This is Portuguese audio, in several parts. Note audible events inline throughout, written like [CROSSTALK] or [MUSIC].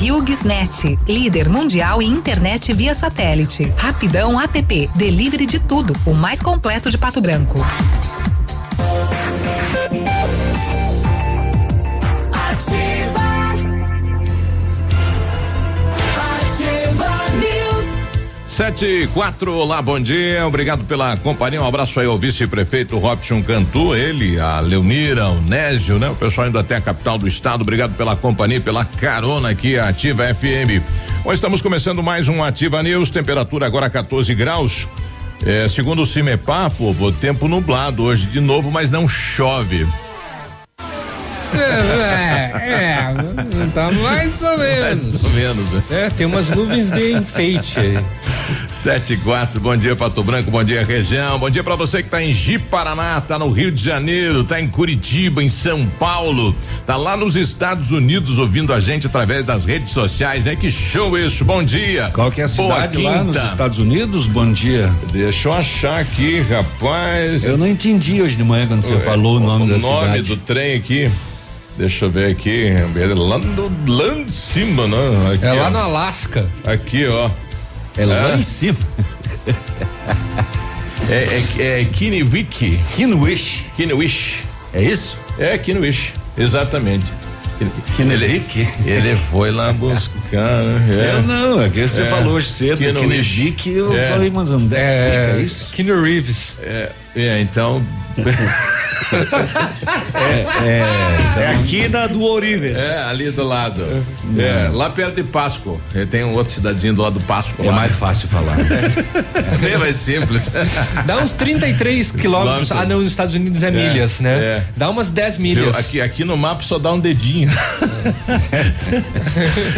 HughesNet, líder mundial em internet via satélite. Rapidão app, delivery de tudo, o mais completo de Pato Branco. Sete e quatro, olá, bom dia, obrigado pela companhia, um abraço aí ao vice-prefeito Robson Cantu, ele, a Leonira, o Nésio, né? O pessoal indo até a capital do estado, obrigado pela companhia, pela carona aqui, a Ativa FM. Bom, estamos começando mais um Ativa News, temperatura agora 14 graus. É, segundo o Cimepar, povo, tempo nublado hoje de novo, mas não chove. É, é, tá mais ou menos. Mais ou menos. né? É, tem umas nuvens de enfeite aí. Sete e quatro, bom dia Pato Branco, bom dia região, bom dia para você que tá em Ji Paraná, tá no Rio de Janeiro, tá em Curitiba, em São Paulo, tá lá nos Estados Unidos ouvindo a gente através das redes sociais, né? Que show isso, bom dia. Qual que é a Boa cidade lá nos quinta. Estados Unidos? Bom dia. Deixa eu achar aqui, rapaz. Eu não entendi hoje de manhã quando você falou o nome da nome cidade. do trem aqui. Deixa eu ver aqui, é lá, no, lá em cima, né? Aqui, É lá ó. no Alasca. Aqui, ó. É lá É? em cima. [LAUGHS] É, é, é Kinwick. Kinwish. Kinwish. É isso? É Kinwish, exatamente. Kinwick? Ele foi lá buscar. É. Eu não, é que você É. falou hoje cedo, Kinwish. Kinwick, eu É. falei, mas onde é que É, fica isso? Keanu Reeves. É, é, então. É aqui da do Orives. É, ali do lado. É, lá perto de Páscoa. É, Tem um outro cidadinho do lado do Páscoa. É lá. mais fácil falar. bem mais simples. Dá uns 33 quilômetros. Quilômetro. Ah, não, nos Estados Unidos é, milhas, né? é. Dá umas 10 Viu? milhas. Aqui, aqui no mapa só dá um dedinho. [LAUGHS]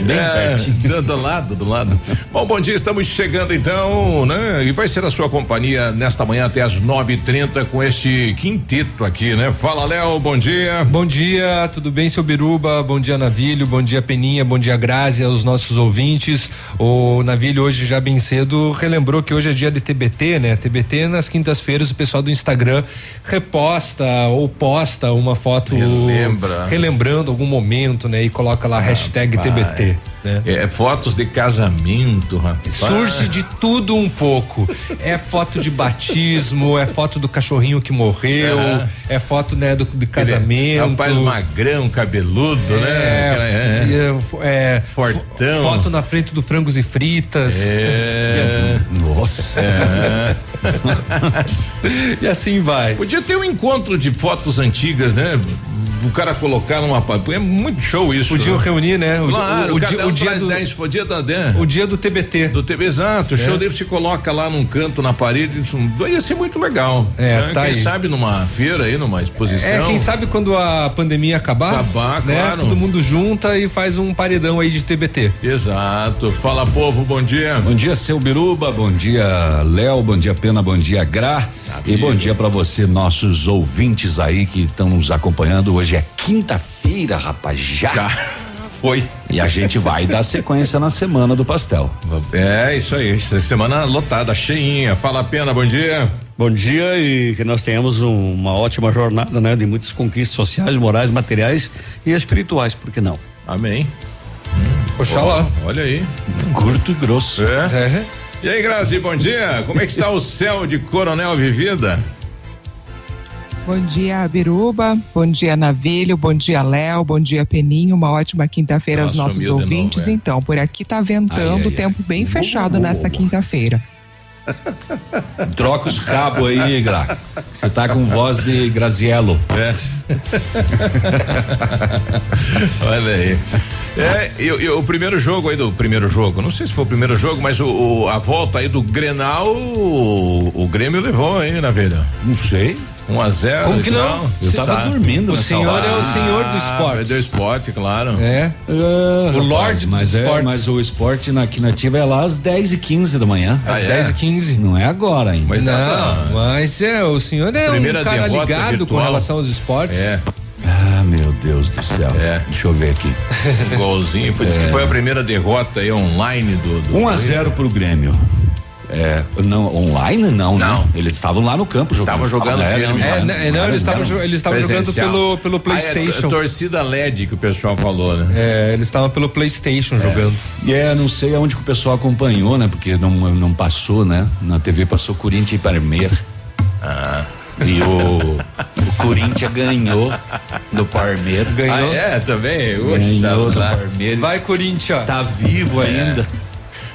Bem pertinho. do, do lado, do lado. Bom, bom dia, estamos chegando então, né? E vai ser a sua companhia nesta manhã até as nove e trinta com este quinteto aqui, né? Fala, Léo, bom dia. Bom dia, tudo bem, seu Biruba? Bom dia, Navilho. Bom dia, Peninha. Bom dia, Grazi, aos nossos ouvintes. O Navilho hoje já bem cedo relembrou que hoje é dia de TBT, né? TBT nas quintas-feiras o pessoal do Instagram reposta ou posta uma foto Relembra. relembrando algum momento, né? E coloca lá hashtag TBT, né? É, fotos de casamento, rapaz. Surge de tudo um pouco. É foto de batismo, é foto do cachorrinho que morreu, é foto, né, do, do casamento. Rapaz magrão, cabeludo, né? É, É, é, é, Fortão. fo- Foto na frente do frangos e fritas. é. Nossa. [LAUGHS] E assim vai. Podia ter um encontro de fotos antigas, né? O cara colocar numa. É muito show isso. Podiam né? reunir, né? O, Claro, o, o um o dia do, 10, foi dia da né? o dia do TBT. do TV Exato, o show dele se coloca lá num canto na parede, isso ia ser muito legal. É, né? tá Quem aí. sabe numa feira aí, numa exposição. É, quem sabe quando a pandemia acabar, Acabar, né? claro. Todo mundo junta e faz um paredão aí de TBT. Exato. Fala, povo, bom dia. Bom dia, seu Biruba, bom dia, Léo, bom dia, Pena, bom dia, Gra. E bom dia pra você, nossos ouvintes aí que estão nos acompanhando. Hoje é quinta-feira, rapaz, já. Já foi. E a gente vai dar sequência na semana do pastel. É, isso aí. Semana lotada, cheinha. Fala, Pena, bom dia. Bom dia e que nós tenhamos um- uma ótima jornada, né? De muitas conquistas sociais, morais, materiais e espirituais, por que não? Amém. Oxalá. Ó, olha aí. Curto e grosso. É. É. E aí, Grazi, bom dia. Como é que está o céu de Coronel Vivida? Bom dia, Biruba. Bom dia, Navilho. Bom dia, Léo. Bom dia, Peninho. Uma ótima quinta-feira aos nossos ouvintes. novo, é. Então, por aqui tá ventando, Ai, ai, ai. tempo bem fechado nesta quinta-feira. Troca os cabos aí, Gra. Você tá com voz de Graziello. É. [LAUGHS] Olha aí. É, e, e o primeiro jogo aí do primeiro jogo, não sei se foi o primeiro jogo, mas o, o- a volta aí do Grenal, o, o Grêmio levou aí na velha. Não sei. 1 a 0 Como que não? Eu tava Sabe? dormindo O senhor hora. é o senhor do Ah, esporte. do esporte, claro. É. Ah, rapaz, Lorde mas é, mas o esporte na, aqui na Ativa é lá às 10 e 15 da manhã. Ah, Às é? 10 e 15 Não é agora ainda. Mas não, tá- mas é, o senhor é Primeira um cara ligado com virtual. relação aos esportes. É, Ah, meu Deus do céu. É. Deixa eu ver aqui. [LAUGHS] golzinho. Foi, diz que foi a primeira derrota aí online do. do 1 a 0 pro Grêmio. É, não, online não, Não. né? Eles estavam lá no campo jogando. Estavam jogando Ah, firme. É, Não, né, não, eles estavam eles estavam jogando pelo, pelo Ah, PlayStation. é, torcida LED que o pessoal falou, né? É, eles estavam pelo PlayStation jogando. E é, não sei aonde que o pessoal acompanhou, né? Porque não, não passou, né? Na TV passou Corinthians e Palmeiras. Ah. E o, o Corinthians ganhou do Palmeiras. Ganhou. Ah, é, também? Ganhou do Oxa, tá. Palmeiras. Vai, Corinthians. Tá vivo ainda.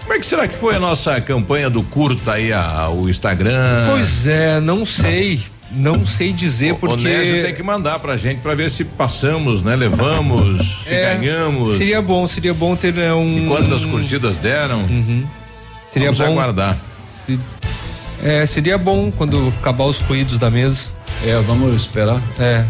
Como é que será que foi a nossa campanha do curta aí, a- o Instagram? Pois é, não sei. Não sei dizer O porque. Nésio tem que mandar pra gente pra ver se passamos, né? Levamos, [LAUGHS] se É, ganhamos. Seria bom, seria bom ter né, um. E quantas curtidas deram? Seria Vamos bom. aguardar. É, seria bom quando acabar os ruídos da mesa. É, vamos esperar. É.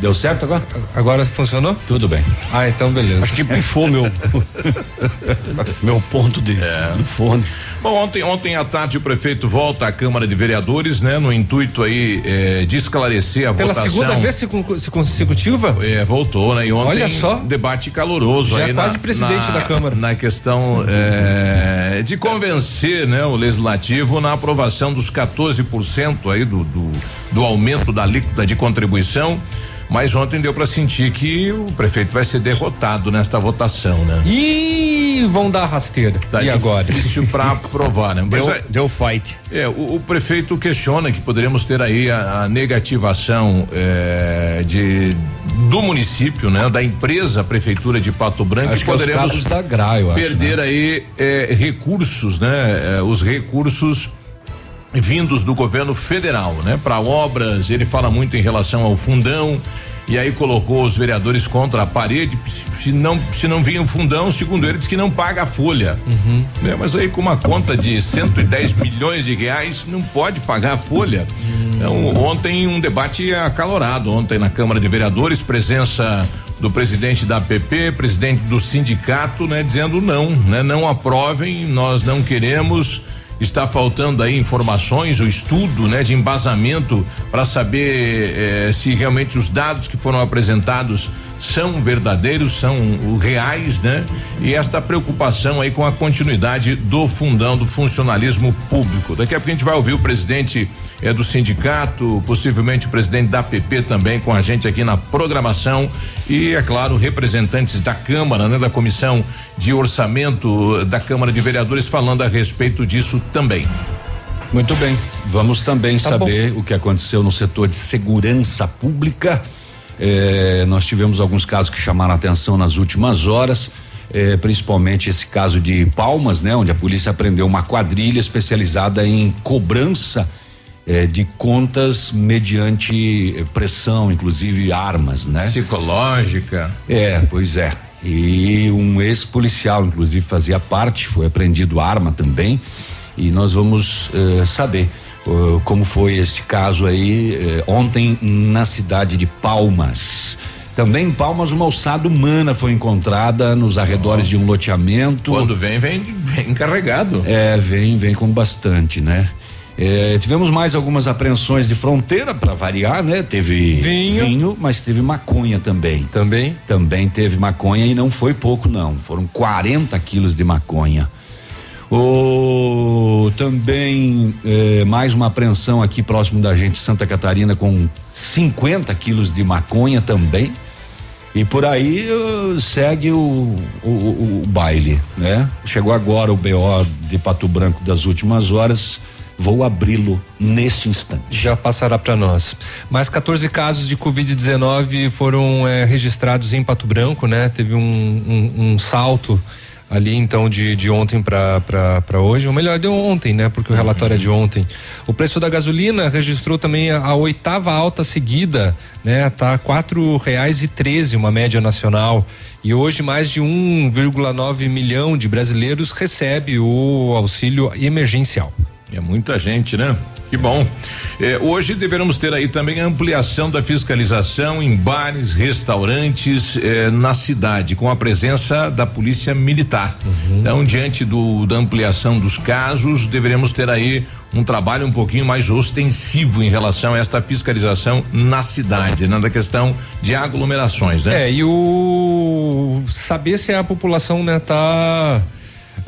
Deu certo agora? Agora funcionou? Tudo bem. Ah, então beleza. Acho que pifou meu [LAUGHS] meu ponto de do fone. Bom, ontem, ontem à tarde o prefeito volta à Câmara de Vereadores, né? No intuito aí eh, de esclarecer a Pela votação. segunda vez se- consecutiva? É, voltou, né? E ontem Olha só. debate caloroso Já aí é na- quase presidente na- da Câmara. Na questão é, de convencer, né, o legislativo na aprovação dos 14% aí do, do do aumento da alíquota de contribuição. Mas ontem deu para sentir que o prefeito vai ser derrotado nesta votação, né? Ih, vão dar rasteira. Tá e agora? difícil para [LAUGHS] aprovar, né? Mas Deu, é- deu fight. é, o, o prefeito questiona que poderíamos ter aí a, a negativação eh, de do município, né? Da empresa prefeitura de Pato Branco Acho e que é os poderemos da Gra, eu acho. perder né? aí eh, recursos, né? Eh, os recursos vindos do governo federal, né? Para obras, ele fala muito em relação ao fundão e aí colocou os vereadores contra a parede, se não se não vinha o fundão, segundo ele diz que não paga a folha, né? Mas aí com uma conta de 110 milhões de reais não pode pagar a folha. Então, ontem um debate acalorado ontem na Câmara de Vereadores, presença do presidente da APP, presidente do sindicato, né, dizendo não, né, não aprovem, nós não queremos. Está faltando aí informações, o estudo, né, de embasamento para saber eh, se realmente os dados que foram apresentados são verdadeiros, são uh, reais, né? E esta preocupação aí com a continuidade do fundão do funcionalismo público. Daqui a pouco a gente vai ouvir o presidente eh, do sindicato, possivelmente o presidente da APP também com a gente aqui na programação e, é claro, representantes da Câmara, né? Da Comissão de Orçamento da Câmara de Vereadores falando a respeito disso também. Muito bem. Vamos também Tá saber o que aconteceu no setor de segurança pública. Eh, nós tivemos alguns casos que chamaram a atenção nas últimas horas. eh, principalmente esse caso de Palmas, né, onde a polícia prendeu uma quadrilha especializada em cobrança eh, de contas mediante pressão, inclusive armas, né? Psicológica. É, pois é. E um ex-policial, inclusive, fazia parte, foi apreendido arma também. E nós vamos eh, saber eh, como foi este caso aí eh, ontem na cidade de Palmas. Também em Palmas, uma ossada humana foi encontrada nos arredores de um loteamento. Quando vem, vem, vem carregado. É, vem, vem com bastante, né? É, tivemos mais algumas apreensões de fronteira para variar, né? Teve Vinho. mas teve maconha também. Também. Também teve maconha e não foi pouco, não. Foram 40 quilos de maconha. Também eh, mais uma apreensão aqui próximo da gente, Santa Catarina, com 50 quilos de maconha também. E por aí segue o, o, o- baile, né? Chegou agora o BO de Pato Branco das últimas horas. Vou abri-lo nesse instante. Já passará para nós. Mais 14 casos de Covid-19 foram eh, registrados em Pato Branco, né? Teve um, um- um salto ali então de, de ontem para hoje, ou melhor, deu ontem, né? Porque o relatório é de ontem. O preço da gasolina registrou também a, a oitava alta seguida, né? Tá quatro reais e treze, uma média nacional. E hoje mais de 1,9 milhão de brasileiros recebe o auxílio emergencial. É muita gente, né? Que bom. É, hoje deveremos ter aí também a ampliação da fiscalização em bares, restaurantes é, na cidade, com a presença da polícia militar. Uhum. Então, diante do, da ampliação dos casos, deveremos ter aí um trabalho um pouquinho mais ostensivo em relação a esta fiscalização na cidade, na questão de aglomerações, né? É, e o saber se a população, né, tá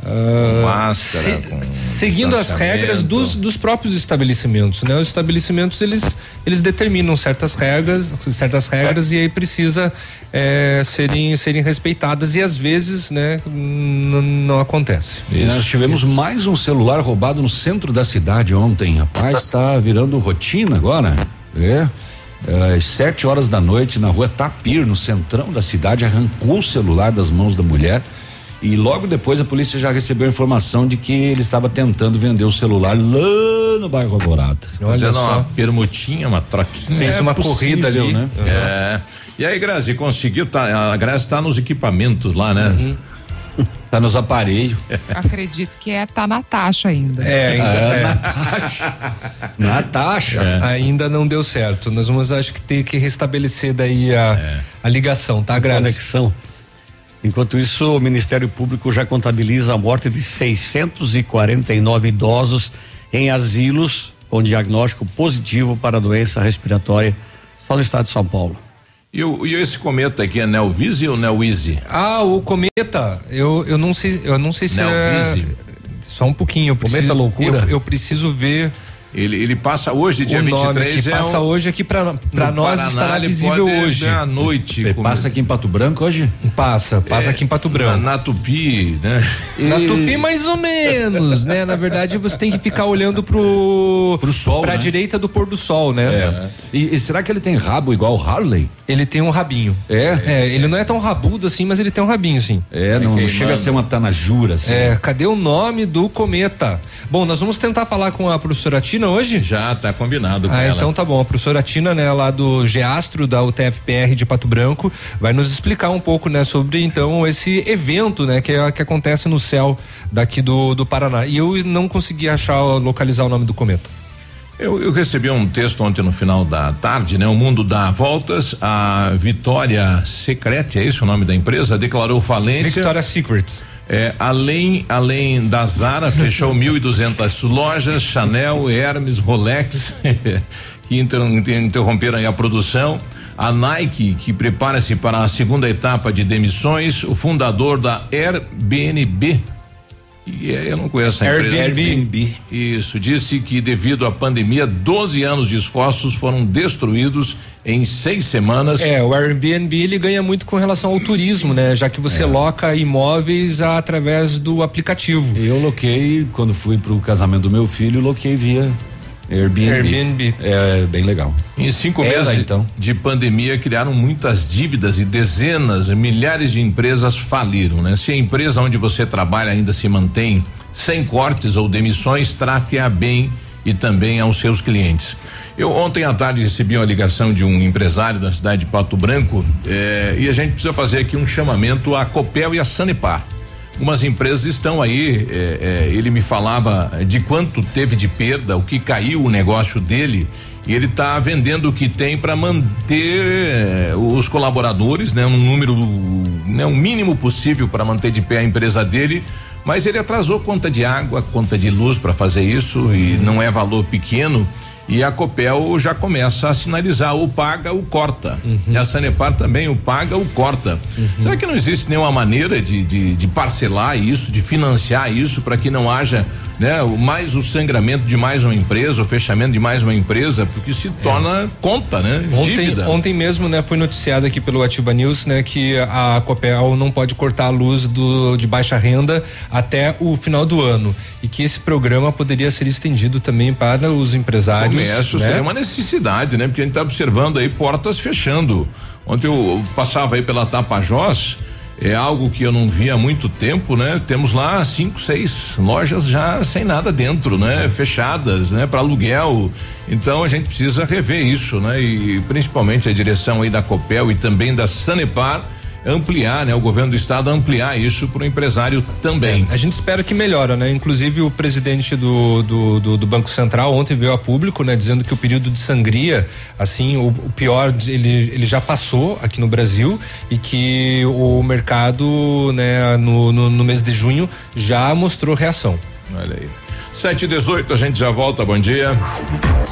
Uh, máscara, se, seguindo as regras dos, dos próprios estabelecimentos, né? Os estabelecimentos eles eles determinam certas regras, certas regras e aí precisa é, serem serem respeitadas e às vezes, né, não acontece. E nós tivemos mais um celular roubado no centro da cidade ontem, rapaz, está [LAUGHS] virando rotina agora, é. Às sete horas da noite na rua Tapir, no centrão da cidade, arrancou o celular das mãos da mulher e logo depois a polícia já recebeu a informação de que ele estava tentando vender o celular lá no bairro Alvorada. Olha Fazendo só. uma permutinha, uma troquinha. Fez é uma possível, corrida ali, né? É. E aí, Grazi, conseguiu, tá, a Grazi está nos equipamentos lá, né? Uhum. Tá nos aparelhos. [LAUGHS] Acredito que é tá na taxa ainda. É, ainda é, é. na taxa. na taxa. É. Ainda não deu certo. Nós vamos acho que ter que restabelecer daí a, é. a ligação, tá, Grazi? Conexão. Enquanto isso, o Ministério Público já contabiliza a morte de 649 idosos em asilos com diagnóstico positivo para a doença respiratória só no estado de São Paulo. E, o, e esse cometa aqui é Nelvise ou Nelwise? Ah, o cometa, eu, eu não sei, eu não sei se Nelvise. é só um pouquinho. Preciso, cometa loucura. Eu, eu preciso ver ele, ele passa hoje, dia o 23. É passa um, hoje aqui para nós Paraná, estará visível hoje. À noite. Ele passa aqui em Pato Branco hoje? Passa, passa é, aqui em Pato Branco. Na, na Tupi, né? E... [LAUGHS] Na Tupi mais ou menos, né? Na verdade você tem que ficar olhando pro pro sol, pra né? direita do pôr do sol, né? É. E, e, será que ele tem rabo igual o Harley? Ele tem um rabinho. É? É, ele não é tão rabudo assim, mas ele tem um rabinho sim. É, não, não chega a ser uma tanajura assim. É, cadê o nome do cometa? Bom, nós vamos tentar falar com a professora Tina hoje? Já tá combinado com ah, ela. então tá bom. A professora Tina, né, lá do Geastro, da UTFPR de Pato Branco, vai nos explicar um pouco, né, sobre então esse evento, né, que, é, que acontece no céu daqui do, do Paraná. E eu não consegui achar, localizar o nome do cometa. Eu, eu, recebi um texto ontem no final da tarde, né? O mundo dá voltas. A Vitória Secrete, é isso o nome da empresa? Declarou falência. Vitória Secrets. É, além além da Zara fechou 1.200 lojas, Chanel, Hermes, Rolex [LAUGHS] que inter, interromperam a produção. A Nike que prepara-se para a segunda etapa de demissões. O fundador da Airbnb e é, eu não conheço a empresa. Airbnb. Isso, disse que devido à pandemia, 12 anos de esforços foram destruídos em seis semanas. É, o Airbnb ele ganha muito com relação ao turismo, né? Já que você é. loca imóveis através do aplicativo. Eu loquei, quando fui para o casamento do meu filho, loquei via Airbnb. Airbnb. É bem legal. Em cinco meses então. de pandemia criaram muitas dívidas e dezenas, milhares de empresas faliram, né? Se a empresa onde você trabalha ainda se mantém sem cortes ou demissões, trate-a bem e também aos seus clientes. Eu ontem à tarde recebi uma ligação de um empresário da cidade de Pato Branco eh, e a gente precisa fazer aqui um chamamento à Copel e à Sanepar. Algumas empresas estão aí. É, é, ele me falava de quanto teve de perda, o que caiu o negócio dele. E ele está vendendo o que tem para manter é, os colaboradores, né? Um número, né? Um mínimo possível para manter de pé a empresa dele. Mas ele atrasou conta de água, conta de luz para fazer isso e não é valor pequeno. E a Copel já começa a sinalizar ou paga ou corta. Uhum. E a Sanepar também o paga ou corta. Uhum. Será que não existe nenhuma maneira de, de, de parcelar isso, de financiar isso para que não haja né, mais o sangramento de mais uma empresa, o fechamento de mais uma empresa, porque se torna é. conta, né? Ontem, Dívida. ontem mesmo, né, foi noticiado aqui pelo Atiba News, né, que a Copel não pode cortar a luz do de baixa renda até o final do ano e que esse programa poderia ser estendido também para os empresários comércio né? seria uma necessidade, né? Porque a gente está observando aí portas fechando. Ontem eu passava aí pela Tapajós, é algo que eu não via há muito tempo, né? Temos lá cinco, seis lojas já sem nada dentro, né? Fechadas, né? Para aluguel. Então a gente precisa rever isso, né? E principalmente a direção aí da Copel e também da Sanepar ampliar, né? O governo do estado ampliar isso para o empresário também. É, a gente espera que melhora, né? Inclusive o presidente do, do, do, do, Banco Central ontem veio a público, né? Dizendo que o período de sangria, assim, o, o pior ele, ele já passou aqui no Brasil e que o mercado, né? No, no, no mês de junho já mostrou reação. Olha aí. Sete e dezoito, a gente já volta, bom dia.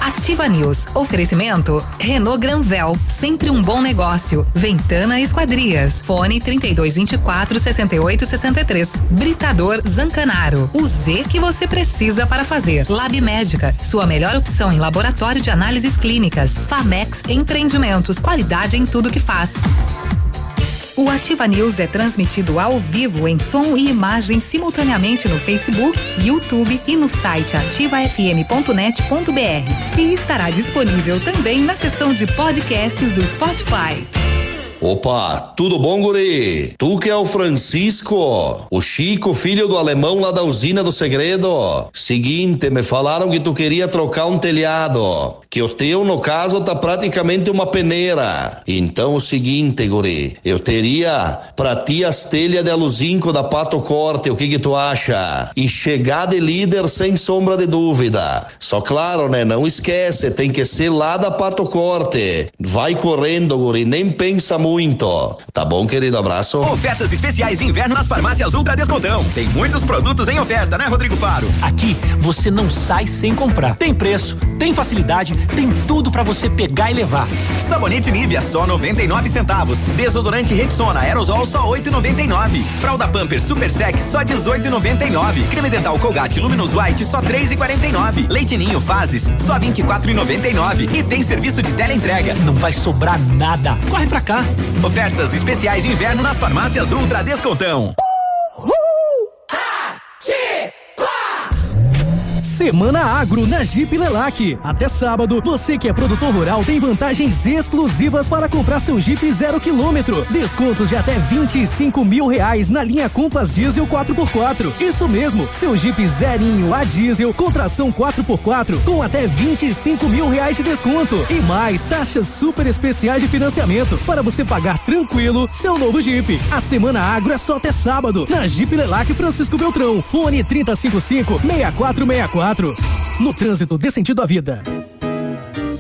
Ativa News, oferecimento, Renault Granvel, sempre um bom negócio, Ventana Esquadrias, fone trinta e dois vinte e quatro sessenta e oito sessenta e três, Britador Zancanaro, o Z que você precisa para fazer, Lab Médica, sua melhor opção em laboratório de análises clínicas, Famex Empreendimentos, qualidade em tudo que faz. O Ativa News é transmitido ao vivo em som e imagem simultaneamente no Facebook, YouTube e no site ativafm.net.br. E estará disponível também na seção de podcasts do Spotify. Opa, tudo bom, guri? Tu que é o Francisco, o Chico, filho do alemão lá da usina do segredo. Seguinte, me falaram que tu queria trocar um telhado, que o teu, no caso, tá praticamente uma peneira. Então, o seguinte, guri, eu teria pra ti as telhas de aluzinco da Pato Corte, o que que tu acha? E chegar de líder sem sombra de dúvida. Só claro, né, não esquece, tem que ser lá da Pato Corte. Vai correndo, guri, nem pensa muito. Tá bom, querido? Abraço. Ofertas especiais de inverno nas farmácias Ultra Descontão. Tem muitos produtos em oferta, né, Rodrigo Faro? Aqui você não sai sem comprar. Tem preço, tem facilidade, tem tudo para você pegar e levar. Sabonete Nivea só 99 centavos. Desodorante Rexona Aerosol só 8,99. Fralda Pampers Super Sec só 18,99. Creme dental Colgate Luminous White só 3,49. Leite Ninho Fases só 24,99. E tem serviço de teleentrega. Não vai sobrar nada. Corre pra cá. Ofertas especiais de inverno nas farmácias Ultra Descontão. Semana Agro na Jeep Lelac. Até sábado, você que é produtor rural tem vantagens exclusivas para comprar seu Jeep zero quilômetro. Descontos de até 25 mil reais na linha Compass Diesel 4x4. Isso mesmo, seu Jeep zerinho a diesel com tração 4x4 com até 25 mil reais de desconto. E mais, taxas super especiais de financiamento para você pagar tranquilo seu novo Jeep. A Semana Agro é só até sábado na Jeep Lelac Francisco Beltrão. Fone 3055 6464 no trânsito dê sentido à vida.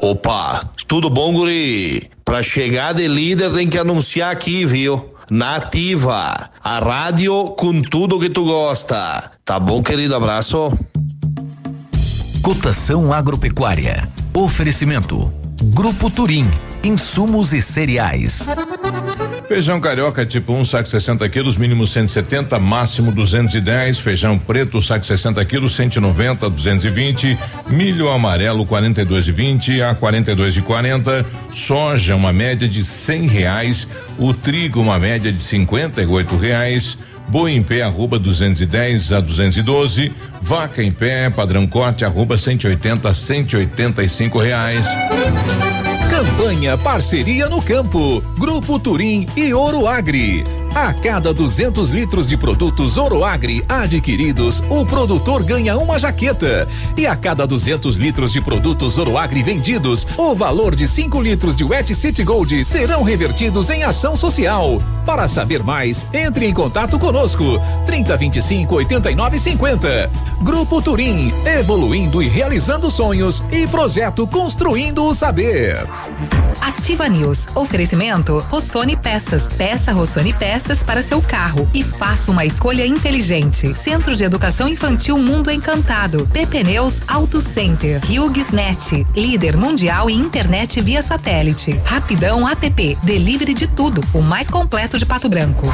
Opa, tudo bom, guri? Pra chegar de líder tem que anunciar aqui, viu? Nativa, a rádio com tudo que tu gosta. Tá bom, querido? Abraço. Cotação agropecuária. Oferecimento. Grupo Turim. Insumos e cereais. Feijão carioca tipo 1, um, saco 60 quilos, mínimo 170, máximo 210. Feijão preto, saco 60 quilos, 190, 220. Milho amarelo, 42,20 a 42,40. Soja, uma média de 100 reais. O trigo, uma média de 58 reais. Boi em pé, arroba 210 a 212. Vaca em pé, padrão corte, arroba 180 a 185 reais. Campanha Parceria no Campo. Grupo Turim e Ouro Agri. A cada 200 litros de produtos Oroagri adquiridos, o produtor ganha uma jaqueta. E a cada 200 litros de produtos Oroagri vendidos, o valor de 5 litros de Wet City Gold serão revertidos em ação social. Para saber mais, entre em contato conosco. 3025 8950. Grupo Turim, evoluindo e realizando sonhos e projeto Construindo o Saber. Ativa News. Oferecimento Rossoni Peças. Peça Rossoni Peças para seu carro e faça uma escolha inteligente. Centro de Educação Infantil Mundo Encantado. PP Neus Auto Center. HughesNet. Líder mundial em internet via satélite. Rapidão app. Delivery de tudo. O mais completo de Pato Branco.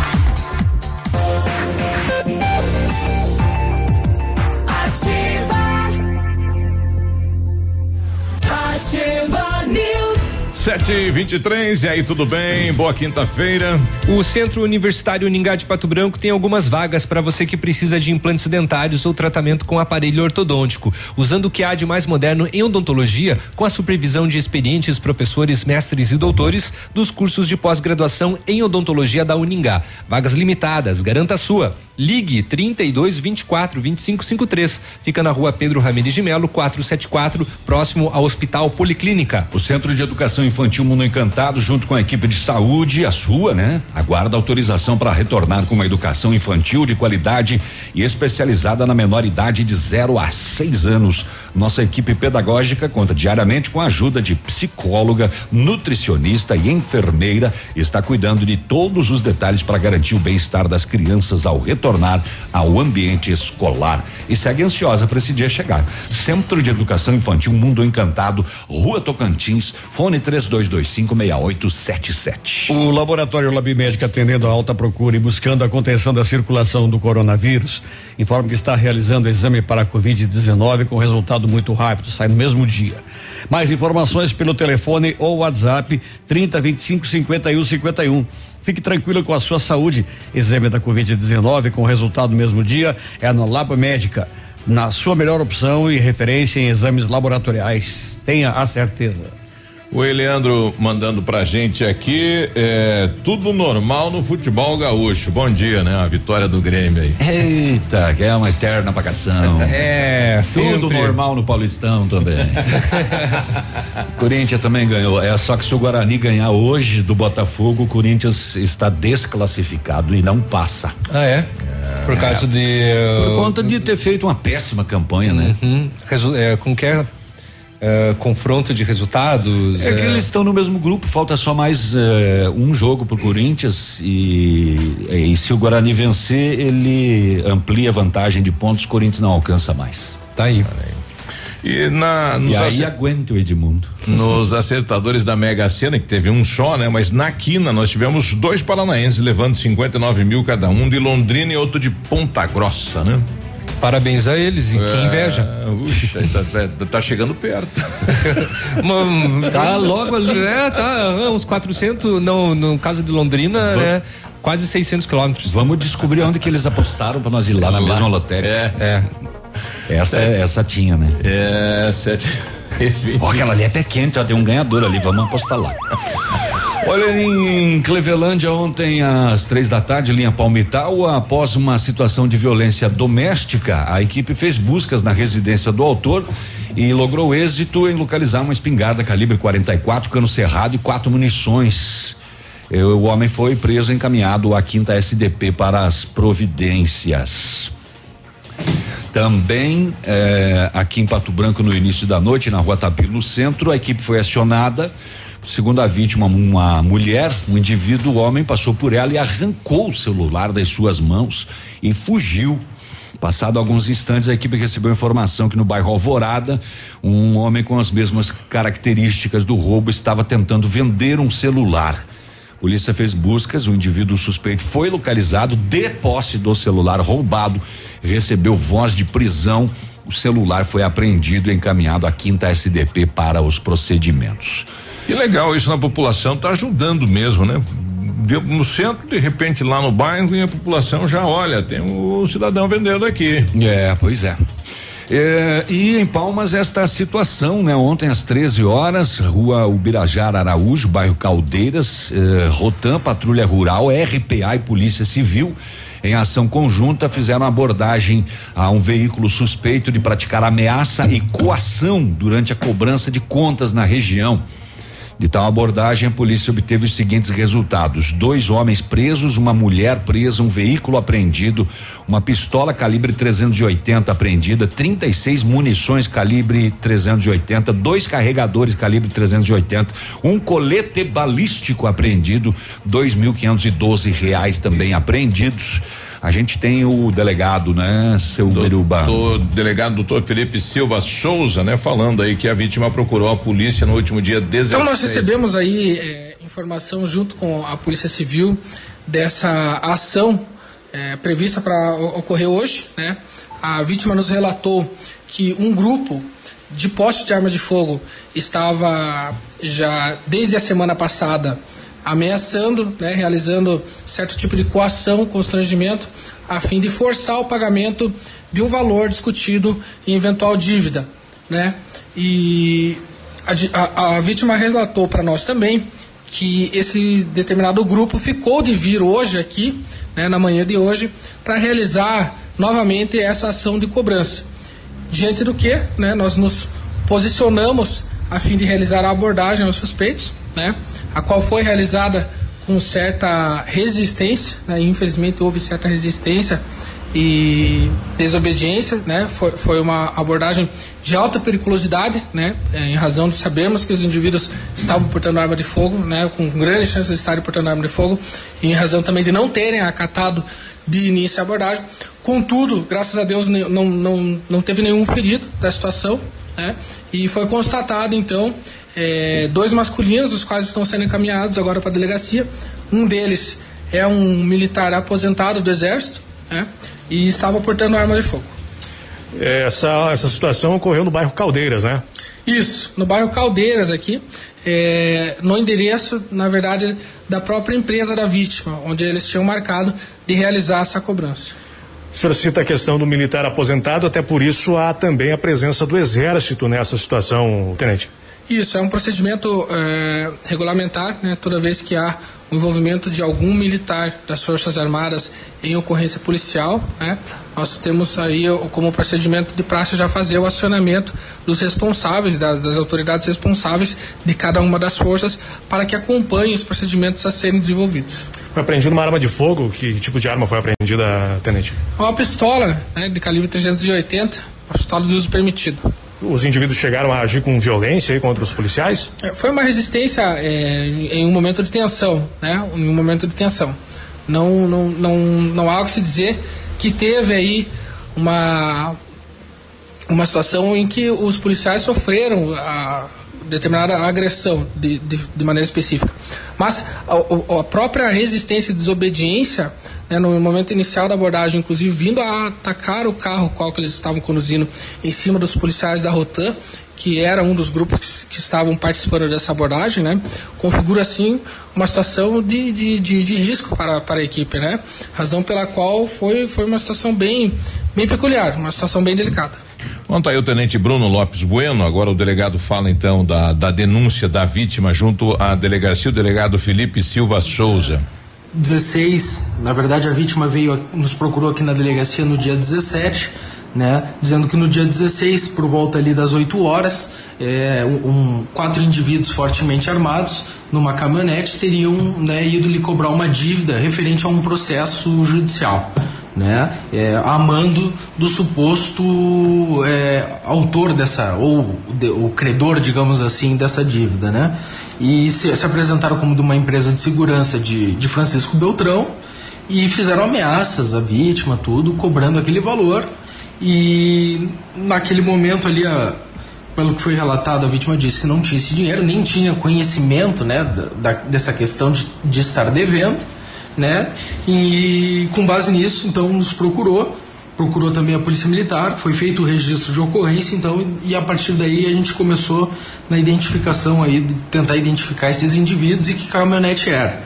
Sete e vinte e três, e aí tudo bem? Boa quinta-feira. O Centro Universitário Uningá de Pato Branco tem algumas vagas para você que precisa de implantes dentários ou tratamento com aparelho ortodôntico, usando o que há de mais moderno em odontologia, com a supervisão de experientes professores, mestres e doutores dos cursos de pós-graduação em odontologia da Uningá. Vagas limitadas, garanta a sua. Ligue 32 24 25 53. Fica na rua Pedro Ramirez de Melo, 474, próximo ao Hospital Policlínica. O Centro de Educação Infantil Mundo Encantado, junto com a equipe de saúde, a sua, né? Aguarda autorização para retornar com uma educação infantil de qualidade e especializada na menor idade de 0 a 6 anos. Nossa equipe pedagógica conta diariamente com a ajuda de psicóloga, nutricionista e enfermeira. Está cuidando de todos os detalhes para garantir o bem-estar das crianças ao retornar ao ambiente escolar. E segue ansiosa para esse dia chegar. Centro de Educação Infantil Mundo Encantado, Rua Tocantins, fone 32256877. O laboratório Lab Médica atendendo a alta procura e buscando a contenção da circulação do coronavírus, informa que está realizando exame para a Covid-19 com resultado muito rápido, sai no mesmo dia. Mais informações pelo telefone ou WhatsApp 30 25 51 51. Fique tranquilo com a sua saúde. Exame da Covid-19 com resultado no mesmo dia é na Lab Médica. Na sua melhor opção e referência em exames laboratoriais. Tenha a certeza. O Eleandro mandando pra gente aqui, é, tudo normal no futebol gaúcho. Bom dia, né? A vitória do Grêmio aí. Eita, que é uma eterna vacação. [LAUGHS] É, Tudo sempre. normal no Paulistão também. [LAUGHS] Corinthians também ganhou. É só que se o Guarani ganhar hoje do Botafogo, o Corinthians está desclassificado e não passa. Ah, é? Por causa de. Por conta de ter feito uma péssima campanha, né? Uhum. Resu- é, como que é? É, confronto de resultados. É que eles estão no mesmo grupo, falta só mais eh, um jogo pro Corinthians e, e se o Guarani vencer, ele amplia a vantagem de pontos, o Corinthians não alcança mais. Tá aí. E na nos, E aí aguenta o Edmundo. nos [LAUGHS] acertadores da Mega Sena, que teve um só, né? Mas na quina nós tivemos dois paranaenses levando 59 mil cada um de Londrina e outro de Ponta Grossa, né? Parabéns a eles e que inveja. É, Uxa, tá, tá- tá chegando perto. [LAUGHS] Uma- Tá logo ali. É, tá, uns 400, não, no caso de Londrina, né? Quase 600 quilômetros. Vamos descobrir onde que eles apostaram para nós ir lá na mesma lotérica. É, É. Essa, essa tinha, né? é, sete. Ó, aquela ali é pé quente, ó, tem um ganhador ali, vamos apostar lá. [LAUGHS] Olha, em Clevelândia, ontem às três da tarde, linha Palmital, após uma situação de violência doméstica, a equipe fez buscas na residência do autor e logrou êxito em localizar uma espingarda calibre 44, cano cerrado e quatro munições. Eh, O homem foi preso e encaminhado à quinta SDP para as providências. Também eh, aqui em Pato Branco, no início da noite, na rua Tapir, no centro, a equipe foi acionada. Segundo a vítima, uma mulher, um indivíduo, homem, passou por ela e arrancou o celular das suas mãos e fugiu. Passado alguns instantes, a equipe recebeu informação que no bairro Alvorada, um homem com as mesmas características do roubo estava tentando vender um celular. Polícia fez buscas, o indivíduo suspeito foi localizado, de posse do celular roubado, recebeu voz de prisão. O celular foi apreendido e encaminhado à quinta SDP para os procedimentos. Que legal isso na população, tá ajudando mesmo, né? Deu No centro, de repente lá no bairro, e a população já olha, tem o cidadão vendendo aqui. É, pois é. É, e em Palmas esta situação, né? Ontem às 13 horas, rua Ubirajara Araújo, bairro Caldeiras, eh, Rotan, Patrulha Rural, RPA e Polícia Civil, em ação conjunta, fizeram abordagem a um veículo suspeito de praticar ameaça e coação durante a cobrança de contas na região. De tal abordagem, a polícia obteve os seguintes resultados: dois homens presos, uma mulher presa, um veículo apreendido, uma pistola calibre 380 apreendida, 36 munições calibre 380, dois carregadores calibre 380, um colete balístico apreendido, dois mil quinhentos e doze reais também apreendidos. A gente tem o delegado, né, seu Biruba? Do delegado doutor Felipe Silva Souza, né? Falando aí que a vítima procurou a polícia no último dia 16. Então nós recebemos aí eh, informação junto com a Polícia Civil dessa ação é, prevista para ocorrer hoje. Né? A vítima nos relatou que um grupo de poste de arma de fogo estava já desde a semana passada ameaçando, né, realizando certo tipo de coação, constrangimento, a fim de forçar o pagamento de um valor discutido em eventual dívida, né? E a, a, a vítima relatou para nós também que esse determinado grupo ficou de vir hoje aqui, né, na manhã de hoje, para realizar novamente essa ação de cobrança. Diante do que, né, nós nos posicionamos a fim de realizar a abordagem aos suspeitos, né, a qual foi realizada com certa resistência, né, infelizmente houve certa resistência e desobediência, né? Foi, foi uma abordagem de alta periculosidade, né? É, em razão de sabermos que os indivíduos estavam portando arma de fogo, né? Com grande chance de estarem portando arma de fogo, e em razão também de não terem acatado de início a abordagem. Contudo, graças a Deus não, não, não teve nenhum ferido da situação, né? E foi constatado então é, dois masculinos, os quais estão sendo encaminhados agora para a delegacia. Um deles é um militar aposentado do Exército, né? e estava portando arma de fogo. Essa, essa situação ocorreu no bairro Caldeiras, né? Isso, no bairro Caldeiras aqui, é, no endereço, na verdade, da própria empresa da vítima, onde eles tinham marcado de realizar essa cobrança. O senhor cita a questão do militar aposentado, até por isso há também a presença do Exército nessa situação, tenente. Isso, é um procedimento é, regulamentar, né, toda vez que há o envolvimento de algum militar das Forças Armadas em ocorrência policial, né, nós temos aí como procedimento de praxe já fazer o acionamento dos responsáveis, das, das autoridades responsáveis de cada uma das forças, para que acompanhem os procedimentos a serem desenvolvidos. Foi apreendido uma arma de fogo? Que tipo de arma foi apreendida, tenente? Uma pistola né, de calibre 380, uma pistola de uso permitido os indivíduos chegaram a agir com violência contra os policiais? É, foi uma resistência é, em um momento de tensão, né? Em um momento de tensão. Não, não, não, não há o que se dizer que teve aí uma uma situação em que os policiais sofreram a determinada agressão de, de, de maneira específica. Mas a, a, própria resistência e desobediência, né, no momento inicial da abordagem, inclusive vindo a atacar o carro qual que eles estavam conduzindo em cima dos policiais da Rotan, que era um dos grupos que, estavam participando dessa abordagem, né, configura assim uma situação de, de, de, de, risco para, para a equipe, né, razão pela qual foi, foi uma situação bem, bem peculiar, uma situação bem delicada. Quanto aí o tenente Bruno Lopes Bueno, agora o delegado fala então da, da denúncia da vítima junto à delegacia, o delegado Felipe Silva Souza. 16, na verdade a vítima veio, nos procurou aqui na delegacia no dia 17, né, dizendo que no dia 16, por volta ali das 8 horas, é, um, quatro indivíduos fortemente armados numa caminhonete teriam né, ido lhe cobrar uma dívida referente a um processo judicial né, é, amando do suposto é, autor dessa, ou de, o credor, digamos assim, dessa dívida. Né? E se, se, apresentaram como de uma empresa de segurança de, de Francisco Beltrão e fizeram ameaças à vítima, tudo, cobrando aquele valor. E naquele momento ali, a, pelo que foi relatado, a vítima disse que não tinha esse dinheiro, nem tinha conhecimento né, da, dessa questão de, de estar devendo né? E com base nisso, então nos procurou, procurou também a Polícia Militar, foi feito o registro de ocorrência, então e a partir daí a gente começou na identificação aí, tentar identificar esses indivíduos e que caminhonete era.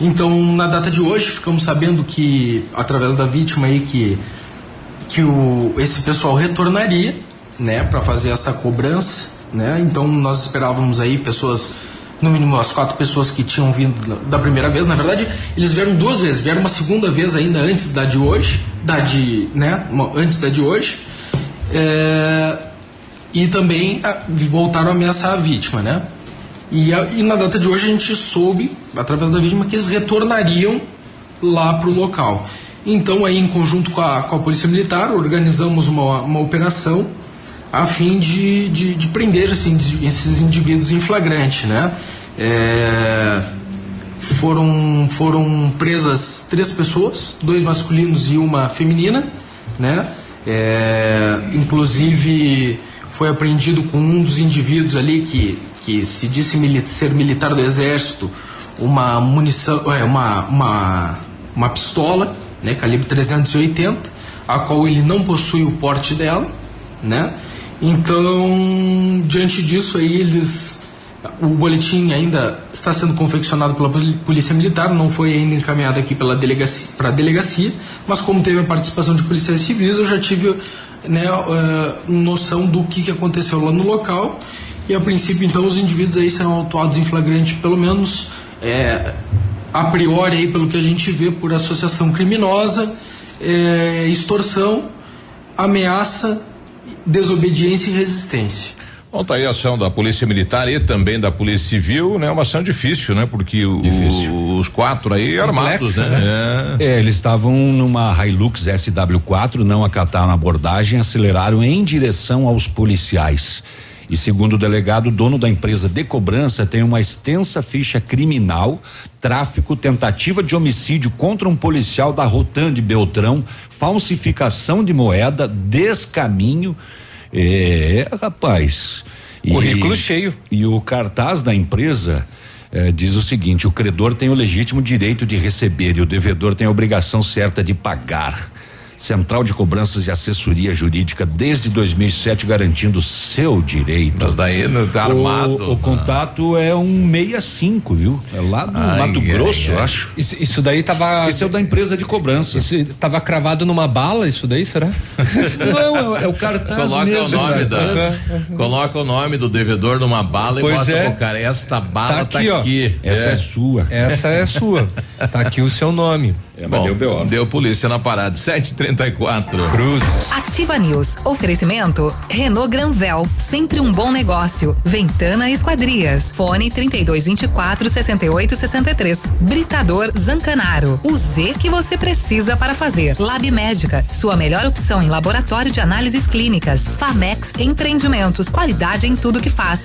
Então, na data de hoje, ficamos sabendo que através da vítima aí que que o, esse pessoal retornaria, né, para fazer essa cobrança, né? Então nós esperávamos aí pessoas no mínimo as quatro pessoas que tinham vindo da primeira vez. Na verdade, eles vieram duas vezes, vieram uma segunda vez ainda antes da de hoje, da de, né, antes da de hoje, é, e também voltaram a ameaçar a vítima, né? E, a, e na data de hoje a gente soube, através da vítima, que eles retornariam lá para o local. Então, aí, em conjunto com a, com a Polícia Militar, organizamos uma, uma operação a fim de, de, de prender assim, esses indivíduos em flagrante. Né? É, foram, foram presas três pessoas, dois masculinos e uma feminina. Né? É, inclusive foi apreendido com um dos indivíduos ali que, que se disse mili ser militar do exército uma munição, é, uma, uma, uma pistola né, calibre 380, a qual ele não possui o porte dela, né? Então, diante disso aí eles o boletim ainda está sendo confeccionado pela Polícia Militar, não foi ainda encaminhado aqui pela delegacia, para a delegacia, mas como teve a participação de policiais civis, eu já tive né, uh, noção do que, que aconteceu lá no local. E a princípio então os indivíduos aí serão autuados em flagrante pelo menos é, a priori aí pelo que a gente vê por associação criminosa, é, extorsão, ameaça, desobediência e resistência. Bom, tá aí a ação da Polícia Militar e também da Polícia Civil, né? Uma ação difícil, né? Porque o, os quatro aí armados, né? né? É. é. eles estavam numa Hilux SW4, não acataram a abordagem, aceleraram em direção aos policiais. E segundo o delegado, o dono da empresa de cobrança tem uma extensa ficha criminal, tráfico, tentativa de homicídio contra um policial da Rotan de Beltrão, falsificação de moeda, descaminho é, rapaz. Currículo cheio. E o cartaz da empresa eh, diz o seguinte: o credor tem o legítimo direito de receber e o devedor tem a obrigação certa de pagar. Central de Cobranças e Assessoria Jurídica desde 2007 garantindo seu direito. Mas daí não tá armado. O, o né? contato é um 65, viu? É lá do ai, Mato ai, Grosso, ai. acho. Isso, isso, daí tava. Isso é o da empresa de cobrança. Isso tava cravado numa bala, isso daí, será? [LAUGHS] não, é, é, o cartaz coloca mesmo. O nome da, coloca o nome do devedor numa bala pois e bota é. cara. Esta bala tá aqui. Tá aqui. Essa é. é sua. Essa é sua. tá aqui o seu nome. É, Bom, deu, BO. deu polícia na parada. 734. Cruz. Ativa News. Oferecimento. Renault Granvel. Sempre um bom negócio. Ventana Esquadrias. Fone 3224 6863. Britador Zancanaro. O Z que você precisa para fazer. Lab Médica. Sua melhor opção em laboratório de análises clínicas. Famex Empreendimentos. Qualidade em tudo que faz.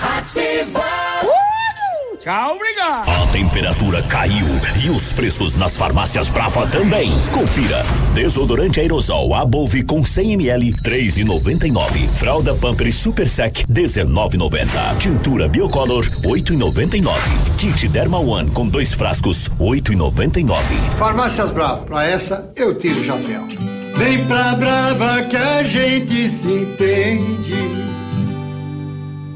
Ativa! Uh! Tchau, obrigado. A temperatura caiu e os preços nas farmácias Brava também. Confira. Desodorante aerosol Above com 100 ml 3,99. Fralda Pampers Super Sec 19,90. Tintura Biocolor 8,99. Kit Derma One com dois frascos 8,99. Farmácias Brava. Pra essa eu tiro o chapéu. Vem pra Brava que a gente se entende.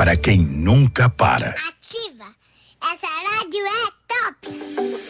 para quem nunca para. Ativa! Essa rádio é top!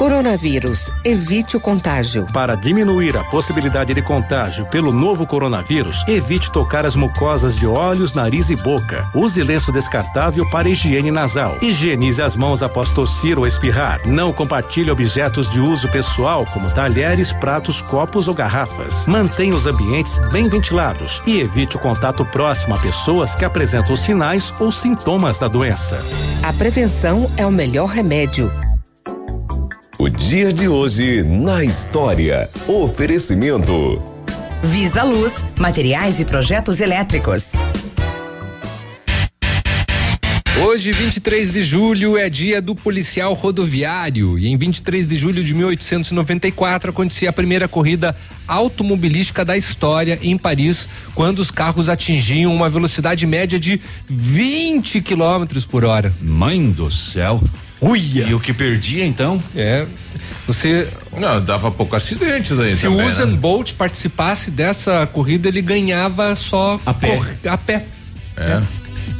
Coronavírus. Evite o contágio. Para diminuir a possibilidade de contágio pelo novo coronavírus, evite tocar as mucosas de olhos, nariz e boca. Use lenço descartável para higiene nasal. Higienize as mãos após tossir ou espirrar. Não compartilhe objetos de uso pessoal, como talheres, pratos, copos ou garrafas. Mantenha os ambientes bem ventilados e evite o contato próximo a pessoas que apresentam sinais ou sintomas da doença. A prevenção é o melhor remédio. O dia de hoje na história. Oferecimento. Visa Luz, materiais e projetos elétricos. Hoje, 23 de julho, é dia do policial rodoviário. E em 23 de julho de 1894 acontecia a primeira corrida automobilística da história em Paris, quando os carros atingiam uma velocidade média de 20 quilômetros por hora. Mãe do céu. Uia! E o que perdia então? É. Você. Não, dava pouco acidente daí Se também, o Usain né? Bolt participasse dessa corrida, ele ganhava só A pé. cor- a pé. É.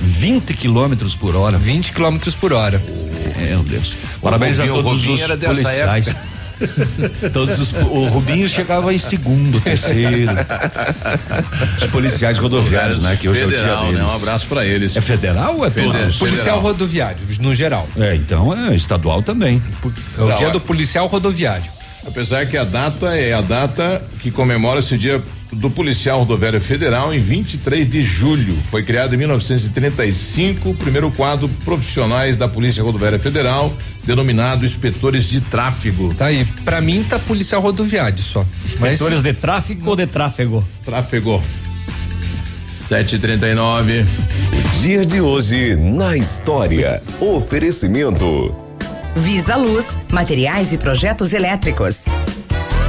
20 quilômetros por hora. 20 quilômetros por hora. Meu Deus. Parabéns Rubinho- a todos os era dessa policiais. [LAUGHS] [LAUGHS] todos os, o Rubinho chegava em segundo, terceiro. Os policiais rodoviários, né? Que hoje Federal, é o dia né? deles. Um abraço pra eles. É federal ou é Federal. todos? Policial rodoviário, no geral. É, então é estadual também. É o Não, dia é. do policial rodoviário. Apesar que a data é a data que comemora esse dia do policial rodoviário federal em 23 de julho. Foi criado em 1935 o primeiro quadro profissionais da Polícia Rodoviária Federal, denominado inspetores de tráfego. Tá aí. Pra mim tá policial rodoviário só. Mas Inspetores de tráfico ou de tráfego? Tráfego. 739. O dia de hoje na história. Oferecimento. Visa Luz, materiais e projetos elétricos.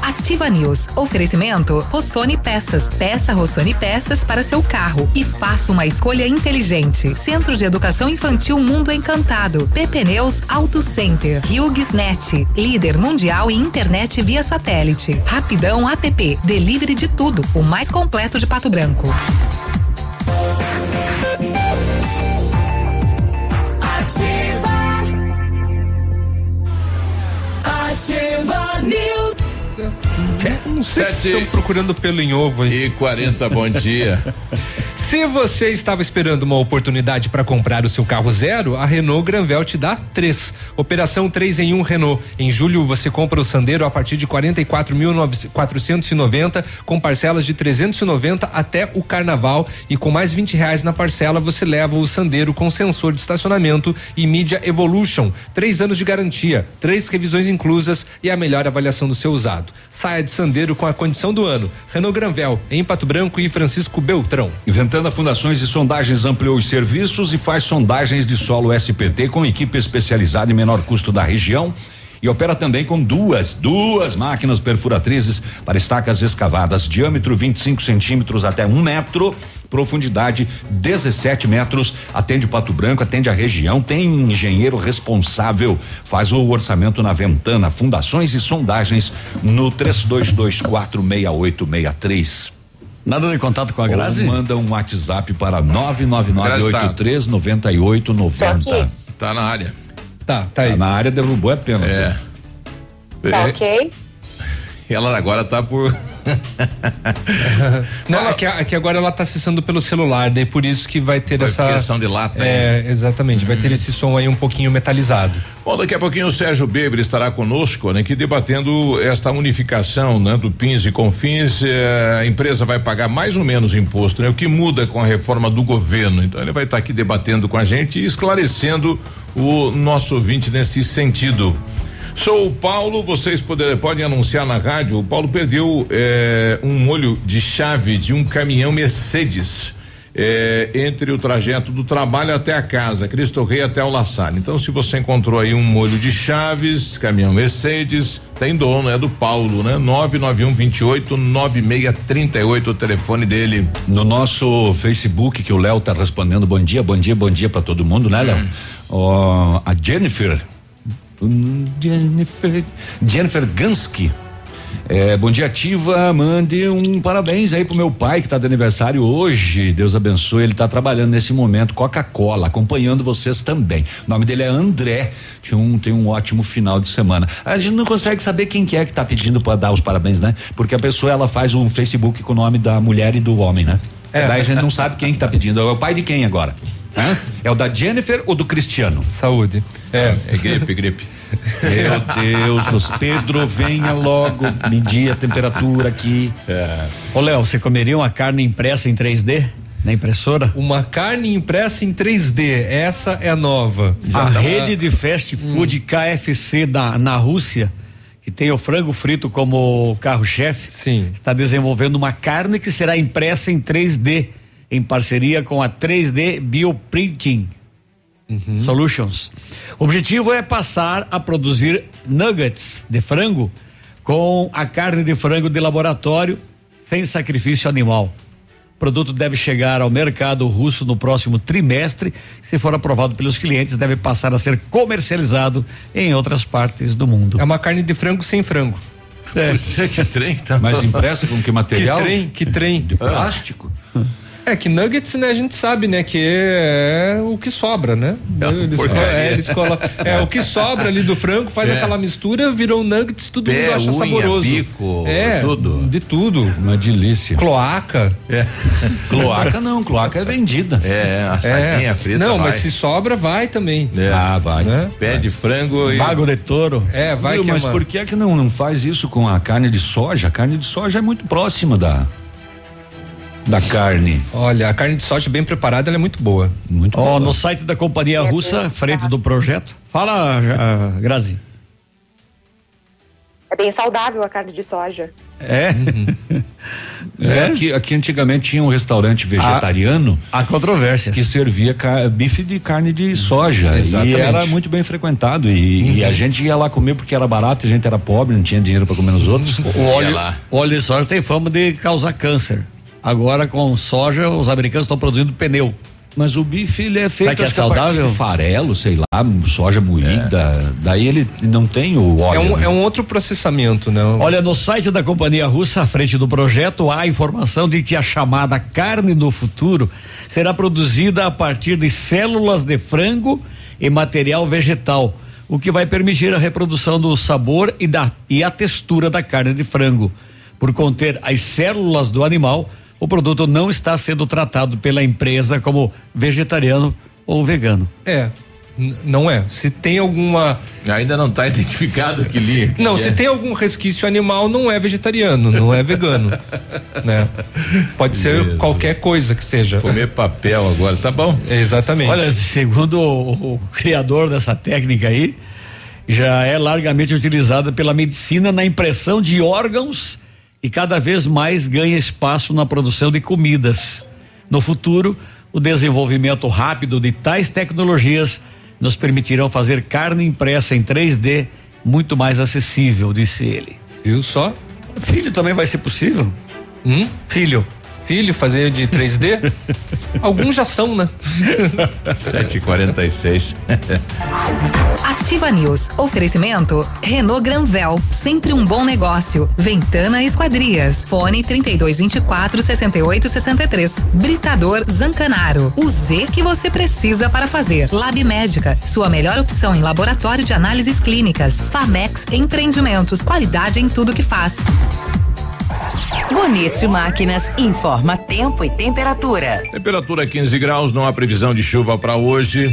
Ativa News. Oferecimento Rossoni Peças. Peça Rossoni Peças para seu carro e faça uma escolha inteligente. Centro de Educação Infantil Mundo Encantado. PP Neus Auto Center. HughesNet. Líder mundial em internet via satélite. Rapidão App. Delivery de tudo. O mais completo de Pato Branco. Ativa News. não sei Sete- estão procurando pelo em ovo aí. E 40, bom dia. [LAUGHS] Se você estava esperando uma oportunidade para comprar o seu carro zero, a Renault Granvel te dá três. Operação 3 em 1 Renault. Em julho você compra o Sandero a partir de 44.490 com parcelas de 390 até o Carnaval e com mais 20 reais na parcela você leva o Sandero com sensor de estacionamento e mídia Evolution. Três anos de garantia, três revisões inclusas e a melhor avaliação do seu usado. Saia de Sandero com a condição do ano. Renault Granvel em Pato Branco e Francisco Beltrão. Inventando Fundações e Sondagens ampliou os serviços e faz sondagens de solo SPT com equipe especializada em menor custo da região. E opera também com duas, duas máquinas perfuratrizes para estacas escavadas, diâmetro 25 centímetros até um metro, profundidade 17 metros. Atende Pato Branco, atende a região, tem engenheiro responsável. Faz o orçamento na Ventana, fundações e sondagens no 32246863. Nada de contato com a Grazi? Ou manda um WhatsApp para Grazi tá. 999839890. Tá na área. Tá, tá aí. na área derrubou a pena. É. Tá É, ok? [LAUGHS] Ela agora tá por. [LAUGHS] Não, é que, é que agora ela tá acessando pelo celular, daí por isso que vai ter Foi essa. questão de lata, É, exatamente, vai ter esse som aí um pouquinho metalizado. Bom, daqui a pouquinho o Sérgio Beber estará conosco, né, aqui debatendo esta unificação, né, do PINS e CONFINS. eh, a empresa vai pagar mais ou menos imposto, né? O que muda com a reforma do governo. Então ele vai estar aqui debatendo com a gente e esclarecendo o nosso ouvinte nesse sentido. Sou o Paulo, vocês poder, podem anunciar na rádio. O Paulo perdeu eh, um molho de chave de um caminhão Mercedes. eh, entre o trajeto do trabalho até a casa, Cristo Rei até o La Salle. Então, se você encontrou aí um molho de chaves, caminhão Mercedes, tem dono, é do Paulo, né? 991 28 9638, o telefone dele. No nosso Facebook, que o Léo tá respondendo, bom dia, bom dia, bom dia para todo mundo, né, Léo? Ó, a Jennifer. Jennifer. Jennifer Gansky. É, bom dia, ativa. Mande um parabéns aí pro meu pai que tá de aniversário hoje. Deus abençoe. Ele tá trabalhando nesse momento, Coca-Cola, acompanhando vocês também. O nome dele é André. Tem um, tem um ótimo final de semana. A gente não consegue saber quem que é que tá pedindo para dar os parabéns, né? Porque a pessoa ela faz um Facebook com o nome da mulher e do homem, né? É. Daí a gente não sabe quem que tá pedindo. É o pai de quem agora? Hã? É o da Jennifer ou do Cristiano? Saúde. É, é gripe, gripe. Meu Deus do céu. Pedro, venha logo medir a temperatura aqui. É. Ô, Léo, você comeria uma carne impressa em 3D? Na impressora? Uma carne impressa em 3D, essa é nova. a rede de fast food KFC da, na Rússia, que tem o frango frito como carro-chefe, está desenvolvendo uma carne que será impressa em 3D, em parceria com a 3D Bioprinting Solutions. O objetivo é passar a produzir nuggets de frango com a carne de frango de laboratório sem sacrifício animal. O produto deve chegar ao mercado russo no próximo trimestre. Se for aprovado pelos clientes, deve passar a ser comercializado em outras partes do mundo. É uma carne de frango sem frango. É. Puxa, que trem, tá? Mas impressa com que material? Que trem, que trem. De plástico? É que nuggets, né, a gente sabe, né, que é o que sobra, né? Eles, porcaria. colo- é, eles colam- é o que sobra ali do frango, faz É. aquela mistura, virou nuggets, todo Pé, mundo acha unha, saboroso. bico, é, tudo. De tudo. Uma delícia. Cloaca. É. Cloaca não, cloaca é vendida. É, assadinha É. frita. Não, mas vai. se sobra, vai também. É. Ah, vai. Né? Pé de frango e. Vago de touro. É, vai Viu, que é mas uma- por que é que não, não faz isso com a carne de soja? A carne de soja é muito próxima da da carne. Olha, a carne de soja bem preparada, ela é muito boa. Muito Ó, boa. no site da companhia russa, frente do projeto. Fala, ah, Grazi. É bem saudável a carne de soja. [LAUGHS] É? É, Aqui, aqui antigamente tinha um restaurante vegetariano. Há controvérsias. Que servia bife de carne de soja. Exatamente. E era muito bem frequentado. E, e a gente ia lá comer porque era barato, a gente era pobre, não tinha dinheiro para comer nos outros. O óleo, o óleo de soja tem fama de causar câncer. Agora, com soja, os americanos estão produzindo pneu. Mas o bife ele é feito que é saudável? de farelo, sei lá, soja moída. Daí ele não tem o óleo. É um, né? é um outro processamento, né? Olha, no site da companhia russa, à frente do projeto, há a informação de que a chamada carne do futuro será produzida a partir de células de frango e material vegetal, o que vai permitir a reprodução do sabor e, da, e a textura da carne de frango. Por conter as células do animal, o produto não está sendo tratado pela empresa como vegetariano ou vegano. É. Não é. Se tem alguma. Ainda não está identificado que linha. que Não, é. se tem algum resquício animal, não é vegetariano, não é vegano. [LAUGHS] né? Pode ser qualquer coisa que seja. Comer papel agora, tá bom? [LAUGHS] Exatamente. Olha, segundo o, o criador dessa técnica aí, já é largamente utilizada pela medicina na impressão de órgãos e cada vez mais ganha espaço na produção de comidas. No futuro, o desenvolvimento rápido de tais tecnologias nos permitirão fazer carne impressa em 3D muito mais acessível, disse ele. Viu só? Filho também vai ser possível? Hum? Filho. Filho fazer de 3D? [LAUGHS] Alguns já são, né? 7h46. [LAUGHS] Ativa News. Oferecimento Renault Granvel, sempre um bom negócio. Ventana Esquadrias. Fone 3224 6863. Britador Zancanaro. O Z que você precisa para fazer. Lab Médica, sua melhor opção em laboratório de análises clínicas. Famex Empreendimentos, qualidade em tudo que faz. Bonito Máquinas informa tempo e temperatura. Temperatura 15 graus, não há previsão de chuva para hoje.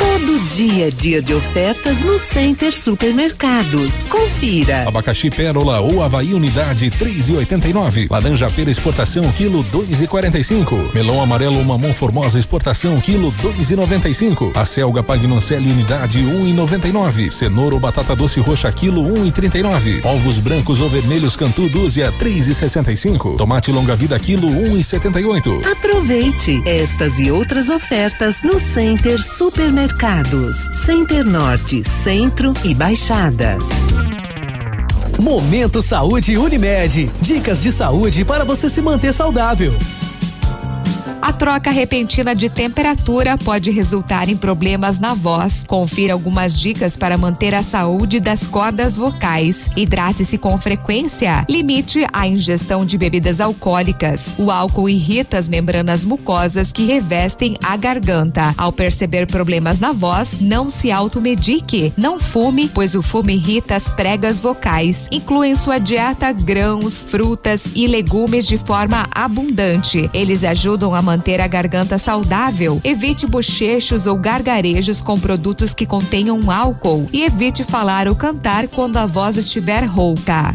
Todo dia é dia de ofertas no Center Supermercados. Confira. Abacaxi Pérola ou Havaí Unidade 3,89. Laranja pera exportação quilo 2,45. Melão amarelo mamão formosa exportação quilo 2,95. A selga Pagnoncelli Unidade 1,99. Cenoura ou batata doce roxa quilo 1,39. Ovos brancos ou vermelhos Cantu dúzia 3,65. Tomate longa vida quilo 1,78. Aproveite estas e outras ofertas no Center Supermercados. Center Norte, Centro e Baixada. Momento Saúde Unimed. Dicas de saúde para você se manter saudável. A troca repentina de temperatura pode resultar em problemas na voz. Confira algumas dicas para manter a saúde das cordas vocais. Hidrate-se com frequência. Limite a ingestão de bebidas alcoólicas. O álcool irrita as membranas mucosas que revestem a garganta. Ao perceber problemas na voz, não se automedique. Não fume, pois o fumo irrita as pregas vocais. Inclua em sua dieta grãos, frutas e legumes de forma abundante. Eles ajudam a manter a garganta saudável. Evite bochechos ou gargarejos com produtos que contenham álcool e evite falar ou cantar quando a voz estiver rouca.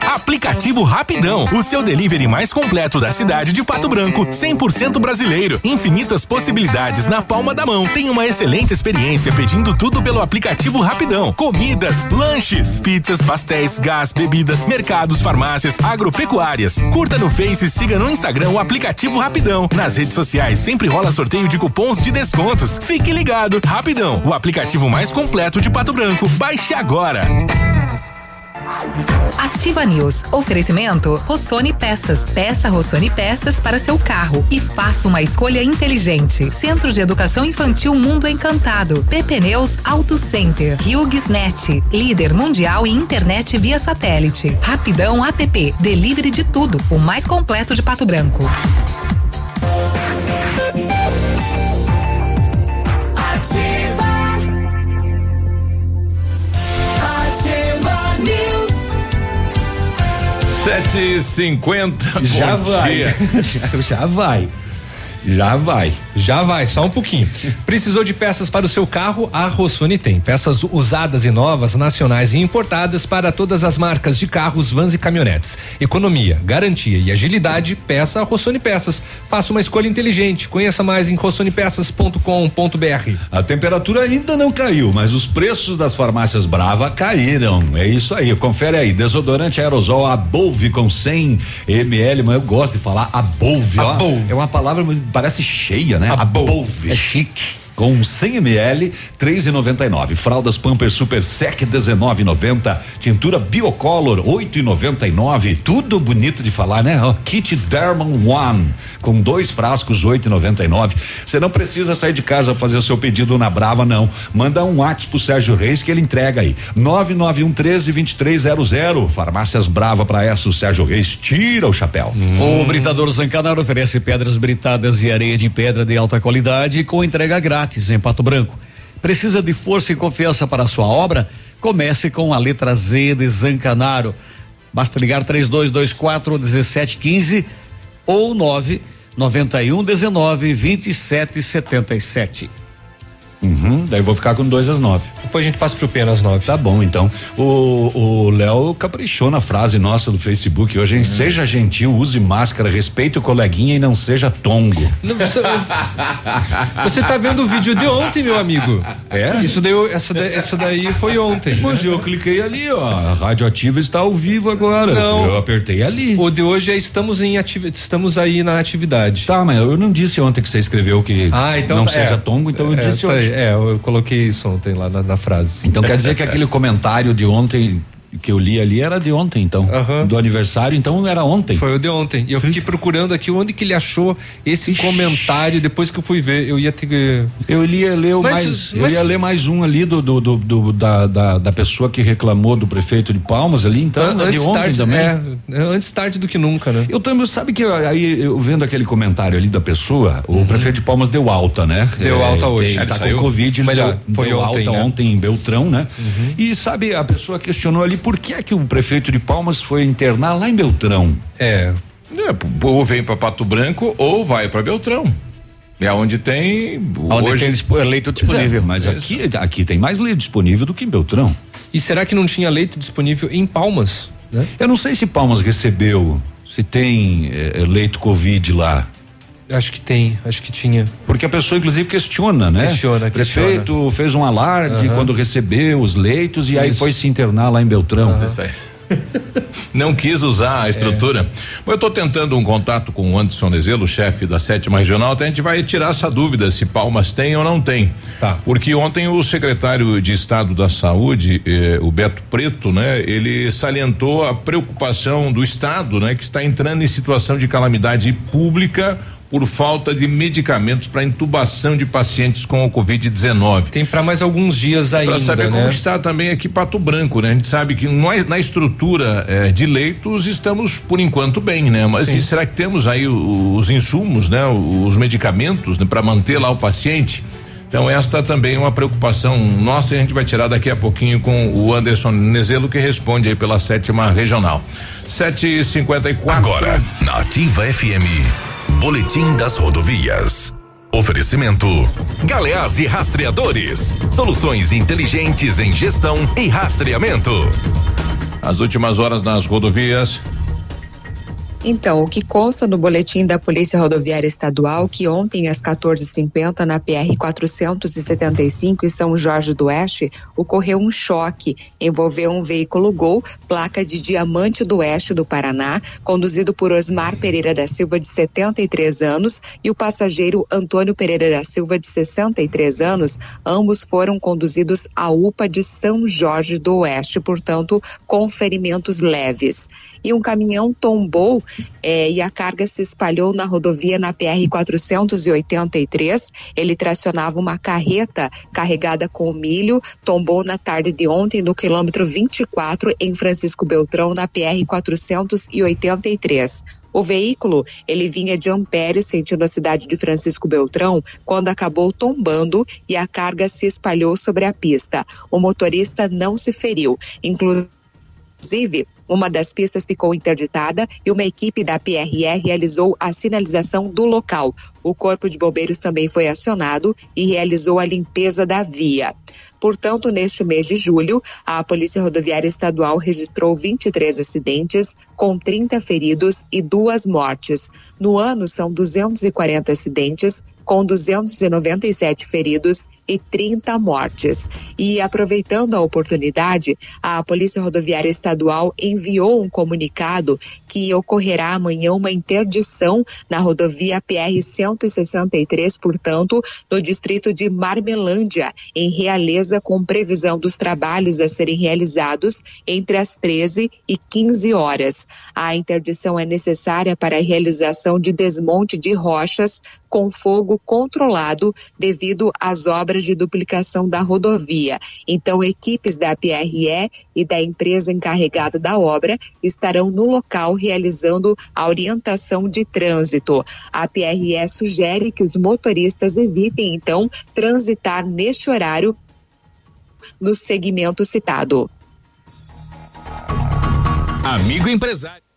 Aplicativo Rapidão, o seu delivery mais completo da cidade de Pato Branco, 100% brasileiro. Infinitas possibilidades na palma da mão. Tem uma excelente experiência pedindo tudo pelo aplicativo Rapidão. Comidas, lanches, pizzas, pastéis, gás, bebidas, mercados, farmácias, agropecuárias. Curta no Face e siga no Instagram o aplicativo Rapidão. Nas redes sociais sempre rola sorteio de cupons de descontos. Fique ligado, Rapidão, o aplicativo mais completo de Pato Branco. Baixe agora. Ativa News. Oferecimento Rossoni Peças. Peça Rossoni Peças para seu carro e faça uma escolha inteligente. Centro de Educação Infantil Mundo Encantado. PP Neus Auto Center. HughesNet. Líder mundial em internet via satélite. Rapidão App. Delivery de tudo. O mais completo de Pato Branco. Sete e cinquenta. Já Bom vai. já vai. [LAUGHS] Já vai. Já vai, só um pouquinho. [LAUGHS] Precisou de peças para o seu carro? A Rossoni tem. Peças usadas e novas, nacionais e importadas para todas as marcas de carros, vans e caminhonetes. Economia, garantia e agilidade, peça a Rossoni Peças. Faça uma escolha inteligente. Conheça mais em rossonipeças.com.br. A temperatura ainda não caiu, mas os preços das farmácias Brava caíram. É isso aí. Confere aí. Desodorante aerosol Above com 100 ml, mas eu gosto de falar Above, ó. Above. É uma palavra parece cheia, né? Above. É chique. Com 100 ml, 3,99. Fraldas Pampers Super Sec 19,90. Tintura Biocolor 8,99. Tudo bonito de falar, né? Kit Derman One com dois frascos 8,99. Você não precisa sair de casa fazer o seu pedido na Brava, não. Manda um WhatsApp pro Sérgio Reis que ele entrega aí. 991 13 2300. Farmácias Brava para essa, o Sérgio Reis tira o chapéu. O Britador Zancanaro oferece pedras britadas e areia de pedra de alta qualidade com entrega grátis em Pato Branco. Precisa de força e confiança para a sua obra? Comece com a letra Z de Zancanaro. Basta ligar 3224 1715 ou 991 19 27 77. Uhum, daí vou ficar com dois às nove. Depois a gente passa pro Pena às nove. Tá bom, então. O o Léo caprichou na frase nossa do Facebook hoje, hein? Seja gentil, use máscara, respeite o coleguinha e não seja tongo. Não, você, você tá vendo o vídeo de ontem, meu amigo? É? Isso daí, essa, daí- essa daí foi ontem. Mas eu cliquei ali, ó. A radioativa está ao vivo agora. Não. Eu apertei ali. O de hoje é estamos em estamos aí na atividade. Tá, mas eu não disse ontem que você escreveu que Ah, então não tá- seja é. tongo, então eu É, disse tá hoje. É, eu coloquei isso ontem lá na, na frase. Então quer dizer que aquele comentário de ontem que eu li ali era de ontem, então. Do aniversário, então era ontem. Foi o de ontem. E eu fiquei procurando aqui onde que ele achou esse comentário depois que eu fui ver. Eu ia ter que. Eu ia ler Mas- mais, mas- eu ia ler mais um ali do, do, do- do- da, da, da pessoa que reclamou do prefeito de Palmas ali, então, An- é de antes ontem tarde, também. é, antes tarde do que nunca, né? Eu também, sabe que eu- aí eu vendo aquele comentário ali da pessoa, o prefeito de Palmas deu alta, né? Uhum. Deu alta hoje. Ele Ele tá saiu? com Covid, ele Melhor, deu, foi deu ontem, alta né? Uhum. ontem em Beltrão, né? E sabe, a pessoa questionou ali por que é que o prefeito de Palmas foi internar lá em Beltrão. É. ou vem para Pato Branco ou vai para Beltrão. É onde tem Onde hoje tem leito disponível. Mas É aqui, aqui tem mais leito disponível do que em Beltrão. E será que não tinha leito disponível em Palmas? Né? Eu não sei se Palmas recebeu, se tem eh, leito Covid lá. Acho que tem, acho que tinha. Porque a pessoa, inclusive, questiona, né? Questiona, O prefeito fez um alarde Aham. quando recebeu os leitos e aí Isso. foi se internar lá em Beltrão. Isso aí. [LAUGHS] Não quis usar a estrutura. Bom, Eu estou tentando um contato com o Anderson Nezelo, chefe da sétima regional, até a gente vai tirar essa dúvida se Palmas tem ou não tem. Tá. Porque ontem o secretário de Estado da Saúde, eh, o Beto Preto, né, ele salientou a preocupação do Estado, né, que está entrando em situação de calamidade pública por falta de medicamentos para intubação de pacientes com o Covid-19. Tem para mais alguns dias ainda, Para saber né? como está também aqui Pato Branco, né? A gente sabe que nós na estrutura eh, de leitos estamos por enquanto bem, né? Mas Sim. e será que temos aí os insumos, né? Os medicamentos né? para manter lá o paciente? Então esta também é uma preocupação nossa e a gente vai tirar daqui a pouquinho com o Anderson Nezelo que responde aí pela sétima regional. Sete e cinquenta e quatro. Agora, na Ativa FM, Boletim das Rodovias. Oferecimento: Galeás e Rastreadores. Soluções inteligentes em gestão e rastreamento. As últimas horas nas rodovias. Então, o que consta no boletim da Polícia Rodoviária Estadual que ontem às 14h50 na PR 475 em São Jorge do Oeste ocorreu um choque, envolveu um veículo Gol, placa de Diamante do Oeste do Paraná, conduzido por Osmar Pereira da Silva de 73 anos e o passageiro Antônio Pereira da Silva de 63 anos, ambos foram conduzidos à UPA de São Jorge do Oeste, portanto, com ferimentos leves. E um caminhão tombou eh, e a carga se espalhou na rodovia na PR 483. Ele tracionava uma carreta carregada com milho, tombou na tarde de ontem no quilômetro 24 em Francisco Beltrão, na PR 483. O veículo, ele vinha de Ampere, sentindo a cidade de Francisco Beltrão, quando acabou tombando e a carga se espalhou sobre a pista. O motorista não se feriu. Inclusive, uma das pistas ficou interditada e uma equipe da PRR realizou a sinalização do local. O Corpo de Bombeiros também foi acionado e realizou a limpeza da via. Portanto, neste mês de julho, a Polícia Rodoviária Estadual registrou 23 acidentes, com 30 feridos e duas mortes. No ano, são 240 acidentes, com 297 feridos e 30 mortes. E aproveitando a oportunidade, a Polícia Rodoviária Estadual enviou um comunicado que ocorrerá amanhã uma interdição na rodovia PR 163, portanto, no distrito de Marmelândia, em Realeza, com previsão dos trabalhos a serem realizados entre as 13 e 15 horas. A interdição é necessária para a realização de desmonte de rochas com fogo controlado devido às obras de duplicação da rodovia. Então, equipes da PRE e da empresa encarregada da obra estarão no local realizando a orientação de trânsito. A PRE sugere que os motoristas evitem, então, transitar neste horário no segmento citado. Amigo empresário.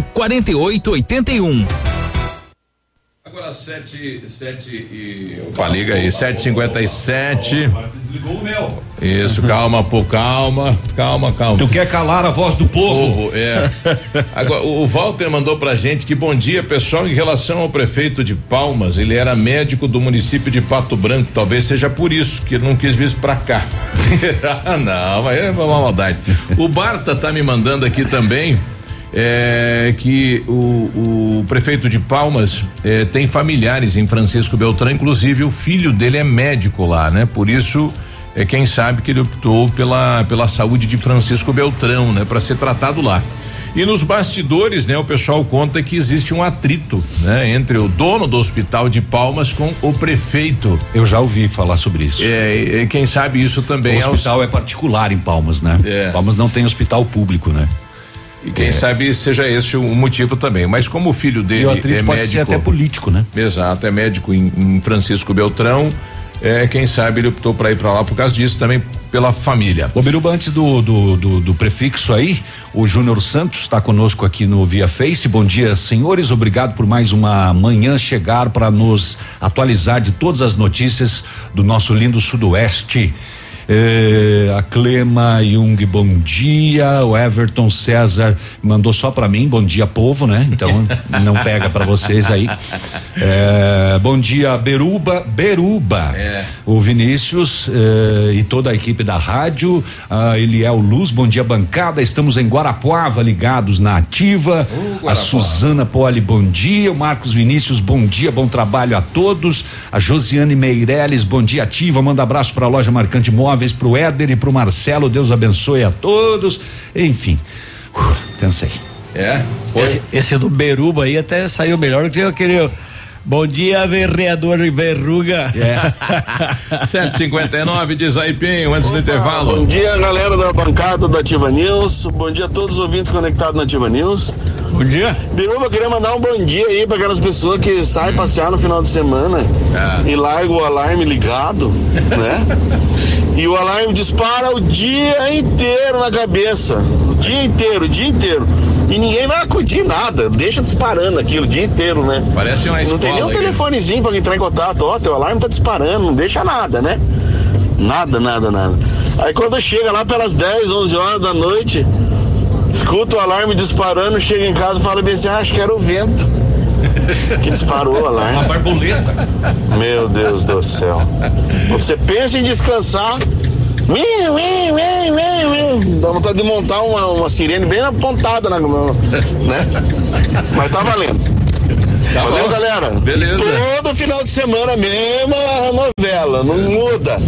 4881. Agora sete, sete e. Opa, liga aí, sete cinquenta e sete. Desligou o meu. Isso, calma, pô, calma, calma, calma. Tu quer calar a voz do povo? é. Agora, o o Walter mandou pra gente que bom dia, pessoal, em relação ao prefeito de Palmas, ele era médico do município de Pato Branco, talvez seja por isso que ele não quis vir pra cá. [LAUGHS] ah, não, mas é uma maldade. O Barta tá me mandando aqui também é, que o, o prefeito de Palmas é, tem familiares em Francisco Beltrão, inclusive o filho dele é médico lá, né? Por isso é quem sabe que ele optou pela pela saúde de Francisco Beltrão, né? Para ser tratado lá. E nos bastidores, né, o pessoal conta que existe um atrito, né, entre o dono do hospital de Palmas com o prefeito. Eu já ouvi falar sobre isso. É, e quem sabe isso também o é hospital é particular em Palmas, né? É. Palmas não tem hospital público, né? E quem sabe seja esse o motivo também. Mas como o filho dele o é pode médico. ser até político, né? Exato, é médico em, em Francisco Beltrão. É, quem sabe ele optou para ir para lá por causa disso, também pela família. Ô Biruba, antes do, do, do, do prefixo aí, o Júnior Santos está conosco aqui no Via Face. Bom dia, senhores. Obrigado por mais uma manhã chegar para nos atualizar de todas as notícias do nosso lindo Sudoeste. Eh, a Clema Jung, bom dia. O Everton César mandou só para mim, bom dia, povo, né? Então [LAUGHS] não pega para vocês aí. Eh, bom dia, Beruba, Beruba. O Vinícius eh, e toda a equipe da rádio. A Eliel Luz, bom dia, bancada. Estamos em Guarapuava, ligados na ativa. a Guarapuava. Suzana Poli, bom dia. O Marcos Vinícius, bom dia, bom trabalho a todos. A Josiane Meirelles, bom dia, ativa. Manda abraço para a loja Marcante Móveis, pro Éder e pro Marcelo. Deus abençoe a todos. Enfim, uh, cansei. É? Esse, esse do Beruba aí até saiu melhor do que aquele. Bom dia, vereador Verruga. É. [LAUGHS] 759 diz aí, Pinho, antes do intervalo. Bom dia, galera da bancada da Ativa News. Bom dia a todos os ouvintes conectados na Ativa News. Bom dia. Biruba, eu queria mandar um bom dia aí para aquelas pessoas que saem passear no final de semana e largam o alarme ligado, [LAUGHS] né? E o alarme dispara o dia inteiro na cabeça. O dia inteiro, o dia inteiro. E ninguém vai acudir nada, deixa disparando aquilo o dia inteiro, né? Parece uma Não tem nem um escola aí. telefonezinho pra entrar em contato. Ó, teu alarme tá disparando, não deixa nada, né? Nada, nada, nada. Aí quando chega lá pelas 10, 11 horas da noite, escuta o alarme disparando, chega em casa e fala bem assim: ah, acho que era o vento [LAUGHS] que disparou o alarme. Uma borboleta. Meu Deus do céu. Você pensa em descansar. Dá vontade de montar uma, uma sirene bem apontada, na, na- né? Mas tá valendo. Tá Valeu, bom. galera. Beleza. Todo final de semana, mesma novela, não muda.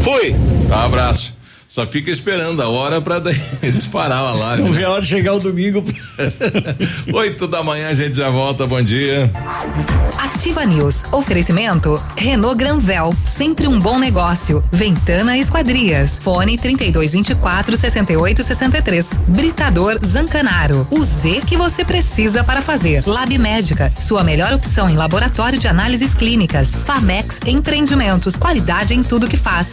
Fui. Um abraço. Só fica esperando a hora pra daí [LAUGHS] disparar o alarme. Não vê a hora de chegar o domingo. [LAUGHS] Oito da manhã a gente já volta, bom dia. Ativa News. Oferecimento Renault Granvel, sempre um bom negócio. Ventana Esquadrias. Fone 3224 6863. Britador Zancanaro. O Z que você precisa para fazer. Lab Médica, sua melhor opção em laboratório de análises clínicas. Famex Empreendimentos, qualidade em tudo que faz.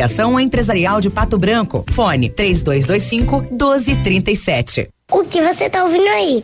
Associação Empresarial de Pato Branco. Fone 3225 1237. O que você tá ouvindo aí?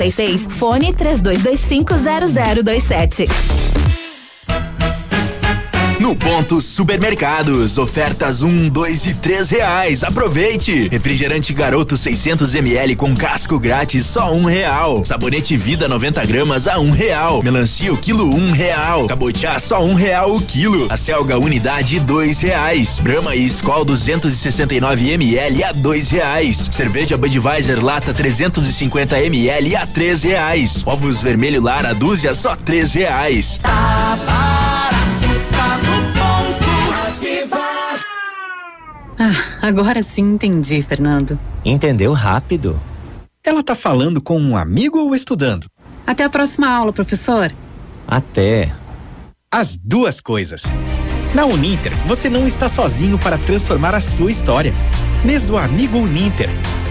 1246, fone 32250027. No ponto Supermercados, ofertas um, dois e três reais. Aproveite! Refrigerante Garoto 600 ml com casco grátis só um real. Sabonete Vida 90 gramas a um real. Melancia o quilo um real. Cabotiá só um real o quilo. A Selga unidade dois reais. Brahma e Skol 269 ml a dois reais. Cerveja Budweiser lata 350 ml a três reais. Ovos vermelho Lara dúzia só três reais. Tá barato, Ah, agora sim entendi, Fernando. Entendeu rápido. Ela tá falando com um amigo ou estudando? Até a próxima aula, professor. Até. As duas coisas. Na Uninter, você não está sozinho para transformar a sua história. Mês do Amigo Uninter.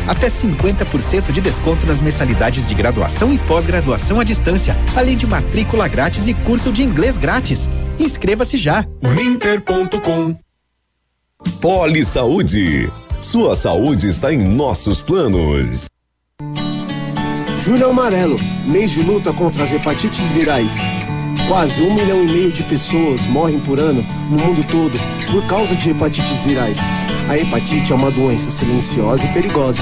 Até 50% de desconto nas mensalidades de graduação e pós-graduação à distância, além de matrícula grátis e curso de inglês grátis. Inscreva-se já. Uninter.com Poli Saúde. Sua saúde está em nossos planos. Julho Amarelo, mês de luta contra as hepatites virais. Quase um milhão e meio de pessoas morrem por ano no mundo todo por causa de hepatites virais. A hepatite é uma doença silenciosa e perigosa.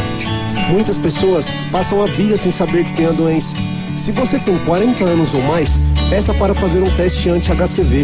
Muitas pessoas passam a vida sem saber que tem a doença. Se você tem 40 anos ou mais, peça para fazer um teste anti-HCV.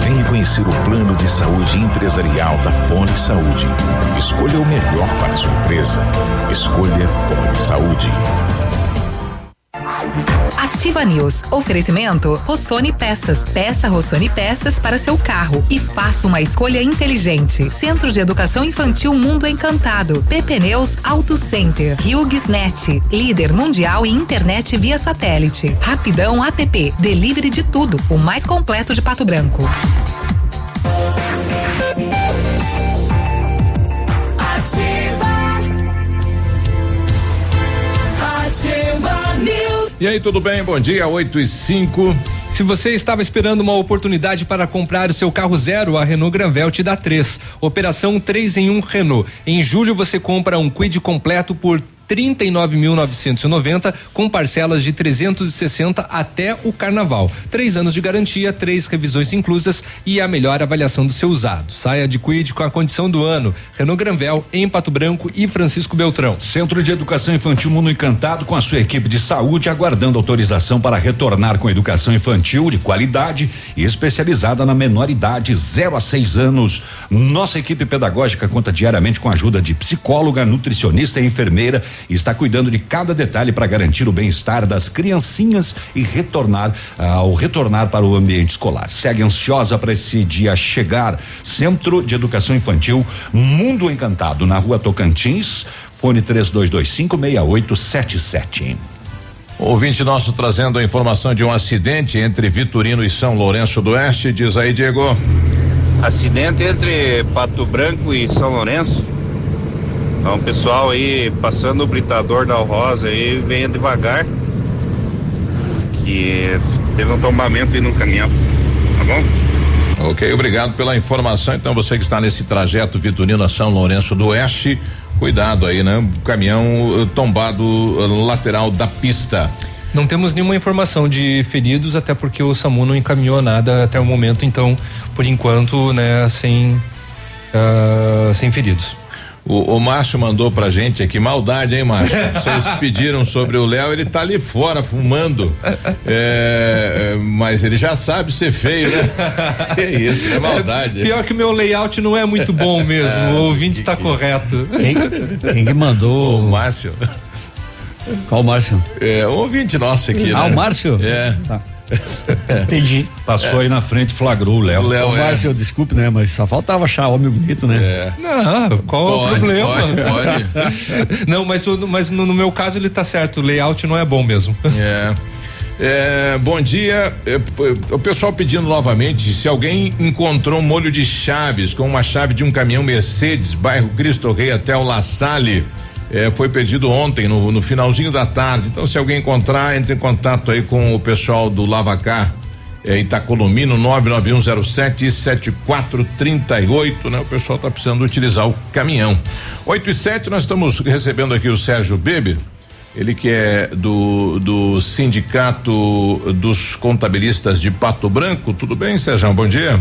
Venha conhecer o plano de saúde empresarial da Poli Saúde. Escolha o melhor para a sua empresa. Escolha Poli Saúde. Ativa News. Oferecimento Rossoni Peças. Peça Rossoni Peças para seu carro e faça uma escolha inteligente. Centro de Educação Infantil Mundo Encantado. PP Neus Auto Center. Net. Líder mundial em internet via satélite. Rapidão App. Delivery de tudo. O mais completo de Pato Branco. E aí, tudo bem? Bom dia, 8 e 5. Se você estava esperando uma oportunidade para comprar o seu carro zero, a Renault Granvel te dá três. Operação 3 em 1 um Renault. Em julho você compra um Quid completo por 39.990 com parcelas de 360 até o carnaval. Três anos de garantia, três revisões inclusas e a melhor avaliação do seu usado. Saia de Quid com a condição do ano. Renault Granvel, em Pato Branco e Francisco Beltrão. Centro de Educação Infantil Mundo Encantado com a sua equipe de saúde aguardando autorização para retornar com educação infantil de qualidade e especializada na menor idade, 0 a 6 anos. Nossa equipe pedagógica conta diariamente com a ajuda de psicóloga, nutricionista e enfermeira e está cuidando de cada detalhe para garantir o bem-estar das criancinhas e retornar ao retornar para o ambiente escolar. Segue ansiosa para esse dia chegar. Centro de Educação Infantil Mundo Encantado na Rua Tocantins, fone 3225 6877. Ouvinte nosso trazendo a informação de um acidente entre Vitorino e São Lourenço do Oeste. Diz aí, Diego. Acidente entre Pato Branco e São Lourenço. Então, pessoal aí passando o britador da Rosa aí, venha devagar. Que teve um tombamento aí no caminhão. Tá bom? Ok, obrigado pela informação. Então, você que está nesse trajeto Vitorino a São Lourenço do Oeste, cuidado aí, né? Caminhão uh, tombado uh, lateral da pista. Não temos nenhuma informação de feridos, até porque o SAMU não encaminhou nada até o momento, então, por enquanto, né, sem, uh, sem feridos. O, o Márcio mandou pra gente aqui, maldade, hein, Márcio? [LAUGHS] Vocês pediram sobre o Léo, ele tá ali fora fumando. É, mas ele já sabe ser feio, né? [LAUGHS] que isso, é maldade. Pior que o meu layout não é muito bom mesmo, é, [LAUGHS] o ouvinte está correto. Quem, quem que mandou? O Márcio. Qual o Márcio? É, um ouvinte nosso aqui, Ah, né? o Márcio? É. Tá. Entendi. Passou aí na frente, flagrou o Léo. O Léo, é. Márcio, desculpe, né? Mas só faltava achar homem bonito, né? É. Não, qual Pode, é o problema? pode, [LAUGHS] não, mas, mas no, no meu caso ele tá certo, o layout não é bom mesmo. É. É, bom dia. É, p- o pessoal pedindo novamente se alguém encontrou um molho de chaves com uma chave de um caminhão Mercedes, bairro Cristo Rei até o La Salle. É, foi pedido ontem, no, no finalzinho da tarde. Então, se alguém encontrar, entre em contato aí com o pessoal do Lavacar é, Itacolomi no 99107 7438, né? O pessoal tá precisando utilizar o caminhão. 8 e 7, nós estamos recebendo aqui o Sérgio Beber. Ele que é do, do Sindicato dos Contabilistas de Pato Branco. Tudo bem, Sérgio? Bom dia.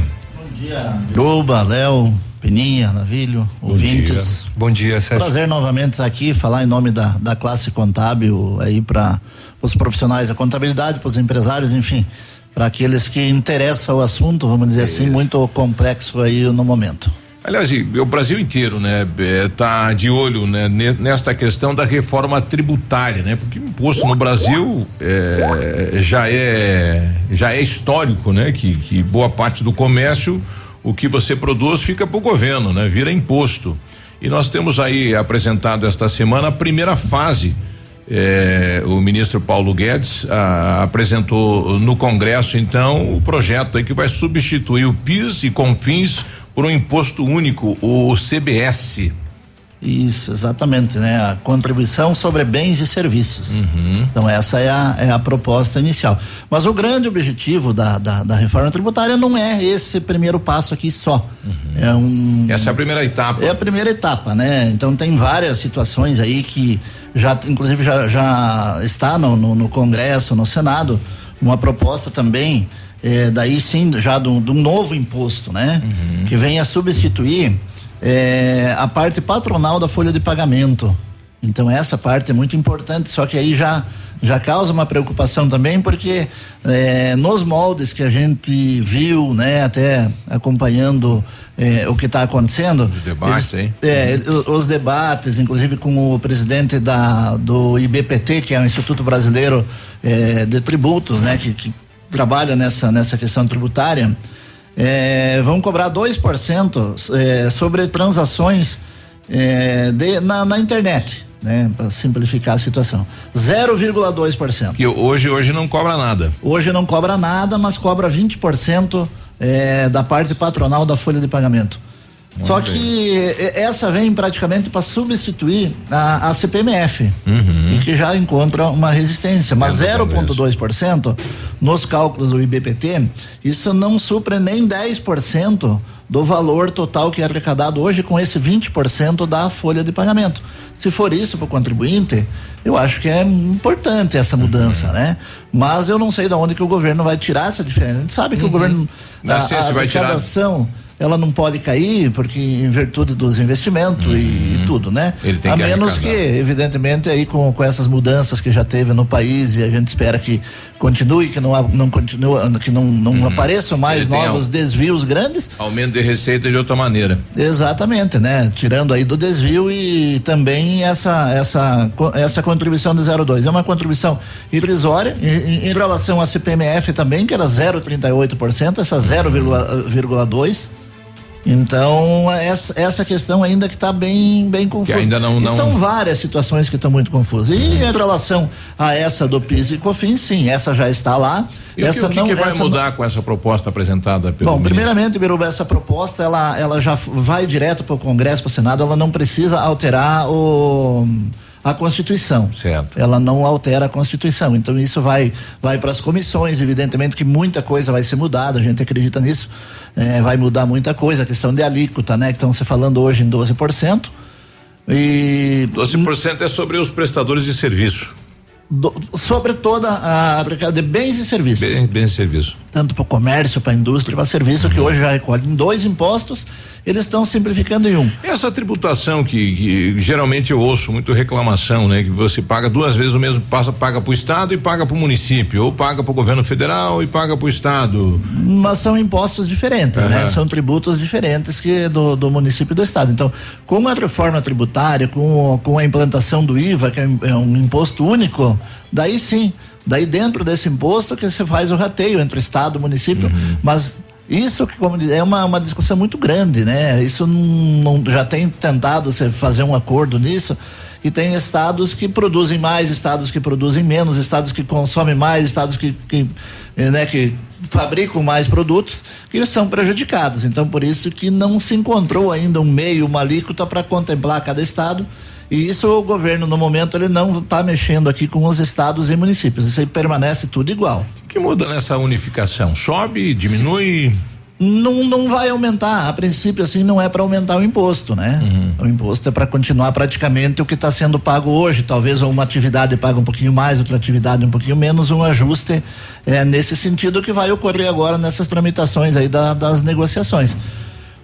Biruba, Léo, Peninha, Navilho, ouvintes. dia. Bom dia, Sérgio. Prazer novamente estar aqui, falar em nome da, da classe contábil aí para os profissionais da contabilidade, para os empresários, enfim, para aqueles que interessam o assunto, vamos dizer assim, muito complexo aí no momento. Aliás, o Brasil inteiro, né, eh, tá de olho, né, ne- nesta questão da reforma tributária, né? Porque imposto no Brasil eh, já é já é histórico, né? Que, que boa parte do comércio, o que você produz fica para o governo, né? Vira imposto. E nós temos aí apresentado esta semana a primeira fase. Eh, o ministro Paulo Guedes ah, apresentou no Congresso então o projeto aí que vai substituir o PIS e CONFINS por um imposto único, o CBS. Isso, exatamente, né? A contribuição sobre bens e serviços. Uhum. Então essa é a, é a proposta inicial. Mas o grande objetivo da, da, da reforma tributária não é esse primeiro passo aqui só. É um Essa é a primeira etapa. É a primeira etapa, né? Então tem várias situações aí que já, inclusive, já, já está no, no, no Congresso, no Senado, uma proposta também, eh, daí sim, já de um novo imposto, né? Que venha substituir eh, a parte patronal da folha de pagamento. Então essa parte é muito importante, só que aí já já causa uma preocupação também, porque eh, nos moldes que a gente viu, né, até acompanhando eh, o que está acontecendo, Os debates, hein? é, o- os debates, inclusive com o presidente da, do IBPT, que é o Instituto Brasileiro eh, de Tributos, né, que, que trabalha nessa, nessa questão tributária, eh, vão cobrar 2% eh, sobre transações eh, de, na, na internet, né, para simplificar a situação. 0,2%. Que hoje hoje não cobra nada. Hoje não cobra nada, mas cobra 20% eh, da parte patronal da folha de pagamento. Só bem. que essa vem praticamente para substituir a, a CPMF, Uhum. e que já encontra uma resistência. Mas É, no 0,2% nos cálculos do IBPT, isso não supre nem 10% do valor total que é arrecadado hoje com esse 20% da folha de pagamento. Se for isso para o contribuinte, eu acho que é importante essa mudança, né? Mas eu não sei de onde que o governo vai tirar essa diferença. A gente sabe que o governo Não a, sei se a vai tirar. Ela não pode cair porque em virtude dos investimentos e, e tudo, né? Uhum. Ele tem a que menos arrecadar. que, evidentemente, aí com, com essas mudanças que já teve no país e a gente espera que continue, que não não continue, que não, não apareçam mais Uhum. Ele tem novos desvios grandes. Aumento de receita de outra maneira. Exatamente, né? Tirando aí do desvio e também essa essa essa contribuição de 0,2 é uma contribuição irrisória em, em- em relação à CPMF também que era 0,38%, essa 0,2 então essa, essa questão ainda que está bem bem confusa. ainda não- não- são várias situações que estão muito confusas. E em relação a essa do PIS e COFINS, sim, essa já está lá. E o que- essa o que, não que vai essa não- mudar com essa proposta apresentada pelo Bom, primeiramente, Biruba, essa proposta ela, ela já vai direto para o Congresso, para o Senado, ela não precisa alterar o a Constituição. Certo. Ela não altera a Constituição. Então isso vai vai para as comissões, evidentemente que muita coisa vai ser mudada, a gente acredita nisso. Eh, vai mudar muita coisa, a questão de alíquota, né, que estão se falando hoje em 12%. E 12% é sobre os prestadores de serviço. do- sobre toda a arrecada de bens e serviços Bem, bem serviço. tanto para o comércio, para a indústria, para serviço, que hoje já recolhem dois impostos, eles estão simplificando em um. Essa tributação que, que geralmente eu ouço muito reclamação, né? Que você paga duas vezes o mesmo, passa, paga para o estado e paga para o município, ou paga para o governo federal e paga para o estado. Mas são impostos diferentes, né? Aham. São tributos diferentes que do, do município e do estado. Então, com a reforma tributária, com, com a implantação do IVA, que é um- é um imposto único, daí sim, daí dentro desse imposto que você faz o rateio entre estado e município, mas isso que como diz, é uma, uma discussão muito grande, né? Isso não, não- já tem tentado se fazer um acordo nisso E tem estados que produzem mais, estados que produzem menos, estados que consomem mais, estados que, que, eh, né, que fabricam mais produtos que são prejudicados. Então, por isso que não se encontrou ainda um meio, uma alíquota para contemplar cada estado. E isso o governo, no momento, ele não está mexendo aqui com os estados e municípios. Isso aí permanece tudo igual. O que muda nessa unificação? Sobe, diminui? não, não vai aumentar. A princípio, assim, não é para aumentar o imposto, né? Uhum. O imposto é para continuar praticamente o que está sendo pago hoje. Talvez uma atividade paga um pouquinho mais, outra atividade um pouquinho menos, um ajuste é, nesse sentido que vai ocorrer agora nessas tramitações aí da, das negociações.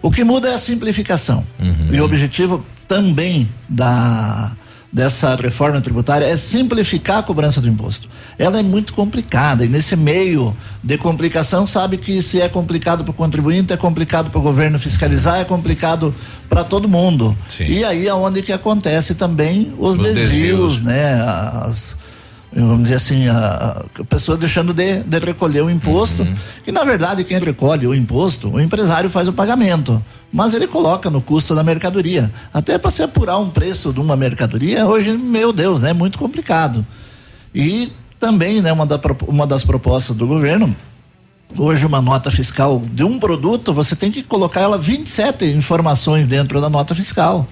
O que muda é a simplificação. Uhum. E o objetivo também da dessa reforma tributária é simplificar a cobrança do imposto. Ela é muito complicada e nesse meio de complicação sabe que se é complicado para o contribuinte, é complicado para o governo fiscalizar, é complicado para todo mundo. Sim. E aí é onde que acontece também os, os desvios, desvios, né? As, vamos dizer assim, a, a pessoa deixando de, de recolher o imposto, uhum. e na verdade quem recolhe o imposto, o empresário faz o pagamento mas ele coloca no custo da mercadoria. Até para se apurar um preço de uma mercadoria, hoje, meu Deus, é né, muito complicado. E também, né, uma, da, uma das propostas do governo, hoje uma nota fiscal de um produto, você tem que colocar ela 27 informações dentro da nota fiscal.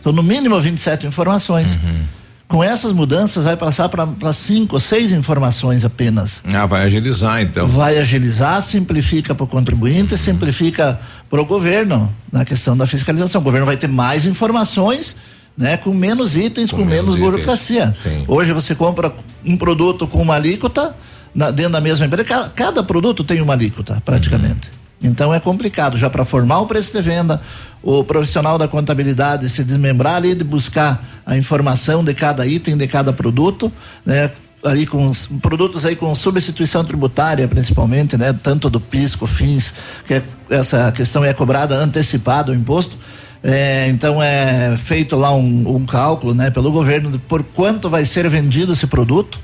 Então, no mínimo 27 informações. Uhum. Com essas mudanças, vai passar para cinco ou seis informações apenas. Ah, vai agilizar então. Vai agilizar, simplifica para o contribuinte, simplifica para o governo na questão da fiscalização. O governo vai ter mais informações. Né, com menos itens, com, com menos, menos burocracia. Hoje você compra um produto com uma alíquota na, dentro da mesma empresa, cada, cada, produto tem uma alíquota, praticamente. Uhum. Então é complicado já para formar o preço de venda, o profissional da contabilidade se desmembrar ali de buscar a informação de cada item, de cada produto, né? ali com os produtos aí com substituição tributária principalmente, né? Tanto do pisco, fins, que é, essa questão é cobrada antecipado o imposto. É, então é feito lá um, um cálculo, né, pelo governo por quanto vai ser vendido esse produto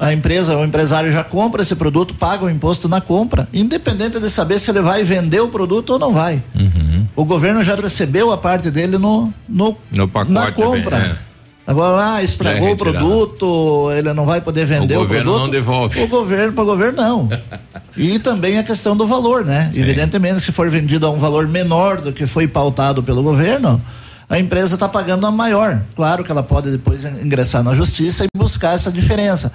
a empresa, o empresário já compra esse produto, paga o imposto na compra, independente de saber se ele vai vender o produto ou não vai. Uhum. O governo já recebeu a parte dele no, no, no pacote, na compra. É. Agora, ah, estragou é o produto, ele não vai poder vender o, o governo produto. não devolve. O governo, para o governo, não. [LAUGHS] e também a questão do valor, né? Sim. Evidentemente, se for vendido a um valor menor do que foi pautado pelo governo, a empresa está pagando a maior. Claro que ela pode depois ingressar na justiça e buscar essa diferença.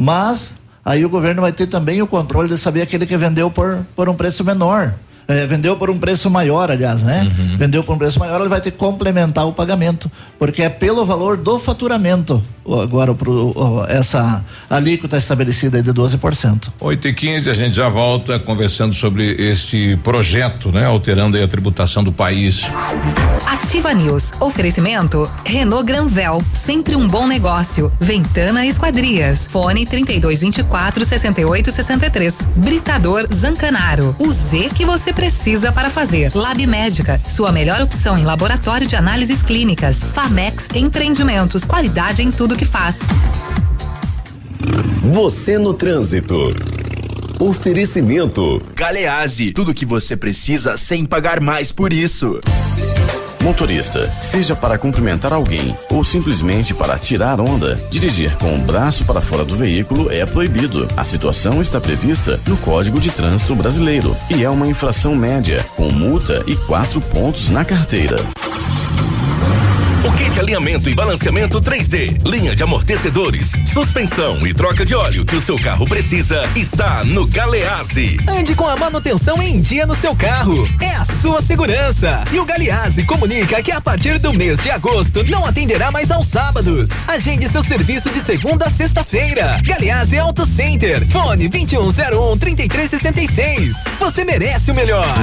Mas aí o governo vai ter também o controle de saber aquele que vendeu por, por um preço menor. É, vendeu por um preço maior, aliás, né? Uhum. Vendeu por um preço maior, ele vai ter que complementar o pagamento, porque é pelo valor do faturamento agora pro, essa alíquota estabelecida de 12%. 8 e 15 a gente já volta conversando sobre este projeto, né? Alterando a tributação do país. Ativa News. Oferecimento Renault Granvel, sempre um bom negócio. Ventana Esquadrias. Fone 3224 6863. Britador Zancanaro. O Z que você precisa para fazer. Lab Médica, sua melhor opção em laboratório de análises clínicas. Famex Empreendimentos, qualidade em tudo que faz. Você no trânsito. Oferecimento. Galease, tudo que você precisa sem pagar mais por isso. Motorista, seja para cumprimentar alguém ou simplesmente para tirar onda, dirigir com o braço para fora do veículo é proibido. A situação está prevista no Código de Trânsito Brasileiro e é uma infração média, com multa e quatro pontos na carteira. O kit alinhamento e balanceamento 3D, linha de amortecedores, suspensão e troca de óleo que o seu carro precisa está no Galeazzi. Ande com a manutenção em dia no seu carro. É a sua segurança. E o Galeazzi comunica que a partir do mês de agosto não atenderá mais aos sábados. Agende seu serviço de segunda a sexta-feira. Galeazzi Auto Center. Fone 2101 3366. Você merece o melhor.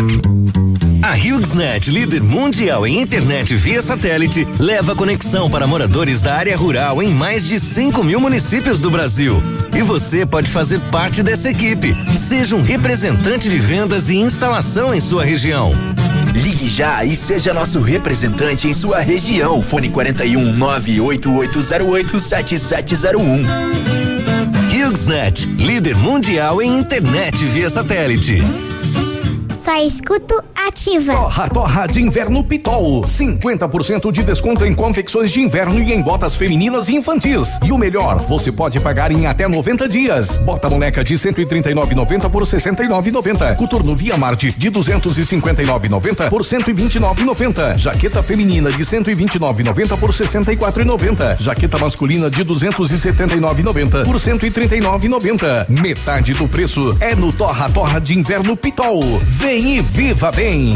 A HughesNet, líder mundial em internet via satélite, leva conexão para moradores da área rural em mais de 5 mil municípios do Brasil. E você pode fazer parte dessa equipe. Seja um representante de vendas e instalação em sua região. Ligue já e seja nosso representante em sua região. Fone 41 98808 7701. HughesNet, líder mundial em internet via satélite. Só escuto ativa. Torra, torra de inverno Pitol. 50% de desconto em confecções de inverno e em botas femininas e infantis. E o melhor, você pode pagar em até 90 dias. Bota moleca de 139,90 por 69,90. Coturno Via Marte de 259,90 por 129,90. Jaqueta feminina de 129,90 por 64,90. Jaqueta masculina de 279,90 por 139,90. Metade do preço é no Torra Torra de Inverno Pitol. Vem e viva bem.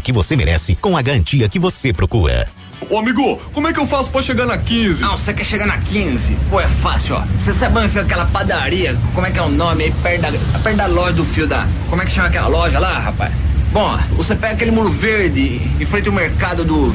que você merece com a garantia que você procura. Ô amigo, como é que eu faço pra chegar na 15? Não, você quer chegar na 15? Pô, é fácil, ó. Você sabe onde fica aquela padaria? Como é que é o nome aí? Perto da, perto da loja do fio da. Como é que chama aquela loja lá, rapaz? Bom, você pega aquele muro verde em frente ao mercado do.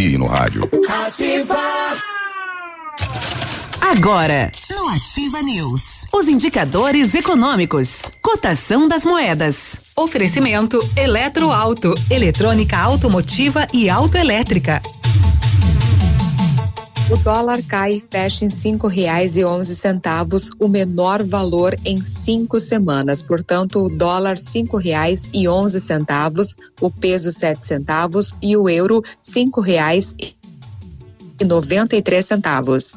no rádio. Ativa. Agora, no Ativa News, os indicadores econômicos, cotação das moedas. Oferecimento Eletroauto, eletrônica automotiva e autoelétrica. O dólar cai e fecha em cinco reais e onze centavos, o menor valor em cinco semanas. Portanto, o dólar cinco reais e onze centavos, o peso sete centavos e o euro cinco reais e noventa e três centavos.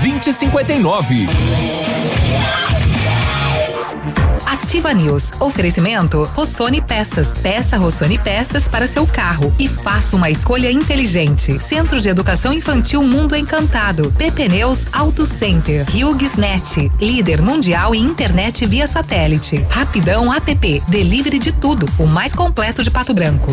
2059. Ativa News. Oferecimento Rossoni Peças. Peça Rossoni Peças para seu carro e faça uma escolha inteligente. Centro de Educação Infantil Mundo Encantado. PP Neus Auto Center. HughesNet. Líder mundial em internet via satélite. Rapidão App. Delivery de tudo. O mais completo de Pato Branco.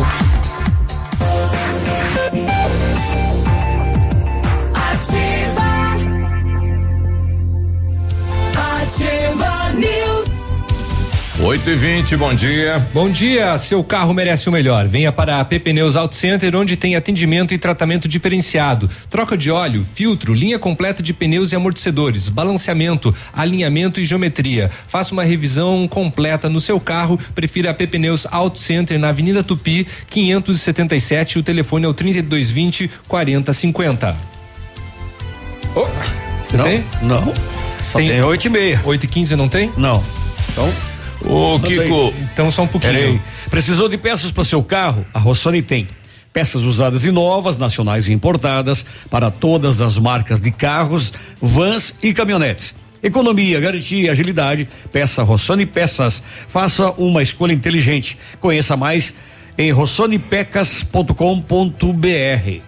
8 e 20 bom dia. Bom dia, seu carro merece o melhor. Venha para a PP Neus Auto Center, onde tem atendimento e tratamento diferenciado. Troca de óleo, filtro, linha completa de pneus e amortecedores, balanceamento, alinhamento e geometria. Faça uma revisão completa no seu carro. Prefira a PP Neus Auto Center na Avenida Tupi, 577. O telefone é o 3220 4050. Oh, você Não, tem? Não. Só tem oito e meia. 8 e 15 não tem? Não. Então. Ô, Kiko. Então só um pouquinho. Precisou de peças para seu carro? A Rossoni tem. Peças usadas e novas, nacionais e importadas, para todas as marcas de carros, vans e caminhonetes. Economia, garantia, agilidade. Peça Rossoni Peças. Faça uma escolha inteligente. Conheça mais em rossonipecas.com.br.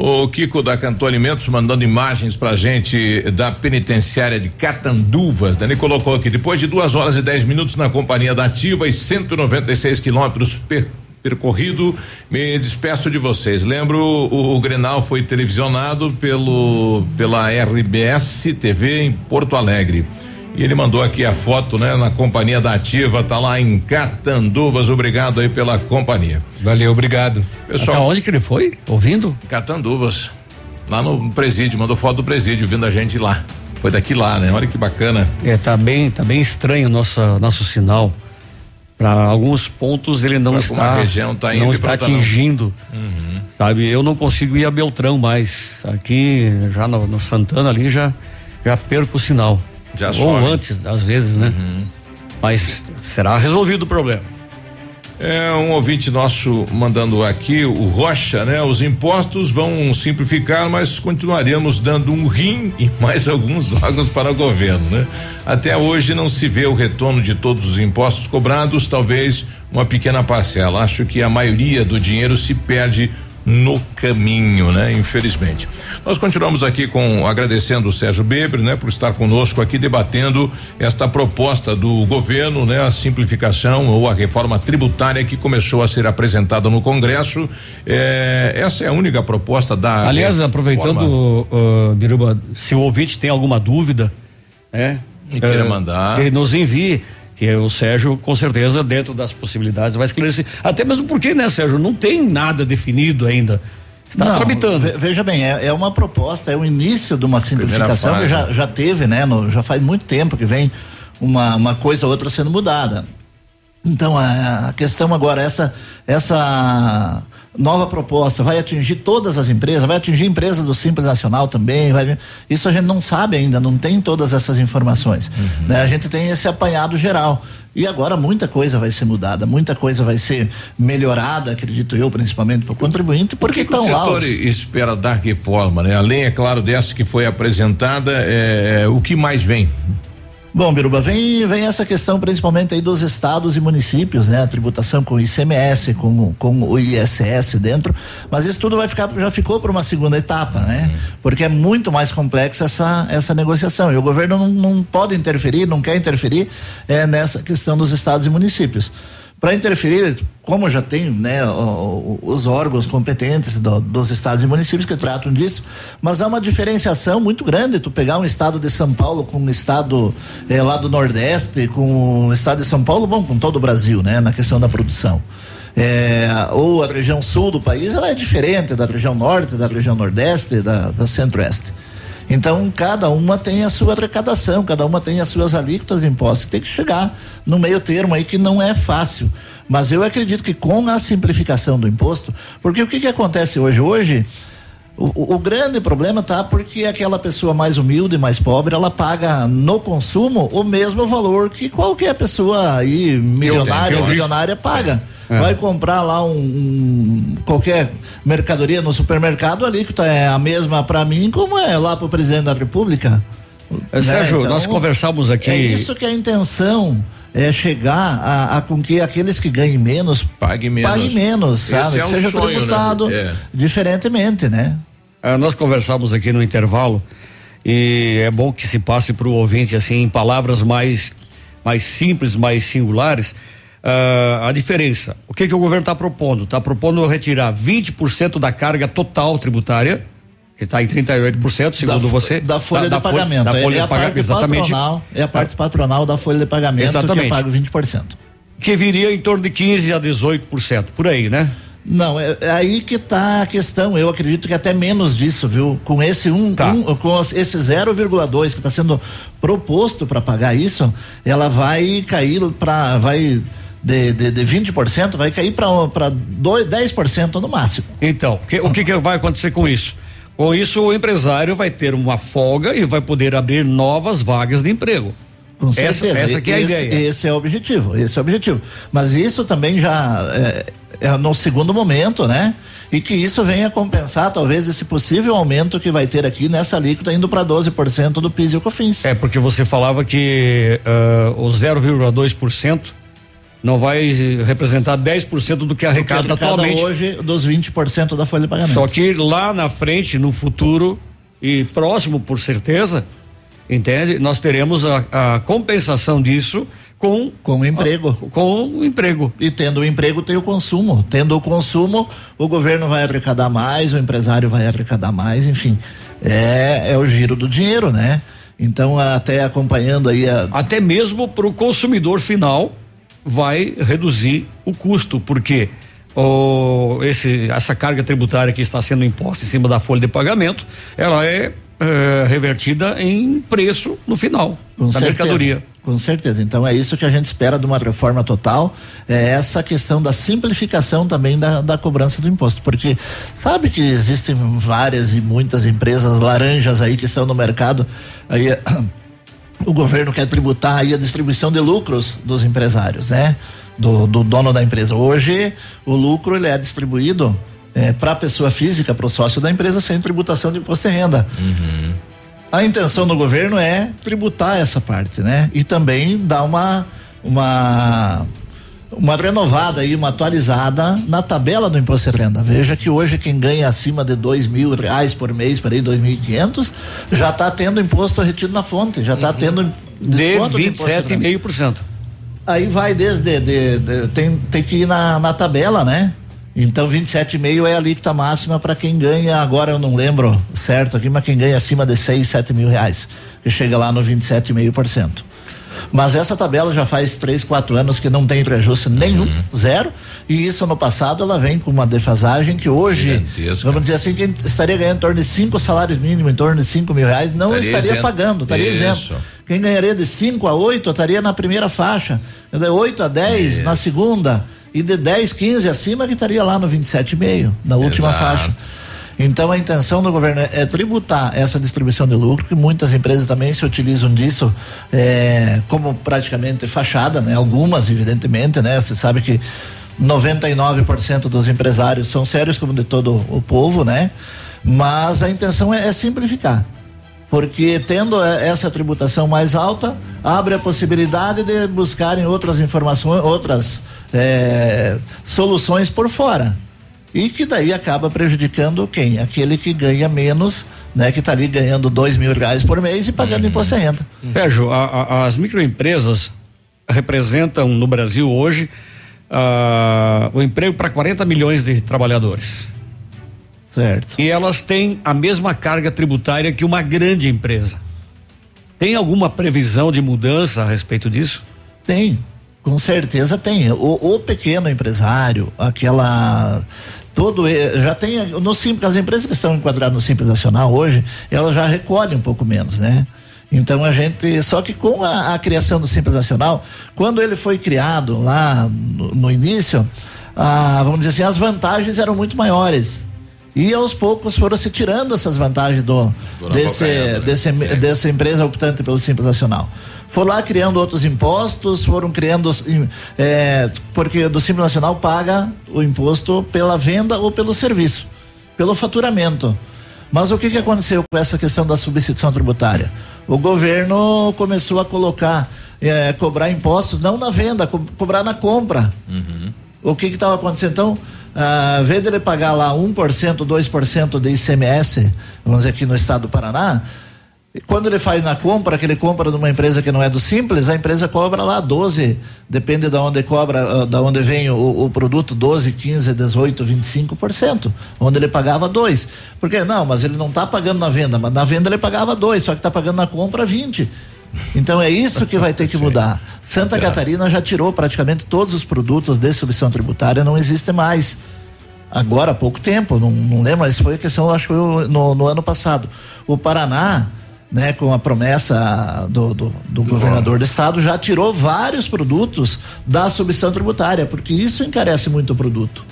O Kiko da Cantor Alimentos mandando imagens pra gente da penitenciária de Catanduvas. Ele colocou aqui, depois de duas horas e 10 minutos na companhia da Ativa e 196 quilômetros per, percorrido, me despeço de vocês. Lembro, o, o Grenal foi televisionado pelo pela RBS TV em Porto Alegre. E ele mandou aqui a foto, né, na companhia da Ativa, tá lá em Catanduvas. Obrigado aí pela companhia. Valeu, obrigado. Pessoal, Até onde que ele foi? Ouvindo? Catanduvas. Lá no presídio, mandou foto do presídio, vindo a gente lá. Foi daqui lá, né? Olha que bacana. É, tá bem, tá bem estranho nossa nosso sinal. Para alguns pontos ele não Pra está alguma região tá indo não está atingindo. Uhum. Sabe, eu não consigo ir a Beltrão mais. Aqui já no, no Santana ali já já perco o sinal. Já Ou some. antes, às vezes, né? Mas será resolvido o problema. É um ouvinte nosso mandando aqui, o Rocha, né? Os impostos vão simplificar, mas continuaremos dando um rim e mais alguns órgãos para o governo, né? Até hoje não se vê o retorno de todos os impostos cobrados, talvez uma pequena parcela. Acho que a maioria do dinheiro se perde no caminho, né? Infelizmente. Nós continuamos aqui com agradecendo o Sérgio Beber, né, por estar conosco aqui debatendo esta proposta do governo, né, a simplificação ou a reforma tributária que começou a ser apresentada no Congresso. Eh, essa é a única proposta da Aliás, reforma. aproveitando, uh, Biruba, se o ouvinte tem alguma dúvida, né? E queira eh, mandar. Que nos envie. Que o Sérgio, com certeza, dentro das possibilidades, vai esclarecer. Até mesmo porque, né, Sérgio, não tem nada definido ainda. Está Não, tramitando. ve- Veja bem, é, é uma proposta, é o início de uma simplificação que já, já teve, né? no- já faz muito tempo que vem uma, uma coisa ou outra sendo mudada. Então a, a questão agora, essa, essa nova proposta vai atingir todas as empresas, vai atingir empresas do Simples Nacional também, vai, isso a gente não sabe ainda, não tem todas essas informações. né? A gente tem esse apanhado geral. E agora muita coisa vai ser mudada, muita coisa vai ser melhorada, acredito eu, principalmente para o contribuinte, porque O que que o estão lá. setor os- espera da reforma, né? Além, é claro, dessa que foi apresentada, é, o que mais vem? Bom, Biruba, vem, vem essa questão principalmente aí dos estados e municípios, né? A tributação com o ICMS, com, com o ISS dentro, mas isso tudo vai ficar, já ficou para uma segunda etapa, né? Porque é muito mais complexa essa, essa negociação e o governo não, não pode interferir, não quer interferir é, nessa questão dos estados e municípios. Para interferir, como já tem né, os órgãos competentes do- dos estados e municípios que tratam disso, mas há uma diferenciação muito grande. Tu pegar um estado de São Paulo com um estado eh, lá do Nordeste, com o estado de São Paulo, bom, com todo o Brasil, né, na questão da produção. É, ou a região sul do país, ela é diferente da região norte, da região nordeste, da, da centro-oeste. Então, cada uma tem a sua arrecadação, cada uma tem as suas alíquotas de impostos. Tem que chegar no meio termo aí que não é fácil. Mas eu acredito que com a simplificação do imposto, porque o que, que acontece hoje? Hoje, o, o- grande problema tá porque aquela pessoa mais humilde, mais pobre, ela paga no consumo o mesmo valor que qualquer pessoa aí, milionária, bilionária, paga. É. Vai comprar lá um, um- qualquer mercadoria no supermercado, a alíquota é a mesma para mim como é lá para o presidente da República. Eh, Sérgio, nós conversamos aqui- É isso que é a intenção. É chegar a, a com que aqueles que ganhem menos paguem menos. paguem menos, Esse sabe? é que o seja sonho, né? tributado É. diferentemente, né? Ah, nós conversamos aqui no intervalo e é bom que se passe para o ouvinte assim em palavras mais mais simples, mais singulares. ah, a diferença. O que que o governo está propondo? Está propondo retirar 20% da carga total tributária, que está em 38%, segundo da, você. Da folha de fol- pagamento. da É- folha é, de a pagamento, parte exatamente. patronal, é a parte patronal da folha de pagamento que Exatamente. é pago 20%. Que viria em torno de 15 a 18%, por aí, né? Não, é, é aí que está a questão. Eu acredito que até menos disso, viu? Com esse um, Tá. um- com esse 0,2 que está sendo proposto para pagar isso, ela vai cair para vai de, de, de 20% vai cair para 10% no máximo. Então, que- o que, que vai acontecer com isso? Com isso, o empresário vai ter uma folga e vai poder abrir novas vagas de emprego. Com essa, certeza. essa que é a esse, ideia. Esse é o objetivo, esse é o objetivo. Mas isso também já é no segundo momento, né? E que isso venha compensar talvez esse possível aumento que vai ter aqui nessa alíquota indo para 12% do PIS e o COFINS. É porque você falava que ah, o 0,2% não vai representar 10% do que arrecada Arrecada atualmente. hoje dos 20% da folha de pagamento. Só que lá na frente, no futuro e próximo, por certeza, entende? Nós teremos a, a compensação disso com com o emprego. com o emprego. E tendo o emprego tem o consumo. Tendo o consumo, o governo vai arrecadar mais, o empresário vai arrecadar mais, enfim. É, é o giro do dinheiro, né? Então, até acompanhando aí a, Até mesmo para o consumidor final vai reduzir o custo, porque o, esse, essa carga tributária que está sendo imposta em cima da folha de pagamento, ela é eh, revertida em preço no final Com da certeza, mercadoria. Com certeza. Então é isso que a gente espera de uma reforma total, é essa questão da simplificação também da, da cobrança do imposto, porque sabe que existem várias e muitas empresas laranjas aí que estão no mercado, aí o governo quer tributar aí a distribuição de lucros dos empresários, né? Do, do dono da empresa. Hoje o lucro ele é distribuído é, para a pessoa física, para o sócio da empresa, sem tributação de imposto de renda. A intenção do governo é tributar essa parte, né? E também dar uma uma uma renovada aí, uma atualizada na tabela do imposto de renda. Veja que hoje quem ganha acima de dois mil reais por mês, por aí dois mil e quinhentos, já está tendo imposto retido na fonte, já está tendo De desconto de renda. 27,5%. Aí vai desde de, de- tem tem que ir na, na tabela, né? Então 27,5 é a alíquota máxima para quem ganha, agora eu não lembro certo aqui, mas quem ganha acima de 6, 7 mil reais, que chega lá no 27,5%. Mas essa tabela já faz três, quatro anos que não tem reajuste nenhum, zero. E isso no passado ela vem com uma defasagem que hoje, vamos dizer assim, quem estaria ganhando em torno de cinco salários mínimos, em torno de cinco mil reais, não Estaria estaria isento. pagando, estaria Isso. isento. Quem ganharia de 5 a 8 estaria na primeira faixa, de 8 a 10 na segunda e de 10, 15 acima que estaria lá no 27,5, na última Exato. faixa. Então a intenção do governo é, é tributar essa distribuição de lucro, que muitas empresas também se utilizam disso é, como praticamente fachada, né? Algumas, evidentemente, né? Você sabe que 99% dos empresários são sérios como de todo o povo, né? Mas a intenção é- é simplificar porque tendo eh, essa tributação mais alta, abre a possibilidade de buscarem outras informações, outras eh, soluções por fora. E que daí acaba prejudicando quem? Aquele que ganha menos, né? Que está ali ganhando dois mil reais por mês e pagando imposto de renda. Sérgio, a- a- as microempresas representam no Brasil hoje ah, o emprego para 40 milhões de trabalhadores. Certo. E elas têm a mesma carga tributária que uma grande empresa. Tem alguma previsão de mudança a respeito disso? Tem, com certeza tem. O, o pequeno empresário, aquela. Todo, já tem no simples, as empresas que estão enquadradas no Simples Nacional hoje, elas já recolhem um pouco menos, né? Então a gente, só que com a, a criação do Simples Nacional, quando ele foi criado lá no, no início, ah, vamos dizer assim, as vantagens eram muito maiores. E aos poucos foram se tirando essas vantagens do, desse, né? desse, dessa empresa optante pelo Simples Nacional. Foram lá criando outros impostos, foram criando. eh, porque do Simples Nacional paga o imposto pela venda ou pelo serviço, pelo faturamento. Mas o que, que aconteceu com essa questão da substituição tributária? O governo começou a colocar, eh, cobrar impostos não na venda, co- cobrar na compra. O que estava acontecendo? Então, ah, vez dele pagar lá 1%, 2% de ICMS, vamos dizer aqui no estado do Paraná, quando ele faz na compra, que ele compra de uma empresa que não é do Simples, a empresa cobra lá 12, depende de onde cobra, ah, da onde vem o, o produto, 12, 15, 18, 25%, onde ele pagava 2. Porque não, mas ele não está pagando na venda, mas na venda ele pagava 2, só que está pagando na compra 20. Então é isso que vai ter que [LAUGHS] mudar. Santa Catarina já tirou praticamente todos os produtos de substituição tributária, não existe mais. Agora há pouco tempo, não, não lembro, mas foi a questão, acho que no, no ano passado. O Paraná, né, com a promessa do, do, do governador do estado, já tirou vários produtos da substituição tributária, porque isso encarece muito o produto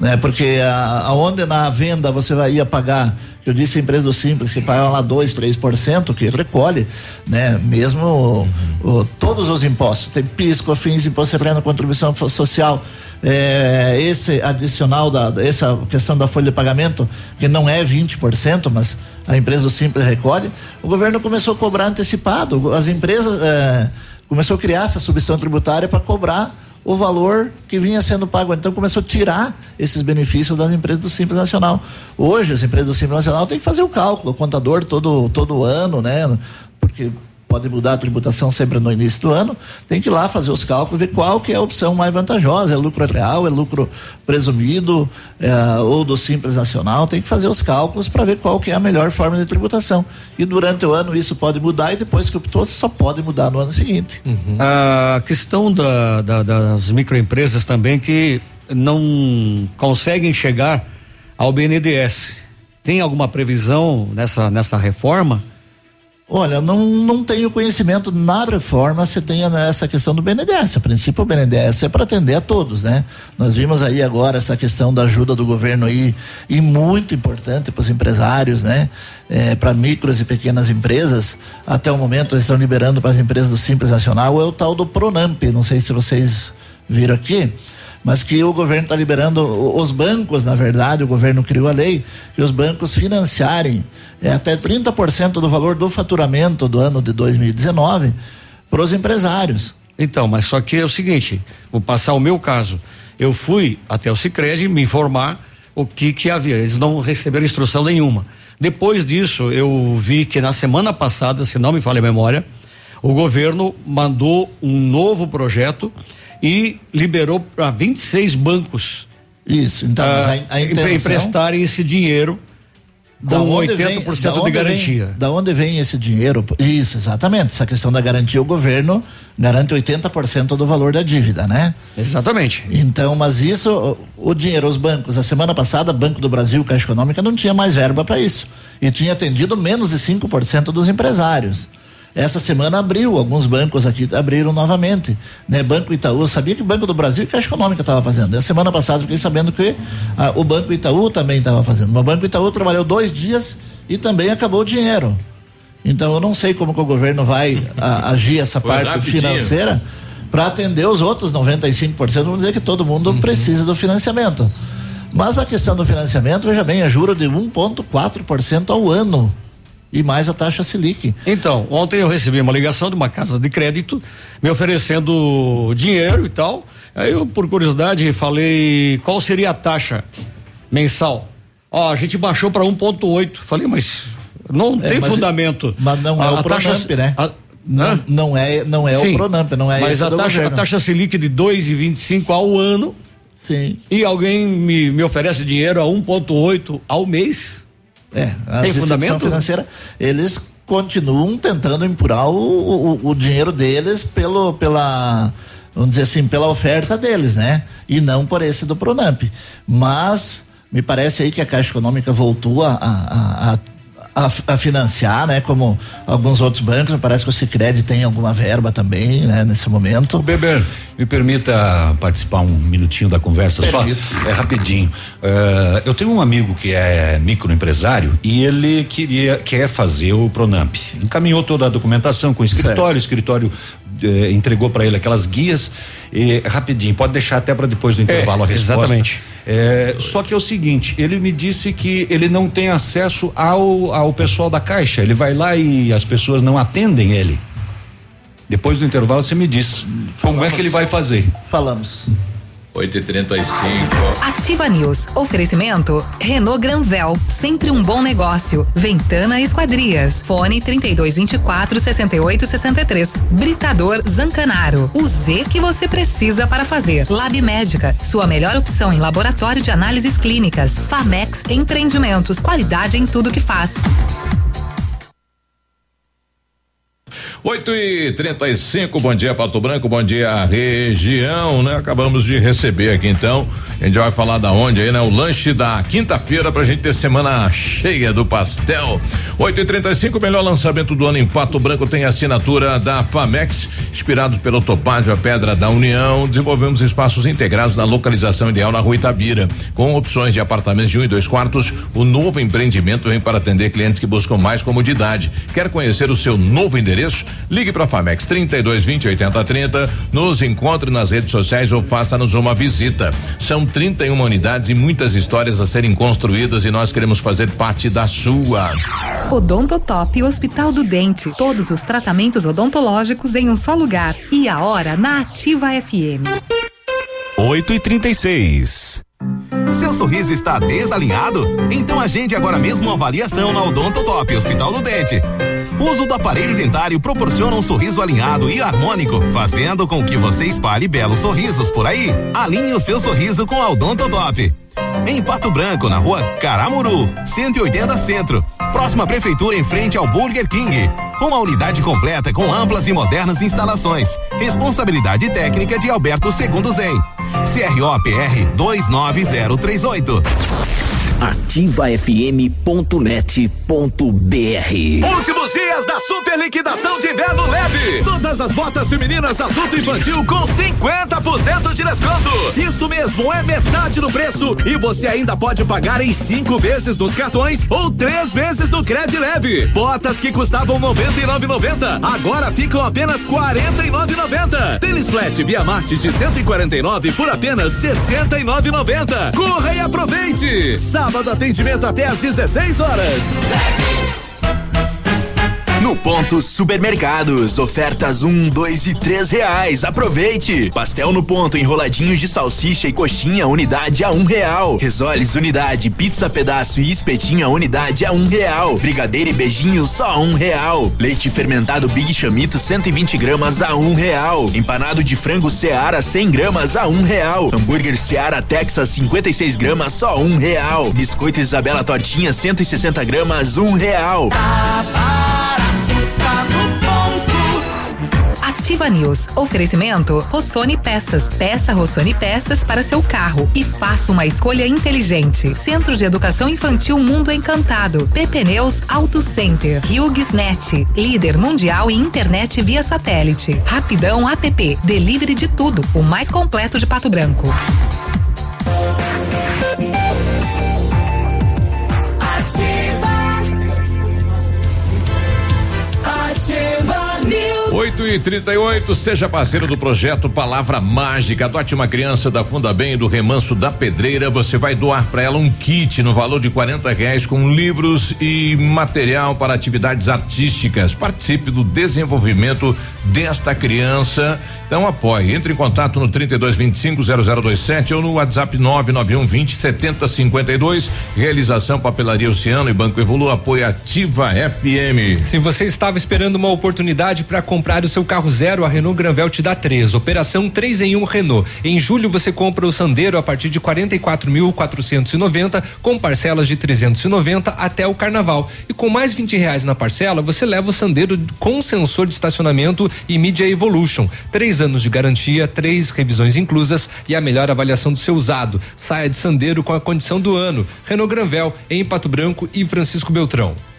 né? Porque aonde na venda você vai ia pagar, que eu disse a empresa do Simples que paga lá 2, 3%, que recolhe, né? Mesmo o- o- todos os impostos, tem PIS, COFINS, imposto de renda, contribuição social, eh, esse adicional da essa questão da folha de pagamento, que não é 20%, mas a empresa do Simples recolhe, o governo começou a cobrar antecipado, as empresas eh, começou a criar essa substituição tributária para cobrar o valor que vinha sendo pago. Então começou a tirar esses benefícios das empresas do Simples Nacional. Hoje as empresas do Simples Nacional têm que fazer o cálculo, o contador todo todo ano, né? Porque pode mudar a tributação sempre no início do ano, tem que ir lá fazer os cálculos, ver qual que é a opção mais vantajosa, é lucro real, é lucro presumido, é, ou do Simples Nacional, tem que fazer os cálculos para ver qual que é a melhor forma de tributação. E durante o ano isso pode mudar e depois que optou, só pode mudar no ano seguinte. A questão da- da- das microempresas também que não conseguem chegar ao BNDES. Tem alguma previsão nessa, nessa reforma? Olha, não, não tenho conhecimento na reforma se tenha essa questão do BNDES. A princípio, o BNDES é para atender a todos, né? Nós vimos aí agora essa questão da ajuda do governo aí, e muito importante para os empresários, né? É, para micros e pequenas empresas. Até o momento, eles estão liberando para as empresas do Simples Nacional, é o tal do Pronamp. Não sei se vocês viram aqui mas que o governo está liberando os bancos, na verdade, o governo criou a lei que os bancos financiarem é, até 30% do valor do faturamento do ano de 2019 para os empresários. Então, mas só que é o seguinte, vou passar o meu caso. Eu fui até o Sicredi me informar o que que havia. Eles não receberam instrução nenhuma. Depois disso, eu vi que na semana passada, se não me falha a memória, o governo mandou um novo projeto e liberou para 26 bancos. Isso, então, a, ah, a intenção... emprestarem esse dinheiro com 80% vem, de garantia. Vem, da onde vem esse dinheiro? Isso, exatamente. Essa questão da garantia, o governo garante 80% do valor da dívida, né? Exatamente. Então, mas isso, o dinheiro, os bancos, a semana passada, Banco do Brasil, Caixa Econômica, não tinha mais verba para isso. E tinha atendido menos de 5% dos empresários. Essa semana abriu, alguns bancos aqui abriram novamente. Né? Banco Itaú, sabia que o Banco do Brasil e Caixa Econômica estava fazendo. Essa semana passada fiquei sabendo que ah, o Banco Itaú também estava fazendo. Mas o Banco Itaú trabalhou dois dias e também acabou o dinheiro. Então eu não sei como que o governo vai a, [LAUGHS] agir essa Foi parte rapidinho. financeira para atender os outros 95%. Vamos dizer que todo mundo uhum. precisa do financiamento. Mas a questão do financiamento, veja bem, é juro de 1,4% ao ano e mais a taxa Selic. Então, ontem eu recebi uma ligação de uma casa de crédito me oferecendo dinheiro e tal. Aí eu, por curiosidade, falei qual seria a taxa mensal. Ó, a gente baixou para 1,8. Falei, mas não é, tem mas fundamento. Mas não é a, o Pronamp, né? A, não, não, é, não é Sim, o Pronamp, não é Mas a taxa, a taxa Selic de 2,25 ao ano. Sim. E alguém me, me oferece dinheiro a 1,8 ao mês. É, a Tem fundamento financeira, eles continuam tentando empurrar o, o, o, dinheiro deles pelo, pela, vamos dizer assim, pela oferta deles, né? E não por esse do Pronamp. Mas me parece aí que a Caixa Econômica voltou a, a, a a, a, financiar, né? Como alguns outros bancos, parece que o Sicredi tem alguma verba também, né? Nesse momento. O Beber, me permita participar um minutinho da conversa Permito. só, é rapidinho. Uh, eu tenho um amigo que é microempresário e ele queria quer fazer o Pronamp. Encaminhou toda a documentação com o escritório, o escritório eh, entregou para ele aquelas guias e rapidinho, pode deixar até para depois do é, intervalo é, a resposta. Exatamente. É, só que é o seguinte, ele me disse que ele não tem acesso ao, ao pessoal da caixa. Ele vai lá e as pessoas não atendem ele. Depois do intervalo você me diz Falamos. como é que ele vai fazer. Falamos. 8 e 35 Ativa News. Oferecimento Renault Granvel. Sempre um bom negócio. Ventana Esquadrias. Fone 3224 6863. Britador Zancanaro. O Z que você precisa para fazer. Lab Médica. Sua melhor opção em laboratório de análises clínicas. Famex Empreendimentos. Qualidade em tudo que faz. 8 e 35 bom dia, Pato Branco, bom dia, região, né? Acabamos de receber aqui então. A gente vai falar da onde aí, né? O lanche da quinta-feira pra gente ter semana cheia do pastel. 8 e 35 melhor lançamento do ano em Pato Branco tem assinatura da Famex, inspirados pelo Topázio, a Pedra da União. Desenvolvemos espaços integrados na localização ideal na rua Itabira, com opções de apartamentos de um e dois quartos. O novo empreendimento vem para atender clientes que buscam mais comodidade. Quer conhecer o seu novo endereço? Endereço. Ligue para a Famex 32 20 80 30. Nos encontre nas redes sociais ou faça-nos uma visita. São 31 unidades e muitas histórias a serem construídas e nós queremos fazer parte da sua. Odontotop Hospital do Dente. Todos os tratamentos odontológicos em um só lugar. E a hora na Ativa FM. 8 e 36 seu sorriso está desalinhado? Então agende agora mesmo uma avaliação na Odontotop Hospital do Dente. O uso do aparelho dentário proporciona um sorriso alinhado e harmônico, fazendo com que você espalhe belos sorrisos por aí. Alinhe o seu sorriso com a Odontotop. Em Pato Branco, na rua Caramuru, 180 Centro. Próxima prefeitura em frente ao Burger King. Uma unidade completa com amplas e modernas instalações. Responsabilidade técnica de Alberto Segundo Zen. CROPR 29038. ativafm.net.br. Últimos dias da super liquidação de inverno leve. Todas as botas femininas adulto infantil com 50% de desconto. Isso mesmo, é metade do preço e você ainda pode pagar em cinco vezes nos cartões ou três vezes no crédito leve. Botas que custavam 99,90 agora ficam apenas 49,90. Tênis flat Via Marte de 149 por apenas 69,90. Corra e aproveite. Sábado atendimento até às 16 horas. No ponto Supermercados, ofertas um, dois e três reais. Aproveite! Pastel no ponto, enroladinhos de salsicha e coxinha, unidade a um real. Resoles, unidade, pizza pedaço e espetinho, unidade a um real. Brigadeiro e beijinho, só um real. Leite fermentado Big Chamito, 120 gramas a um real. Empanado de frango Seara, 100 gramas a um real. Hambúrguer Seara Texas, 56 gramas, só um real. Biscoito Isabela Tortinha, 160 gramas, um real. Ativa News. Oferecimento Rossoni Peças. Peça Rossoni Peças para seu carro e faça uma escolha inteligente. Centro de Educação Infantil Mundo Encantado. PP Neus Auto Center. HughesNet. Líder mundial em internet via satélite. Rapidão app. Delivery de tudo. O mais completo de Pato Branco. 8 e 38 seja parceiro do projeto Palavra Mágica. Adote uma criança da Funda Bem do Remanso da Pedreira. Você vai doar para ela um kit no valor de 40 reais com livros e material para atividades artísticas. Participe do desenvolvimento desta criança. Então apoie. Entre em contato no 32250027 ou no WhatsApp 991 20 70 52. Realização Papelaria Oceano e Banco Evolu. Apoio Ativa FM. Se você estava esperando uma oportunidade para comprar o seu carro zero, a Renault Granvel te dá três. Operação 3 em 1 um Renault. Em julho você compra o Sandero a partir de 44.490 com parcelas de 390 até o Carnaval. E com mais 20 reais na parcela, você leva o Sandero com sensor de estacionamento e Media Evolution. Três anos de garantia, três revisões inclusas e a melhor avaliação do seu usado. Saia de Sandero com a condição do ano. Renault Granvel em Pato Branco e Francisco Beltrão.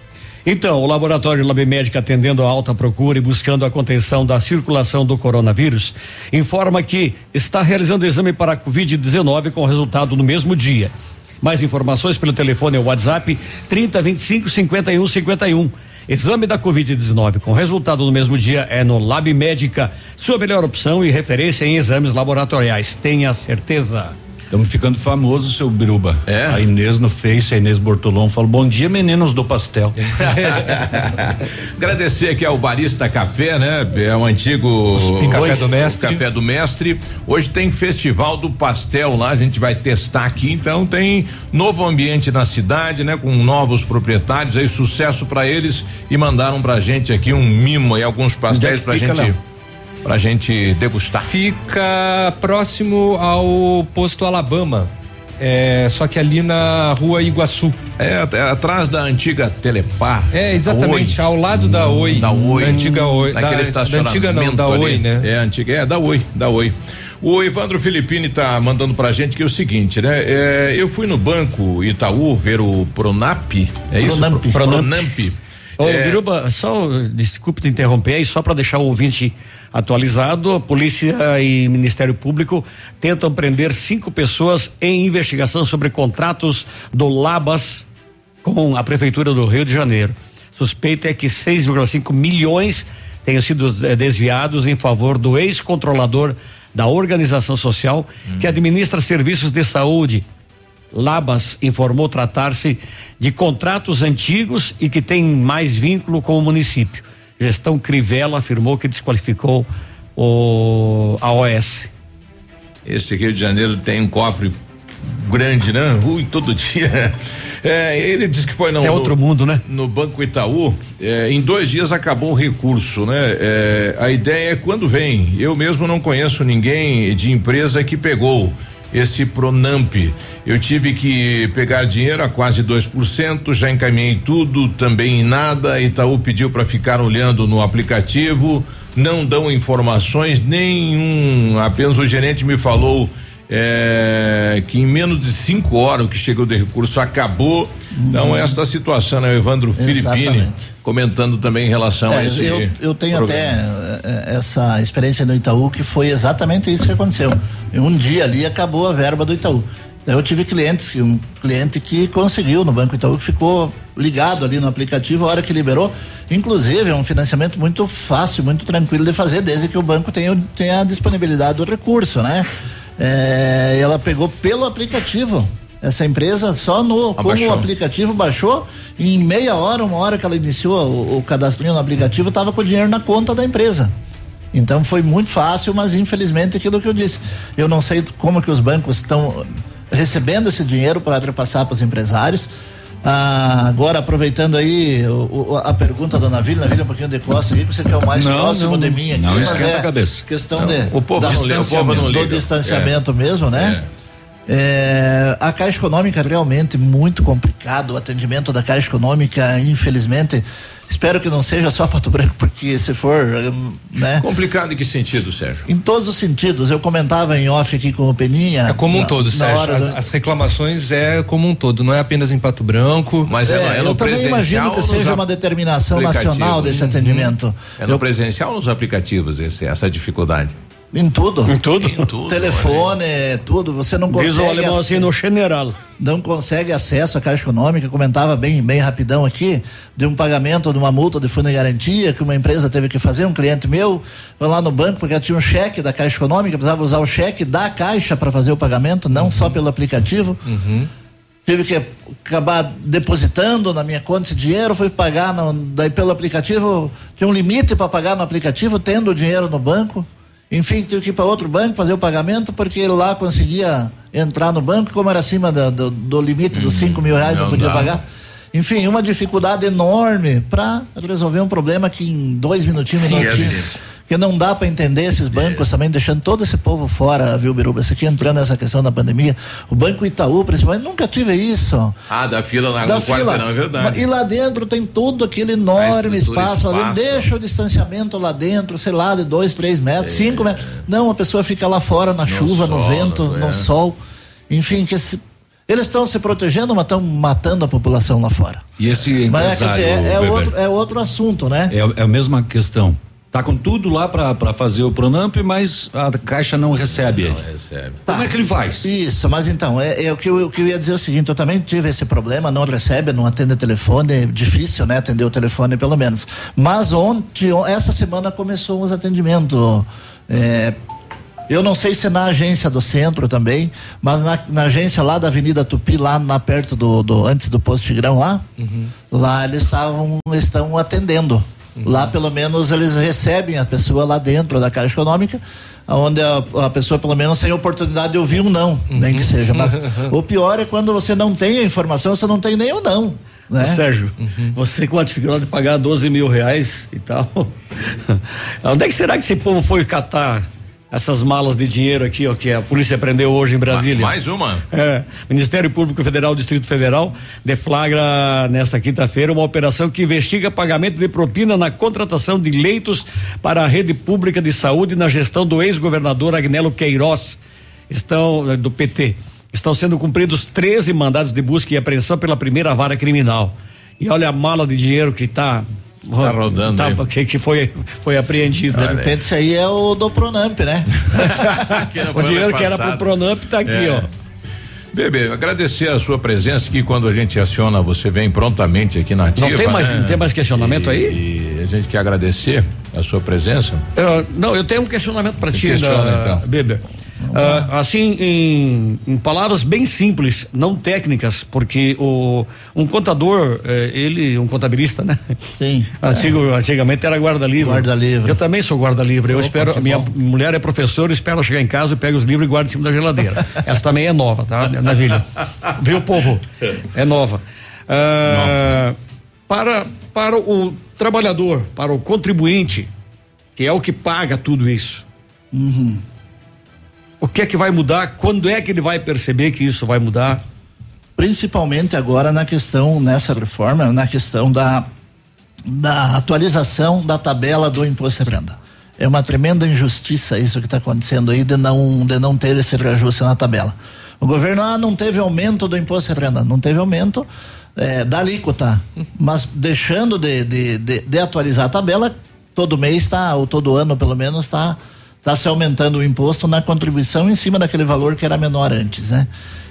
Então, o laboratório Lab Médica, atendendo a alta procura e buscando a contenção da circulação do coronavírus, informa que está realizando exame para a Covid-19 com resultado no mesmo dia. Mais informações pelo telefone ou WhatsApp 30 25 51 51. Exame da Covid-19 com resultado no mesmo dia é no Lab Médica, sua melhor opção e referência em exames laboratoriais. Tenha certeza. Estamos ficando famoso, seu Biruba. É. A Inês no Face, a Inês Bortolom falou: bom dia, meninos do pastel. [LAUGHS] Agradecer aqui ao Barista Café, né? É um antigo Café do Mestre. Café do Mestre. Hoje tem Festival do Pastel lá, a gente vai testar aqui, então tem novo ambiente na cidade, né? Com novos proprietários aí, sucesso para eles e mandaram pra gente aqui um mimo e alguns pastéis é que pra gente Léo? Pra gente degustar. Fica próximo ao posto Alabama. É, só que ali na rua Iguaçu. É, até atrás da antiga Telepar. É, exatamente, ao lado da Oi. Da Oi. Da antiga Oi. Naquele da, da estacionamento antiga não, da ali. Oi, né? É, antiga, é, da Oi, da Oi. O Evandro Filippini tá mandando pra gente que é o seguinte, né? É, eu fui no banco Itaú ver o Pronap, é isso? Pronamp. Pro- Pronamp. Ô, É, Biruba, só desculpe te interromper aí, só para deixar o ouvinte atualizado, a polícia e Ministério Público tentam prender cinco pessoas em investigação sobre contratos do Labas com a Prefeitura do Rio de Janeiro. Suspeita é que 6,5 milhões tenham sido eh, desviados em favor do ex-controlador da organização social que administra serviços de saúde. Labas informou tratar-se de contratos antigos e que tem mais vínculo com o município. Gestão Crivella afirmou que desqualificou o a OS. Esse Rio de Janeiro tem um cofre grande, né? Ui, todo dia. [LAUGHS] É, ele disse que foi no, É outro no- mundo, né? No Banco Itaú, é, em dois dias acabou o recurso, né? É, a ideia é quando vem. Eu mesmo não conheço ninguém de empresa que pegou esse Pronamp. Eu tive que pegar dinheiro a quase 2%, já encaminhei tudo, também em nada. Itaú pediu para ficar olhando no aplicativo, não dão informações nenhum. Apenas o gerente me falou é, que em menos de cinco horas o que chegou de recurso acabou. Então, Uhum. esta situação, né? O Evandro Filippini comentando também em relação É, a esse. eu, eu tenho programa. até eh, essa experiência no Itaú que foi exatamente isso que aconteceu. Um dia ali acabou a verba do Itaú. Eu tive clientes, um cliente que conseguiu no Banco Itaú, que ficou ligado ali no aplicativo a hora que liberou. Inclusive, é um financiamento muito fácil, muito tranquilo de fazer, desde que o banco tenha, tenha a disponibilidade do recurso, né? É, ela pegou pelo aplicativo. Essa empresa só no como o aplicativo baixou em meia hora, uma hora que ela iniciou o, o cadastrinho no aplicativo, estava com o dinheiro na conta da empresa. Então foi muito fácil, mas infelizmente aquilo que eu disse. Eu não sei como que os bancos estão recebendo esse dinheiro para repassar para os empresários. Ah, agora aproveitando aí o- o- a pergunta da Navilha, Navilha um pouquinho de costa aqui, você que é o mais Não, próximo não, de mim aqui, não mas é a cabeça. questão Não, de o povo da não o povo não liga. do distanciamento É. mesmo, né? É, a Caixa Econômica realmente muito complicado, o atendimento da Caixa Econômica, infelizmente, espero que não seja só Pato Branco, porque se for, hum, né? Complicado em que sentido, Sérgio? Em todos os sentidos, eu comentava em off aqui com o Peninha. É como um na- todo, na Sérgio. hora As, as reclamações é como um todo, não é apenas em Pato Branco. Mas é, no- é no eu também presencial imagino que seja uma determinação nacional desse atendimento. É no presencial ou nos aplicativos esse, essa dificuldade? Em tudo. Em tudo. Em tudo. Telefone, tudo. Você não consegue. Diz o alemão assim no general. Não consegue acesso à Caixa Econômica. Comentava bem, bem rapidão aqui de um pagamento de uma multa de fundo de garantia que uma empresa teve que fazer. Um cliente meu foi lá no banco porque tinha um cheque da Caixa Econômica, precisava usar o cheque da Caixa para fazer o pagamento, não só pelo aplicativo. Tive que acabar depositando na minha conta esse dinheiro, fui pagar no- daí pelo aplicativo, tinha um limite para pagar no aplicativo, tendo o dinheiro no banco. Enfim, tive que ir para outro banco fazer o pagamento, porque lá conseguia entrar no banco, como era acima do, do- do limite dos 5 mil reais, não, não podia dá. pagar. Enfim, uma dificuldade enorme para resolver um problema que em dois minutinhos, Sim, minutinhos é. Que não dá para entender esses bancos também deixando todo esse povo fora, viu, Biruba? Isso aqui entrando nessa questão da pandemia. O Banco Itaú, principalmente, nunca tive isso. Ah, da fila na, Da no fila. quarteirão, é verdade. E lá dentro tem todo aquele enorme espaço, espaço. Deixa o distanciamento lá dentro, sei lá, de dois, três metros, cinco metros. Não, a pessoa fica lá fora na chuva, no sol, vento, no- no é. sol. Enfim, que se- eles estão se protegendo, mas estão matando a população lá fora. E esse Mas é, quer empresário, dizer, é, é outro, é outro assunto, né? é, é a mesma questão. Tá com tudo lá para fazer o Pronamp, mas a Caixa não recebe ele. Recebe. Como é que ele faz? Isso, mas então, é, é o, que eu, o que eu ia dizer é o seguinte, eu também tive esse problema, não recebe, não atende telefone, é difícil, né, atender o telefone pelo menos. Mas ontem, on- essa semana começou os atendimentos. é, eu não sei se na agência do centro também, mas na, na agência lá da Avenida Tupi, lá na perto do, do antes do posto Tigrão lá, lá eles estavam estão atendendo. Lá pelo menos eles recebem a pessoa lá dentro da Caixa Econômica, onde a, a pessoa pelo menos tem a oportunidade de ouvir um não, nem que seja. Mas [LAUGHS] o pior é quando você não tem a informação, você não tem nem o não. Né? Sérgio, você com a dificuldade de pagar 12 mil reais e tal. [LAUGHS] Onde é que será que esse povo foi catar essas malas de dinheiro aqui, ó, que a polícia prendeu hoje em Brasília? Mais uma? É, Ministério Público Federal, Distrito Federal, deflagra nesta quinta-feira uma operação que investiga pagamento de propina na contratação de leitos para a rede pública de saúde na gestão do ex-governador Agnelo Queiroz, estão eh, do PT. Estão sendo cumpridos 13 mandados de busca e apreensão pela primeira vara criminal. E olha a mala de dinheiro que está Tá rodando aí. que, que foi foi apreendido. De repente isso aí é o do Pronamp, né? [LAUGHS] o dinheiro que era pro Pronamp tá aqui, É. ó. Bebê, agradecer a sua presença que quando a gente aciona você vem prontamente aqui na ativa. Não tem mais, né? não tem mais questionamento aí? E a gente quer agradecer a sua presença. Eu- não, eu tenho um questionamento para ti, Questiona, da, então. Beber. Ah, assim, em, em palavras bem simples, não técnicas, porque o, um contador, eh, ele, um contabilista, né? Sim. [LAUGHS] Antigo, Antigamente era guarda-livre. Guarda-livre. Eu também sou guarda-livre. Eu espero, minha bom. mulher é professora, eu espero chegar em casa, eu pego os livros e guardo em cima da geladeira. [LAUGHS] Essa também é nova, tá, Navilha? Viu, povo? É nova. Ah, Para, para o trabalhador, para o contribuinte, que é o que paga tudo isso. Uhum. O que é que vai mudar? Quando é que ele vai perceber que isso vai mudar? Principalmente agora na questão, nessa reforma, na questão da, da atualização da tabela do imposto de renda. É uma tremenda injustiça isso que está acontecendo aí de não, de não ter esse reajuste na tabela. O governo ah, não teve aumento do imposto de renda, não teve aumento é, da alíquota, mas deixando de, de, de, de atualizar a tabela, todo mês está, ou todo ano pelo menos, está tá se aumentando o imposto na contribuição em cima daquele valor que era menor antes, né?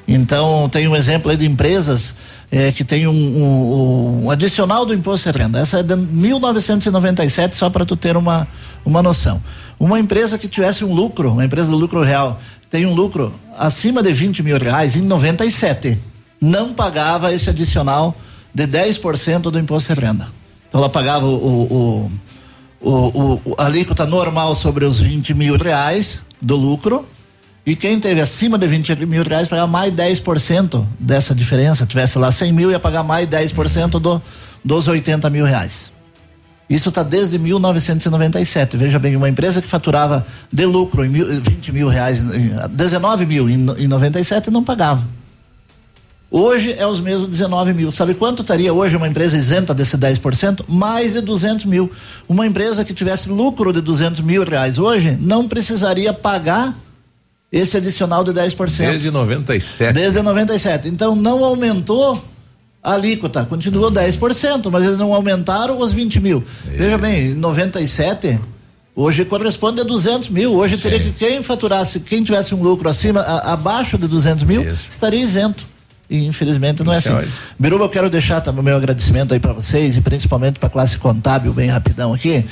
Então, tem um exemplo aí de empresas é, que tem um, um, um, adicional do imposto de renda. Essa é de 1997, só para tu ter uma, uma noção. Uma empresa que tivesse um lucro, uma empresa do lucro real, tem um lucro acima de 20 mil reais em 97, não pagava esse adicional de 10% do imposto de renda. Então ela pagava o, o, o, o, o a alíquota normal sobre os 20 mil reais do lucro e quem teve acima de 20 mil reais pagar mais 10% dessa diferença. Tivesse lá 100 mil, ia pagar mais 10% do, dos 80 mil reais. Isso está desde 1997. Veja bem, uma empresa que faturava de lucro em mil, 20 mil reais, 19 mil em, em 97 não pagava. Hoje é os mesmos 19 mil. Sabe quanto estaria hoje uma empresa isenta desse 10%? Mais de 200 mil. Uma empresa que tivesse lucro de 200 mil reais hoje não precisaria pagar esse adicional de 10%. Desde 97. Desde 97. Então não aumentou a alíquota, continuou 10%, mas eles não aumentaram os 20 mil. É. Veja bem, 97 hoje corresponde a 200 mil. Hoje Sim. teria que quem faturasse, quem tivesse um lucro acima, a, abaixo de 200 mil, Isso. estaria isento. E infelizmente não é assim. Biruba, eu quero deixar também o meu agradecimento aí para vocês e principalmente para a classe contábil, bem rapidão aqui.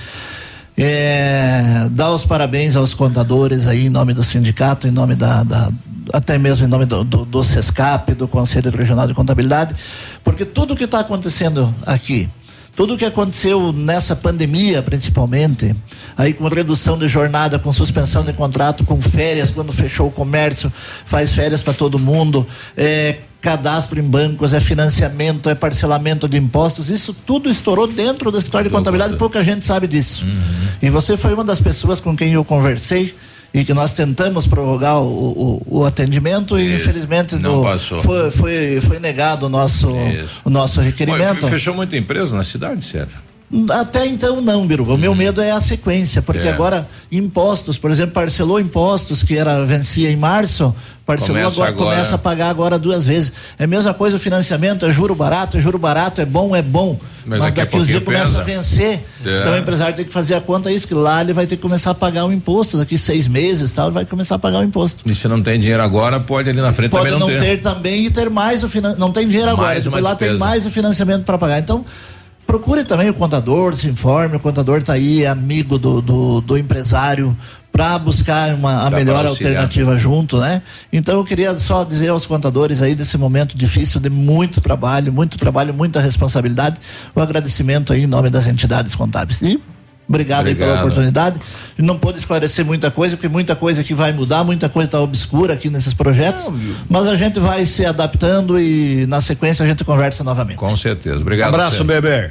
É, dar os parabéns aos contadores aí em nome do sindicato, em nome da, da até mesmo em nome do, do, do SESCAP, do Conselho Regional de Contabilidade, porque tudo que está acontecendo aqui, tudo que aconteceu nessa pandemia, principalmente, aí com redução de jornada, com suspensão de contrato, com férias, quando fechou o comércio, faz férias para todo mundo, é, cadastro em bancos, é financiamento, é parcelamento de impostos, isso tudo estourou dentro do escritório de contabilidade, pouca gente sabe disso. Uhum. E você foi uma das pessoas com quem eu conversei e que nós tentamos prorrogar o, o, o atendimento Isso. e infelizmente no, foi, foi, foi negado o nosso, o nosso requerimento. fechou muita empresa na cidade, certo? Até então não, Biruba. O meu uhum. medo é a sequência, porque é. agora impostos, por exemplo, parcelou impostos que era vencia em março, parcelou começa agora, agora, começa a pagar agora duas vezes. É a mesma coisa o financiamento, é juro barato, é juro barato, é bom, é bom. Mas, mas daqui, uns dias começa a vencer. É. Então o empresário tem que fazer a conta isso, que lá ele vai ter que começar a pagar o imposto, daqui seis meses tal, ele vai começar a pagar o imposto. E se não tem dinheiro agora, pode ali na frente pode também não, não ter. ter. também e ter mais o financiamento. Não tem dinheiro mais agora, lá tem mais o financiamento para pagar. Então, procure também o contador, se informe, o contador está aí, é amigo do, do, do empresário, para buscar uma, a Dá melhor alternativa junto, né? Então eu queria só dizer aos contadores aí desse momento difícil de muito trabalho, muito trabalho, muita responsabilidade, o agradecimento aí em nome das entidades contábeis. E Obrigado, Obrigado. pela oportunidade. Não pude esclarecer muita coisa, porque muita coisa que vai mudar, muita coisa está obscura aqui nesses projetos. Não, mas a gente vai se adaptando e na sequência a gente conversa novamente. Com certeza. Obrigado. Um abraço, bebê.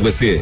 você.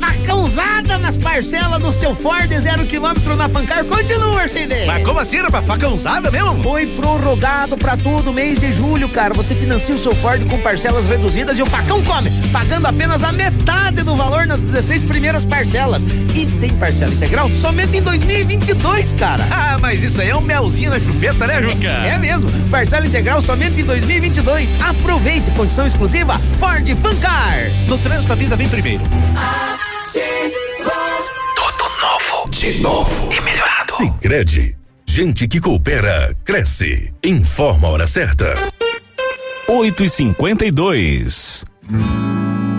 Facãozada nas parcelas do seu Ford zero quilômetro na Fancar continua, CD. Mas como assim, rapaz? Facãozada mesmo? Foi prorrogado pra todo mês de julho, cara. Você financia o seu Ford com parcelas reduzidas e o facão come, pagando apenas a metade do valor nas 16 primeiras parcelas. E tem parcela integral somente em 2022, cara. [LAUGHS] Ah, mas isso aí é um melzinho na chupeta, né, Juca? É mesmo. Parcela integral somente em 2022. Aproveite, condição exclusiva Ford Fancar. No trânsito a vida vem primeiro. Tudo novo. De novo. E melhorado. Sicredi. Gente que coopera, cresce. Informa a hora certa. 8 e 52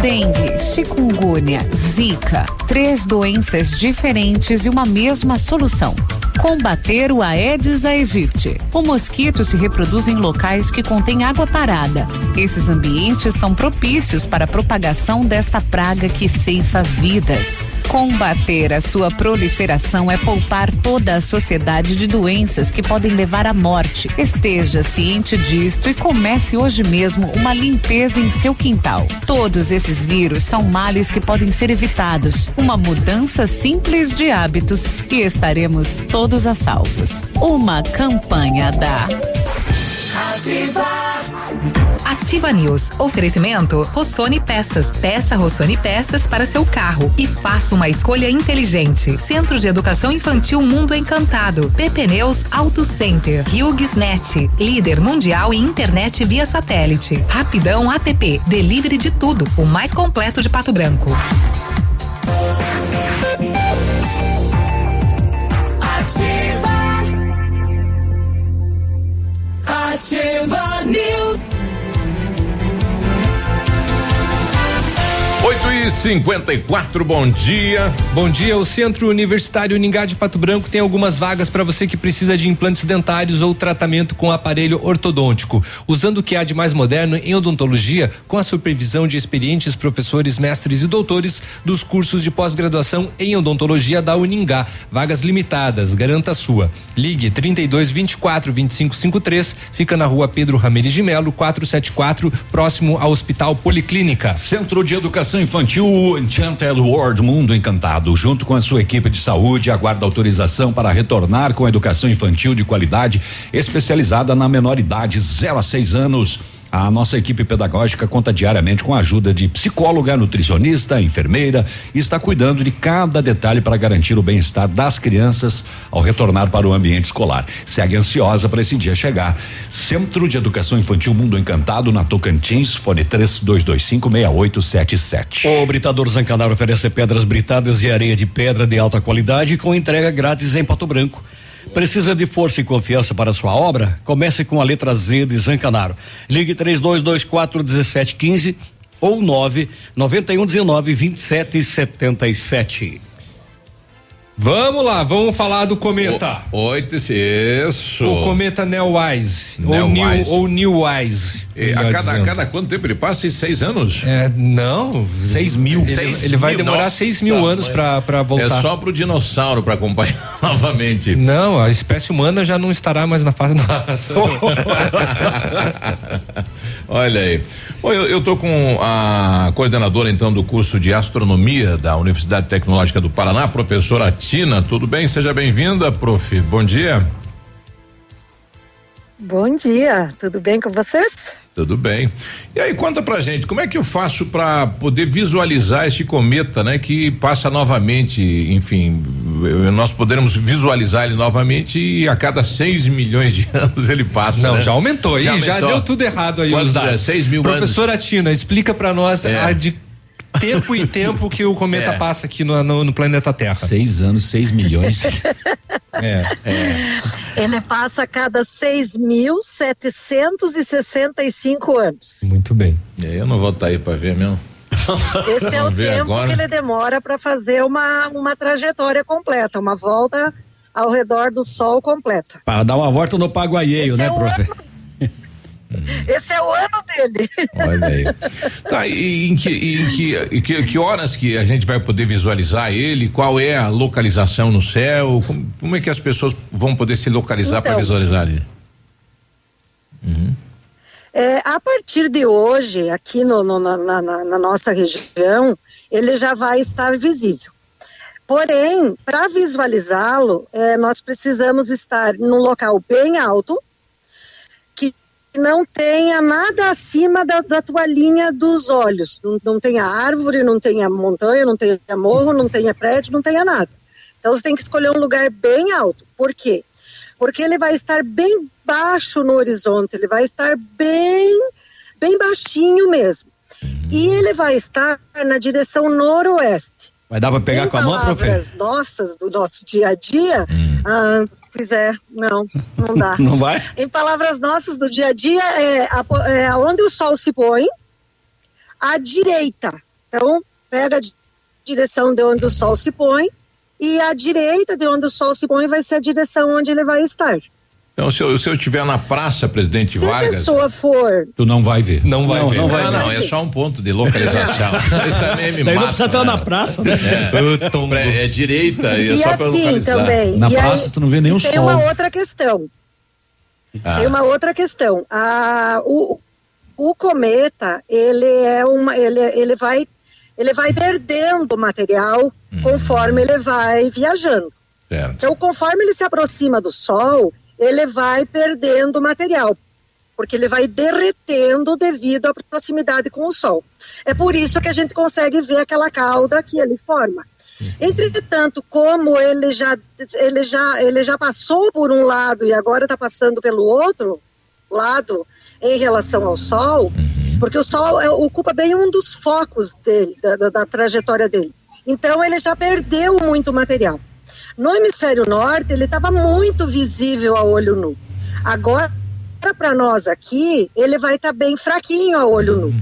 Dengue, chikungunya, zika, três doenças diferentes e uma mesma solução. Combater o Aedes aegypti. O mosquito se reproduz em locais que contêm água parada. Esses ambientes são propícios para a propagação desta praga que ceifa vidas. Combater a sua proliferação é poupar toda a sociedade de doenças que podem levar à morte. Esteja ciente disto e comece hoje mesmo uma limpeza em seu quintal. Todos esses vírus são males que podem ser evitados. Uma mudança simples de hábitos e estaremos todos a salvos. Uma campanha da Ativa News. Oferecimento Rossoni Peças. Peça Rossoni Peças para seu carro e faça uma escolha inteligente. Centro de Educação Infantil Mundo Encantado. PP Neus Auto Center. Net. Líder mundial em internet via satélite. Rapidão App. Delivery de tudo. O mais completo de Pato Branco. Ativa News. 8 e 54 bom dia. Bom dia, o Centro Universitário Uningá de Pato Branco tem algumas vagas para você que precisa de implantes dentários ou tratamento com aparelho ortodôntico, usando o que há de mais moderno em odontologia, com a supervisão de experientes professores, mestres e doutores dos cursos de pós-graduação em odontologia da Uningá. Vagas limitadas, garanta a sua. Ligue 32 24 25 53, fica na rua Pedro Ramirez de Melo, 474, próximo ao Hospital Policlínica. Centro de Educação Infantil Enchanted World Mundo Encantado, junto com a sua equipe de saúde, aguarda autorização para retornar com a educação infantil de qualidade, especializada na menor idade, 0 a 6 anos. A nossa equipe pedagógica conta diariamente com a ajuda de psicóloga, nutricionista, enfermeira e está cuidando de cada detalhe para garantir o bem-estar das crianças ao retornar para o ambiente escolar. Segue ansiosa para esse dia chegar. Centro de Educação Infantil Mundo Encantado na Tocantins, fone 3225 6877. O Britador Zancanaro oferece pedras britadas e areia de pedra de alta qualidade com entrega grátis em Pato Branco. Precisa de força e confiança para sua obra? Comece com a letra Z de Zancanaro. Ligue 3224 1715 ou 9 9119 2777. Vamos lá, vamos falar do cometa. Oito, isso. O cometa Neowise. Neowise. Ou New, ou Newwise. E a cada, dizendo. cada quanto tempo ele passa? Seis anos? É, não. Seis mil. Ele, Seis ele vai mil, demorar nossa, seis mil anos pra voltar. É só pro dinossauro para acompanhar [LAUGHS] novamente. Não, a espécie humana já não estará mais na fase da raça. [LAUGHS] Olha aí. Eu, eu tô com a coordenadora então do curso de astronomia da Universidade Tecnológica do Paraná, professora Tina. Tudo bem? Seja bem-vinda, prof. Bom dia. Bom dia, tudo bem com vocês? Tudo bem. E aí conta pra gente, como é que eu faço para poder visualizar esse cometa, né, que passa novamente, enfim, nós poderemos visualizar ele novamente e a cada 6 milhões de [LAUGHS] anos ele passa. Não, né? já aumentou aí, já, aumentou. deu tudo errado aí Quantos os dados. é? 6 mil Professora anos. Tina, explica pra nós É. a de tempo em tempo que o cometa É. passa aqui no, no, no planeta Terra. Seis anos, seis milhões. [LAUGHS] é, Ele passa a cada 6.765 anos. Muito bem. É, eu não vou estar aí para ver mesmo. [LAUGHS] Esse é o tempo agora. que ele demora para fazer uma, uma trajetória completa, uma volta ao redor do Sol completa. Para dar uma volta no Paguaieio, Esse né, é o profe? Esse é o ano dele. Olha aí. Tá, e em que, em que, que, que horas que a gente vai poder visualizar ele? Qual é a localização no céu? Como, como é que as pessoas vão poder se localizar para Então. visualizar ele? É, a partir de hoje, aqui no- no- na, na- na nossa região, ele já vai estar visível. Porém, para visualizá-lo, é, nós precisamos estar num local bem alto, não tenha nada acima da, da tua linha dos olhos. Não, não tenha árvore, não tenha montanha, não tenha morro, não tenha prédio, não tenha nada. Então você tem que escolher um lugar bem alto. Por quê? Porque ele vai estar bem baixo no horizonte, ele vai estar bem, bem baixinho mesmo. E ele vai estar na direção noroeste. Vai dar para pegar com a mão, profe? palavras nossas do nosso dia a dia, ah, pois é, não, não dá. [LAUGHS] Não vai? Em palavras nossas do dia a dia, é, é onde o sol se põe, à direita. Então, pega a di- direção de onde o sol se põe, e à direita de onde o sol se põe vai ser a direção onde ele vai estar. Então, se eu, se eu estiver na praça Presidente Se a Vargas. pessoa for Tu não vai ver. Não vai não, ver. Não, Não não, vai ver. é só um ponto de localização. [LAUGHS] Vocês também me Daí não matam, precisa estar né? na praça, né? É, é direita e é E só para assim localizar. também. Na E praça aí- tu não vê nem e o tem sol. uma outra questão. Ah. Tem uma outra questão. Ah, o, o cometa, ele é uma, ele, ele vai, ele vai perdendo material conforme ele vai viajando. Certo. Então, conforme ele se aproxima do Sol, ele vai perdendo material, porque ele vai derretendo devido à proximidade com o Sol. É por isso que a gente consegue ver aquela cauda que ele forma. Entretanto, como ele já, ele já, ele já passou por um lado e agora está passando pelo outro lado em relação ao Sol, porque o Sol é, ocupa bem um dos focos dele, da, da- da trajetória dele. Então, ele já perdeu muito material. No hemisfério norte, ele estava muito visível a olho nu. Agora, para nós aqui, ele vai estar bem fraquinho a olho nu.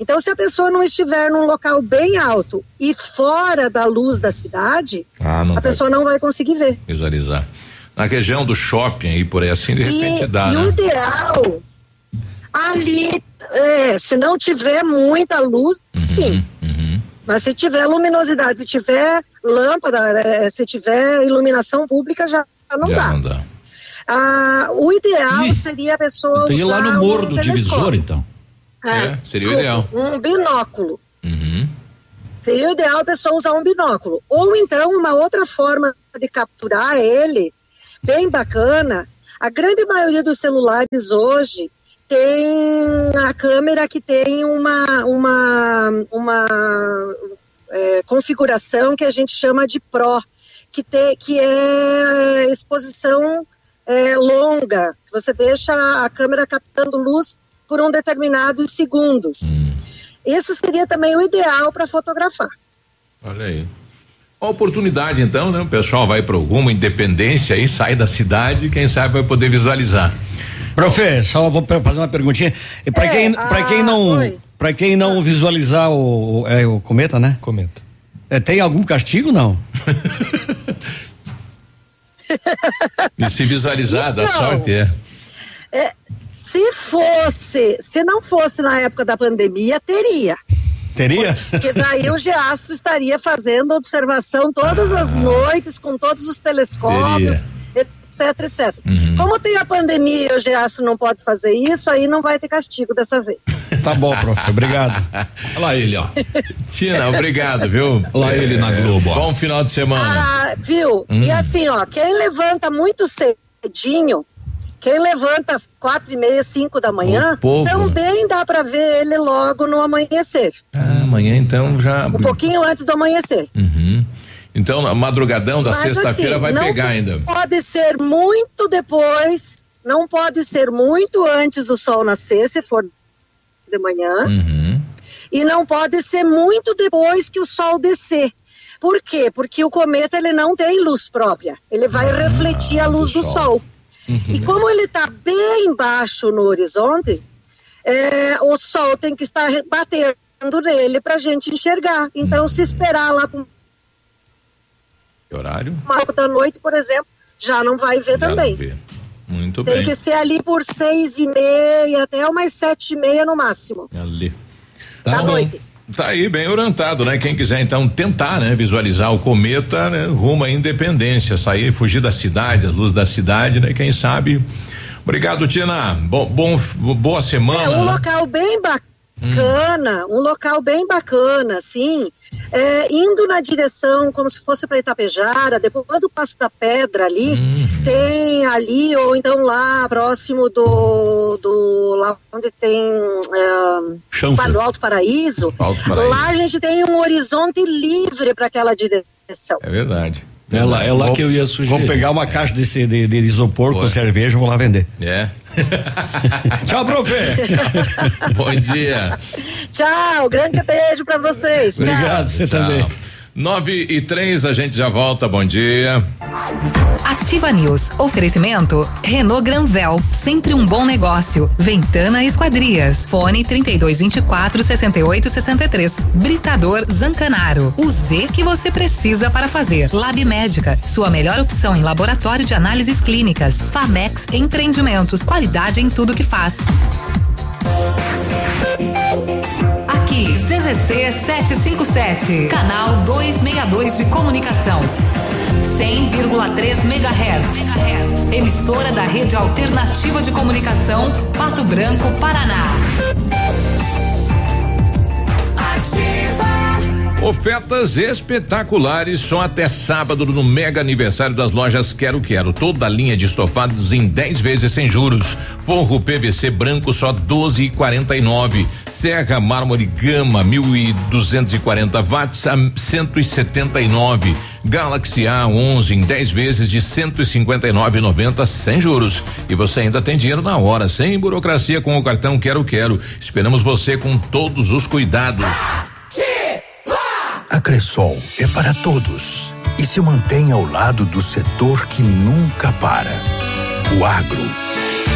Então, se a pessoa não estiver num local bem alto e fora da luz da cidade, Ah, a vai pessoa não vai conseguir ver. visualizar. Na região do shopping aí por aí assim, de repente E, dá, e né? o ideal, ali, é, se não tiver muita luz, Uhum, sim. Mas se tiver luminosidade, se tiver lâmpada, é, se tiver iluminação pública, já não Já dá. não dá. Ah, o ideal seria a pessoa Tem que ir lá usar no morro um do telescópio. divisor, então. É, seria o desculpa, ideal. Um binóculo. Uhum. Seria o ideal a pessoa usar um binóculo. Ou então, uma outra forma de capturar ele, bem bacana, a grande maioria dos celulares hoje tem a câmera que tem uma, uma, uma é, configuração que a gente chama de Pro, que, te, que é exposição é, longa. Você deixa a câmera captando luz por um determinados segundos. Isso seria também o ideal para fotografar. Olha aí. Uma oportunidade então, né? O pessoal vai para alguma independência aí, sai da cidade, quem sabe vai poder visualizar. Profe, só vou fazer uma perguntinha. E para É, quem, para ah, quem não, oi. Para quem não visualizar o, o- é, o cometa, né? Cometa. É, tem algum castigo não? E se visualizar, dá Então. sorte, é. É, se fosse, se não fosse na época da pandemia, teria. Teria? Porque daí o Geastro estaria fazendo observação todas as noites, com todos os telescópios, etc, etc. Como tem a pandemia e o Geastro não pode fazer isso, aí não vai ter castigo dessa vez. [LAUGHS] Tá bom, profe. Obrigado. Olha lá ele, ó. Tina, obrigado, viu? Olha lá ele na Globo, ó. Bom final de semana. Ah, viu? Hum. E assim, ó, quem levanta muito cedinho Quem levanta às quatro e meia, cinco da manhã, também dá para ver ele logo no amanhecer, Ah, amanhã então já. um pouquinho antes do amanhecer. Uhum. Então, a madrugadão da Mas, sexta-feira assim, vai pegar ainda. Pode ser muito depois, não pode ser muito antes do sol nascer, se for de manhã, Uhum. e não pode ser muito depois que o sol descer. Por quê? Porque o cometa ele não tem luz própria, ele vai Ah, refletir a luz do sol. E como ele está bem baixo no horizonte, é, o sol tem que estar batendo nele para a gente enxergar. Então, se esperar lá para Que horário? uma da noite, por exemplo, já não vai ver Já também. vê. Muito Tem bem. que ser ali por seis e meia até umas sete e meia no máximo. Ali. Da bom. noite. Tá aí bem orientado, né? Quem quiser então tentar, né, visualizar o cometa, né, rumo à independência, sair, fugir da cidade, as luzes da cidade, né? Quem sabe. Obrigado, Tina. Bom, bom boa É semana. um né? local bem bacana, um local bem bacana, assim, é, indo na direção como se fosse para Itapejara, depois do Passo da Pedra ali, Uhum. tem ali, ou então lá próximo do, do lá onde tem é, do Alto Paraíso, Alto Paraíso. lá a gente tem um horizonte livre para aquela direção. É verdade. É lá, é lá Vou- que eu ia sugerir. Vou pegar uma caixa desse, de, de isopor Boa. com cerveja e vou lá vender. É. [LAUGHS] Tchau, profe. Bom dia. Tchau, grande beijo para vocês. Tchau. você Tchau. também. Nove e três, a gente já volta. Bom dia. Ativa News. Oferecimento Renault Granvel, sempre um bom negócio. Ventana Esquadrias. Fone 3224 6863. Britador Zancanaro. O Z que você precisa para fazer. Lab Médica, sua melhor opção em laboratório de análises clínicas. Famex Empreendimentos, qualidade em tudo que faz. CZC 757, canal 262 de comunicação. 100,3 MHz. Emissora da Rede Alternativa de Comunicação, Pato Branco, Paraná. Ofertas espetaculares só até sábado no mega aniversário das lojas Quero Quero. Toda a linha de estofados em 10 vezes sem juros. Forro PVC branco só 12,49. Serra mármore gama 1240 watts a 179. Galaxy A11 em 10 vezes de 159,90 sem juros. E você ainda tem dinheiro na hora, sem burocracia com o cartão Quero Quero. Esperamos você com todos os cuidados. A Cressol é para todos e se mantém ao lado do setor que nunca para. O agro.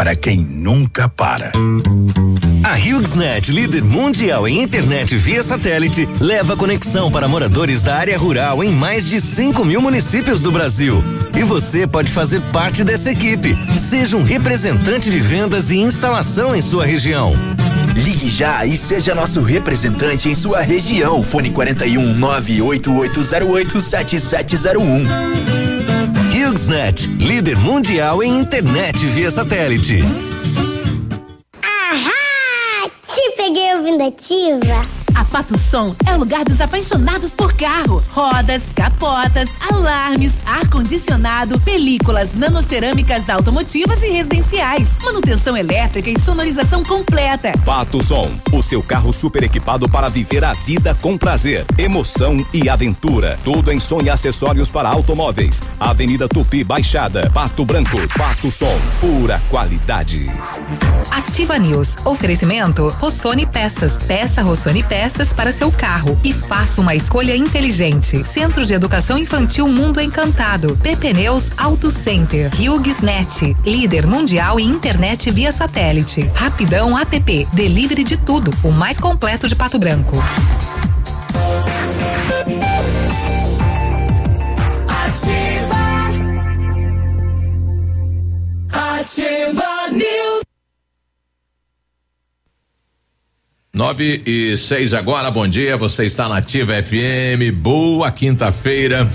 para quem nunca para. A HughesNet, líder mundial em internet via satélite, leva conexão para moradores da área rural em mais de 5 mil municípios do Brasil. E você pode fazer parte dessa equipe. Seja um representante de vendas e instalação em sua região. Ligue já e seja nosso representante em sua região. Fone 41 98808 7701. HughesNet, líder mundial em internet via satélite. Ahá! Te peguei ouvindo ativa. A Pato Som é o lugar dos apaixonados por carro. Rodas, capotas, alarmes, ar-condicionado, películas, nanocerâmicas automotivas e residenciais. Manutenção elétrica e sonorização completa. Pato Som, o seu carro super equipado para viver a vida com prazer, emoção e aventura. Tudo em som e acessórios para automóveis. Avenida Tupi Baixada, Pato Branco, Pato Som, pura qualidade. Ativa News. Oferecimento Rossoni Peças. Peça Rossoni Peças para seu carro e faça uma escolha inteligente. Centro de Educação Infantil Mundo Encantado. PP Neus Auto Center. HughesNet. Líder mundial em internet via satélite. Rapidão App. Delivery de tudo. O mais completo de Pato Branco. Ativa News. Nove e seis agora, bom dia, você está na Ativa FM, boa quinta-feira.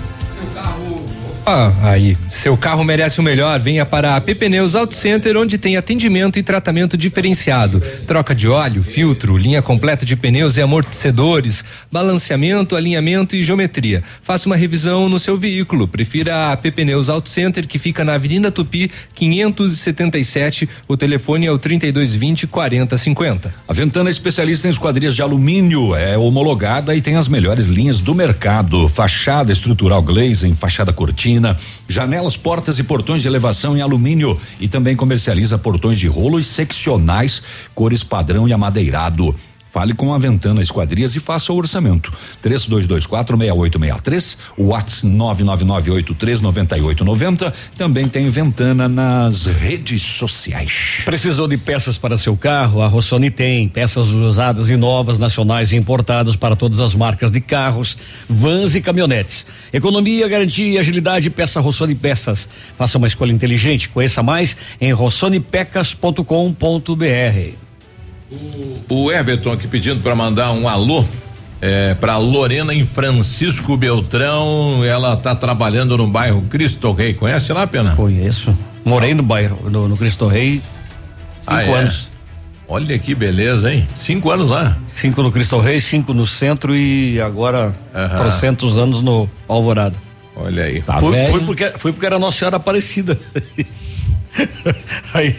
Ah, aí, seu carro merece o melhor. Venha para a PP Neus Auto Center, onde tem atendimento e tratamento diferenciado. Troca de óleo, filtro, linha completa de pneus e amortecedores, balanceamento, alinhamento e geometria. Faça uma revisão no seu veículo. Prefira a PP Neus Auto Center, que fica na Avenida Tupi, 577. O telefone é o 3220 4050. A Ventana é especialista em esquadrias de alumínio, é homologada e tem as melhores linhas do mercado. Fachada estrutural glazing, fachada cortina, janelas, portas e portões de elevação em alumínio e também comercializa portões de rolo e seccionais, cores padrão e amadeirado. Fale com a Ventana Esquadrias e faça o orçamento. 32246863, WhatsApp 999839890. Também tem Ventana nas redes sociais. Precisou de peças para seu carro? A Rossoni tem peças usadas e novas, nacionais e importadas para todas as marcas de carros, vans e caminhonetes. Economia, garantia agilidade, peça Rossoni Peças. Faça uma escolha inteligente. Conheça mais em rossonipecas.com.br. O Everton aqui pedindo para mandar um alô é, para Lorena em Francisco Beltrão. Ela tá trabalhando no bairro Cristo Rei. Conhece lá, Pena? Conheço. Morei no bairro, no, no Cristo Rei, cinco Ah, é? anos. Olha que beleza, hein? Cinco anos lá. Cinco no Cristo Rei, cinco no centro e agora Aham. trocentos anos no Alvorada. Olha aí. Tá fui, fui porque, fui porque era Nossa Senhora Aparecida. [LAUGHS] Aí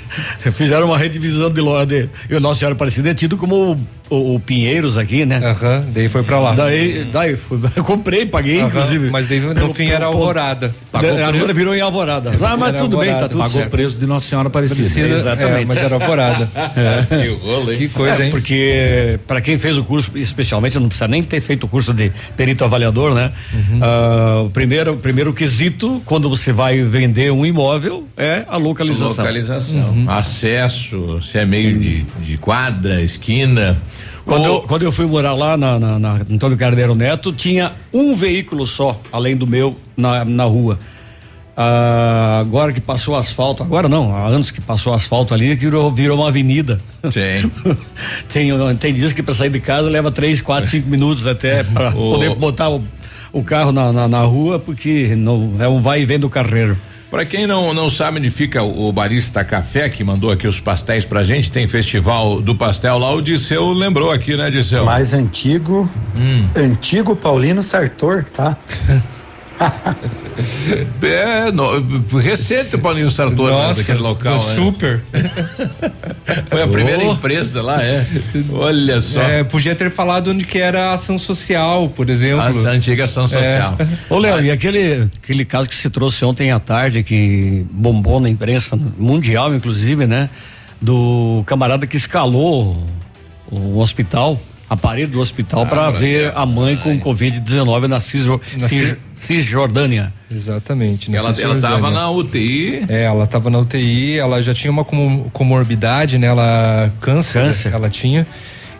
fizeram uma redivisão de loja. E o Nossa Senhora Aparecida é tido como o, o- Pinheiros aqui, né? Aham, daí foi pra lá. Daí, daí fui, eu [LAUGHS] comprei, paguei, Aham, inclusive. mas daí no Pelo- fim era. Alvorada. Da- agora virou em Alvorada. Ah, mas tudo bem, tá Alvorada. tudo Pagou certo. o preço de Nossa Senhora Aparecida. Aparecida, Exatamente. é, mas era Alvorada. [LAUGHS] É. Que rolo, hein? Que coisa, É, hein? Porque para quem fez o curso, especialmente, não precisa nem ter feito o curso de perito avaliador, né? Uhum. Ah, o primeiro, o primeiro quesito quando você vai vender um imóvel é a localização. Localização. Uhum. Acesso, se é meio de, de quadra, esquina. Quando, Ô, eu, quando eu fui morar lá na, na, na Antônio Carneiro Neto, tinha um veículo só, além do meu, na, na rua. Ah, agora que passou o asfalto, agora não, há anos que passou o asfalto ali, que virou, virou uma avenida. Sim. [LAUGHS] tem, tem dias que para sair de casa leva três, quatro, cinco minutos até [LAUGHS] para Ô. poder botar o, o carro na, na, na rua, porque não, é um vai e vem do carreiro. Para quem não não sabe onde fica o, o Barista Café, que mandou aqui os pastéis pra gente, tem festival do pastel lá, o Disseu lembrou aqui, né, Disseu? Mais antigo, Hum. antigo Paulino Sartor, tá? [LAUGHS] [LAUGHS] É, no, recente o Paulinho Sartori né, Nossa, daquele local. né? super. [LAUGHS] Foi a primeira Oh. empresa lá, é. Olha só. É, podia ter falado onde que era a ação social, por exemplo. A antiga ação social. É. [LAUGHS] Ô, Léo, e aquele, aquele caso que se trouxe ontem à tarde, que bombou na imprensa mundial, inclusive, né? Do camarada que escalou o hospital, a parede do hospital, para Ah, ver a mãe com Covid-19 na, Na Cisjordânia. Exatamente. na Ela, ela Cisjordânia. tava na UTI. É, ela estava na UTI, ela já tinha uma como- comorbidade, né? Ela câncer, Câncer. ela tinha.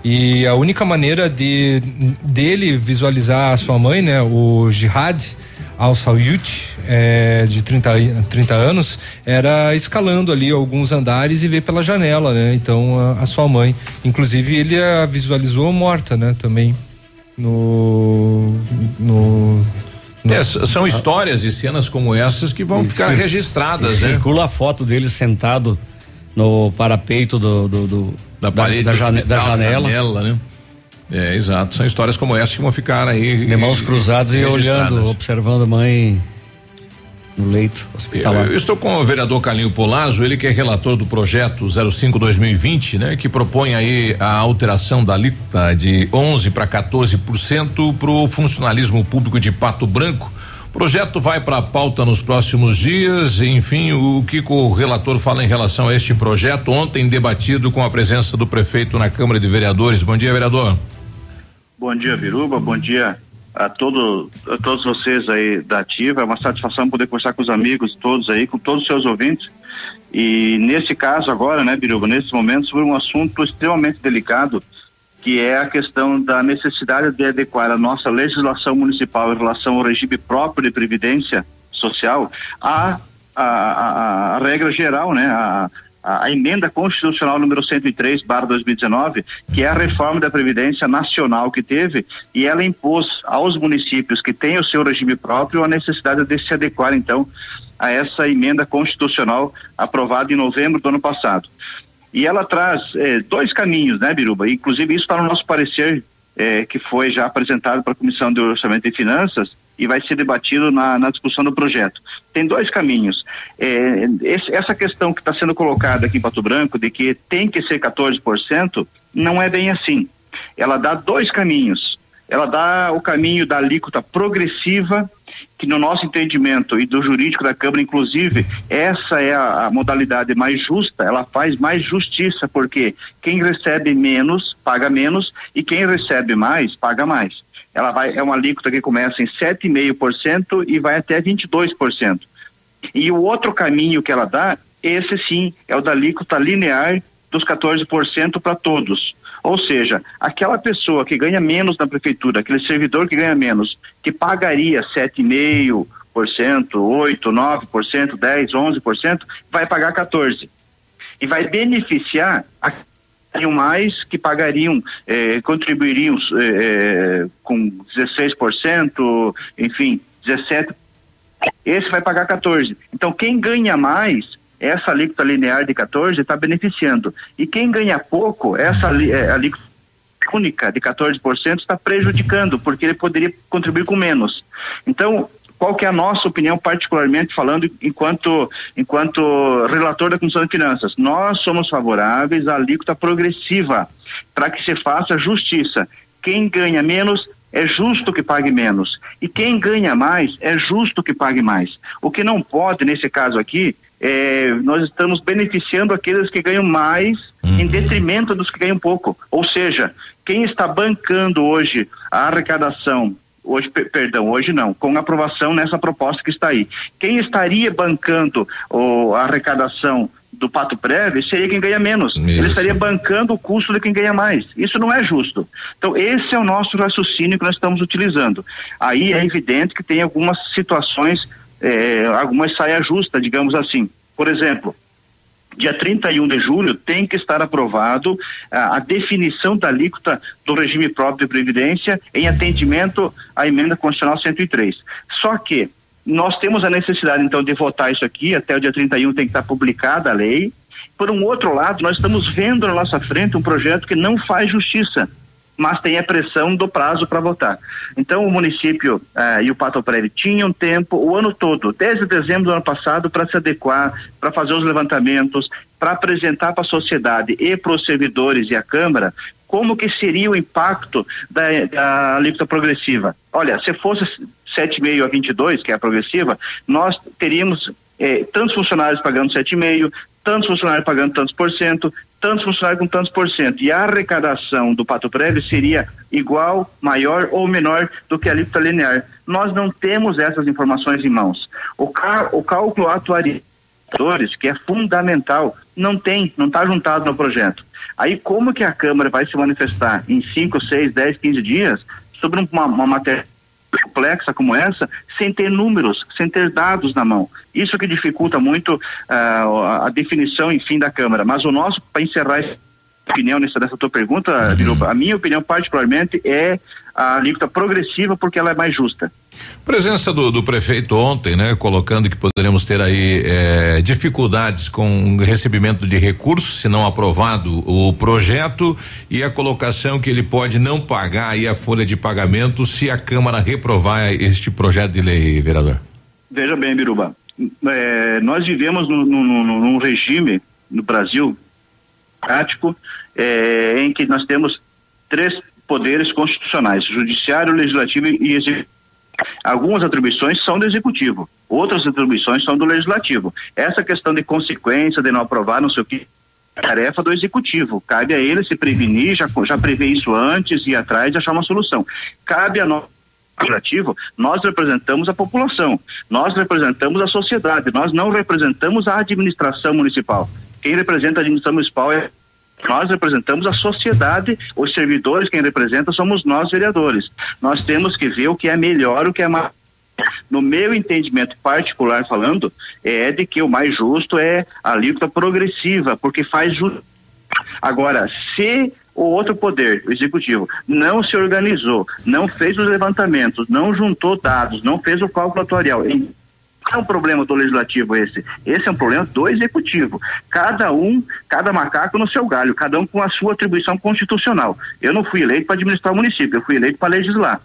E a única maneira de dele visualizar a sua mãe, né, o Jihad Al Sayyut, é, de 30, e- 30 anos, era escalando ali alguns andares e ver pela janela, né? Então a, a sua mãe, inclusive ele a visualizou morta, né, também no no É, são histórias e cenas como essas que vão ficar Cir- registradas, e né? Circula a foto dele sentado no parapeito do, do- do- Da parede da, do jane- da janela. janela, né? É, exato. São histórias como essa que vão ficar aí. De mãos cruzadas e olhando, observando a mãe no leito hospitalar. Eu, eu estou com o vereador Carlinho Polazzo, ele que é relator do projeto 05-2020, né? Que propõe aí a alteração da alíquota de 11 para 14% para o funcionalismo público de Pato Branco. O projeto vai para a pauta nos próximos dias, enfim, o que o relator fala em relação a este projeto, ontem debatido com a presença do prefeito na Câmara de Vereadores. Bom dia, vereador. Bom dia, Biruba. Bom dia a, todo, a todos vocês aí da Ativa. É uma satisfação poder conversar com os amigos todos aí, com todos os seus ouvintes. E nesse caso agora, né, Biruba, nesse momento, sobre um assunto extremamente delicado, que é a questão da necessidade de adequar a nossa legislação municipal em relação ao regime próprio de previdência social à a, a, a regra geral, né, a, a, a emenda constitucional número 103 barra 2019, que é a reforma da Previdência Nacional que teve, e ela impôs aos municípios que têm o seu regime próprio a necessidade de se adequar, então, a essa emenda constitucional aprovada em novembro do ano passado. E ela traz eh, dois caminhos, né, Biruba? Inclusive, isso está no nosso parecer, eh, que foi já apresentado para a Comissão de Orçamento e Finanças, e vai ser debatido na, na discussão do projeto. Tem dois caminhos. É, esse, essa questão que está sendo colocada aqui em Pato Branco, de que tem que ser 14%, não é bem assim. Ela dá dois caminhos. Ela dá o caminho da alíquota progressiva, que no nosso entendimento e do jurídico da Câmara, inclusive, essa é a, a modalidade mais justa, ela faz mais justiça, porque quem recebe menos, paga menos, e quem recebe mais, paga mais ela vai é uma alíquota que começa em 7,5% e vai até 22%. E o outro caminho que ela dá, esse sim, é o da alíquota linear dos 14% para todos. Ou seja, aquela pessoa que ganha menos na prefeitura, aquele servidor que ganha menos, que pagaria 7,5%, 8, 9%, 10, 11%, vai pagar 14. E vai beneficiar a pagariam mais, que pagariam, eh, contribuiriam eh, com 16%, enfim, 17%. Esse vai pagar 14%. Então, quem ganha mais, essa alíquota linear de 14% está beneficiando. E quem ganha pouco, essa eh, alíquota única de 14% está prejudicando, porque ele poderia contribuir com menos. Então, qual que é a nossa opinião, particularmente falando enquanto, enquanto relator da Comissão de Finanças? Nós somos favoráveis à alíquota progressiva para que se faça justiça. Quem ganha menos é justo que pague menos. E quem ganha mais é justo que pague mais. O que não pode, nesse caso aqui, é, nós estamos beneficiando aqueles que ganham mais uhum. em detrimento dos que ganham pouco. Ou seja, quem está bancando hoje a arrecadação hoje, perdão, hoje não, com aprovação nessa proposta que está aí. Quem estaria bancando o, a arrecadação do Pato Prévio seria quem ganha menos. Isso. Ele estaria bancando o custo de quem ganha mais. Isso não é justo. Então, esse é o nosso raciocínio que nós estamos utilizando. Aí é evidente que tem algumas situações, eh, algumas saia justa, digamos assim. Por exemplo, dia 31 de julho, tem que estar aprovado a, a definição da alíquota do regime próprio de previdência em atendimento à emenda constitucional 103. Só que nós temos a necessidade, então, de votar isso aqui, até o dia 31 tem que estar publicada a lei. Por um outro lado, nós estamos vendo na nossa frente um projeto que não faz justiça mas tem a pressão do prazo para votar. Então o município eh, e o Pato Prévio tinham tempo o ano todo, desde dezembro do ano passado, para se adequar, para fazer os levantamentos, para apresentar para a sociedade e para os servidores e a Câmara como que seria o impacto da, da alíquota progressiva. Olha, se fosse 7,5 a 22, que é a progressiva, nós teríamos eh, tantos funcionários pagando 7,5, tantos funcionários pagando tantos por cento, tantos funcionários com tantos por cento. E a arrecadação do Pato Prévio seria igual, maior ou menor do que a alíquota linear. Nós não temos essas informações em mãos. O, o cálculo atuarial, que é fundamental, não tem, não está juntado no projeto. Aí como que a Câmara vai se manifestar em 5, 6, 10, 15 dias sobre uma, uma matéria complexa como essa, sem ter números, sem ter dados na mão. Isso que dificulta muito uh, a definição, enfim, da Câmara. Mas o nosso, para encerrar essa opinião nessa, dessa tua pergunta, uhum. a minha opinião particularmente é a alíquota progressiva porque ela é mais justa. Presença do, do, prefeito ontem, né? Colocando que poderemos ter aí eh, dificuldades com o recebimento de recursos, se não aprovado o projeto e a colocação que ele pode não pagar aí a folha de pagamento se a Câmara reprovar este projeto de lei, vereador. Veja bem, Biruba, eh, nós vivemos num, num, num regime no Brasil prático eh, em que nós temos três poderes constitucionais, judiciário, legislativo e executivo. Algumas atribuições são do executivo, outras atribuições são do legislativo. Essa questão de consequência, de não aprovar, não sei o que, é tarefa do executivo. Cabe a ele se prevenir, já, já prever isso antes, ir atrás e achar uma solução. Cabe a nós legislativo, nós representamos a população, nós representamos a sociedade, nós não representamos a administração municipal. Quem representa a administração municipal é nós representamos a sociedade, os servidores, quem representa somos nós, vereadores. Nós temos que ver o que é melhor, o que é mais No meu entendimento particular falando, é de que o mais justo é a alíquota progressiva, porque faz justiça. Agora, se o outro poder, o executivo, não se organizou, não fez os levantamentos, não juntou dados, não fez o cálculo atuarial. Não é um problema do legislativo esse. Esse é um problema do executivo. Cada um, cada macaco no seu galho, cada um com a sua atribuição constitucional. Eu não fui eleito para administrar o município, eu fui eleito para legislar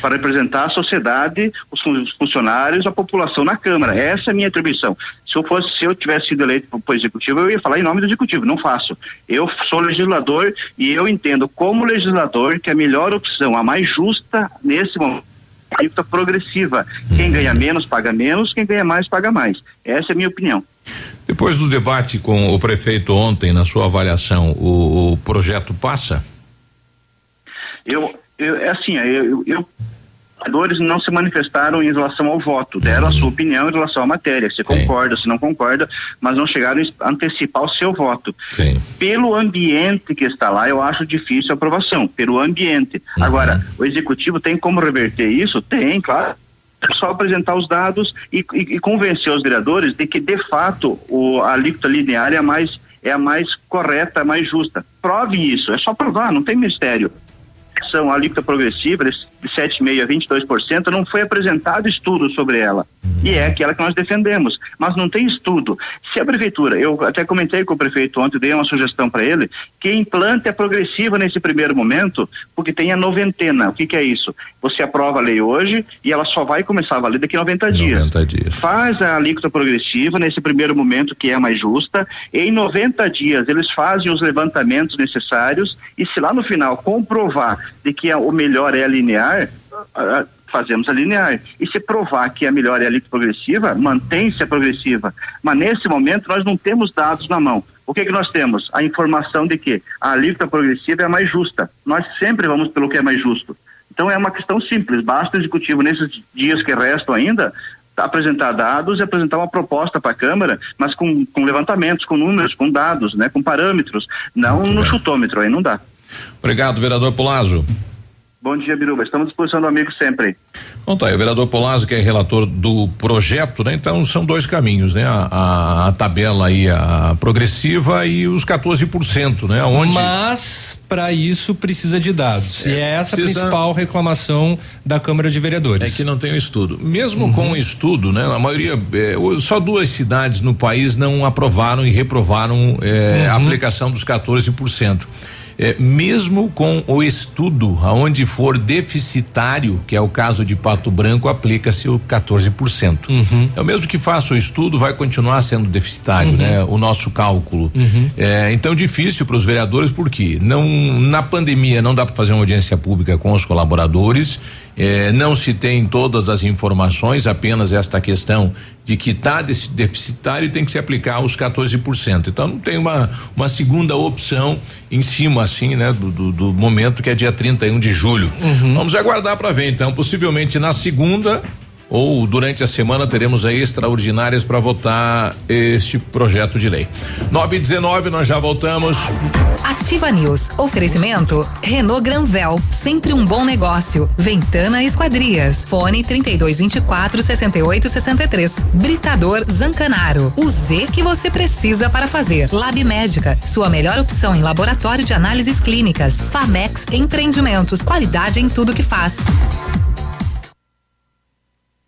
para representar a sociedade, os funcionários, a população na Câmara. Essa é a minha atribuição. Se eu fosse, se eu tivesse sido eleito para o executivo, eu ia falar em nome do executivo. Não faço. Eu sou legislador e eu entendo como legislador que a melhor opção, a mais justa nesse momento alíquota progressiva. Quem ganha menos paga menos, quem ganha mais paga mais. Essa é a minha opinião. Depois do debate com o prefeito ontem, na sua avaliação, o, o projeto passa? Eu, eu, é assim, eu, eu vereadores não se manifestaram em relação ao voto, deram a sua opinião em relação à matéria, se Sim. concorda, se não concorda, mas não chegaram a antecipar o seu voto. Sim. Pelo ambiente que está lá, eu acho difícil a aprovação, pelo ambiente. Uhum. Agora, o executivo tem como reverter isso? Tem, claro. É só apresentar os dados e, e, e convencer os vereadores de que, de fato, o, a alíquota linear é a mais é a mais correta, a mais justa. Prove isso, é só provar, não tem mistério ação alíquota progressiva de 7,5% a 22%, não foi apresentado estudo sobre ela. E é aquela que nós defendemos. Mas não tem estudo. Se a prefeitura, eu até comentei com o prefeito ontem, dei uma sugestão para ele, que implante a progressiva nesse primeiro momento, porque tem a noventena. O que, que é isso? Você aprova a lei hoje e ela só vai começar a valer daqui a 90 dias. 90 dias. Faz a alíquota progressiva nesse primeiro momento, que é a mais justa. Em 90 dias, eles fazem os levantamentos necessários e se lá no final comprovar de que o melhor é a linear, fazemos a linear. E se provar que a melhor é a alíquota progressiva, mantém-se a progressiva. Mas nesse momento nós não temos dados na mão. O que, que nós temos? A informação de que a alíquota progressiva é a mais justa. Nós sempre vamos pelo que é mais justo. Então é uma questão simples, basta o executivo nesses dias que restam ainda apresentar dados e apresentar uma proposta para a Câmara, mas com, com levantamentos, com números, com dados, né, com parâmetros, não no chutômetro, aí não dá. Obrigado, vereador Polazo. Bom dia, Biruba. Estamos à disposição do amigo sempre. Bom, tá aí, o vereador Polazzo, que é relator do projeto, né? Então são dois caminhos, né? A, a, a tabela aí, a progressiva e os 14%, né? Onde... Mas para isso precisa de dados. É, e é essa precisa... a principal reclamação da Câmara de Vereadores. É que não tem o estudo. Mesmo uhum. com o estudo, né? A maioria, é, só duas cidades no país não aprovaram e reprovaram é, uhum. a aplicação dos 14% é, mesmo com o estudo aonde for deficitário, que é o caso de Pato Branco, aplica-se o 14%. Uhum. É o mesmo que faça o estudo, vai continuar sendo deficitário, uhum. né? O nosso cálculo. Uhum. É, então difícil para os vereadores porque não na pandemia não dá para fazer uma audiência pública com os colaboradores é, não se tem todas as informações, apenas esta questão de que está deficitário e tem que se aplicar os 14%. Então não tem uma, uma segunda opção em cima, assim, né, do, do, do momento que é dia 31 de julho. Uhum. Vamos aguardar para ver, então. Possivelmente na segunda ou durante a semana teremos aí extraordinárias para votar este projeto de lei. 9 e 19 nós já voltamos. Ativa News. Oferecimento Renault Granvel, sempre um bom negócio. Ventana Esquadrias. Fone 3224 6863. Britador Zancanaro. O Z que você precisa para fazer. Lab Médica, sua melhor opção em laboratório de análises clínicas. Famex Empreendimentos, qualidade em tudo que faz.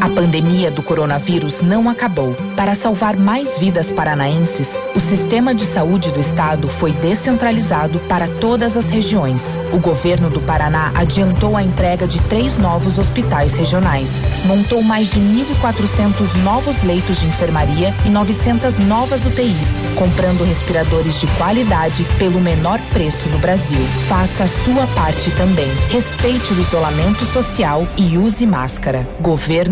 A pandemia do coronavírus não acabou. Para salvar mais vidas paranaenses, o sistema de saúde do estado foi descentralizado para todas as regiões. O governo do Paraná adiantou a entrega de três novos hospitais regionais. Montou mais de 1.400 novos leitos de enfermaria e 900 novas UTIs, comprando respiradores de qualidade pelo menor preço no Brasil. Faça a sua parte também. Respeite o isolamento social e use máscara. Governo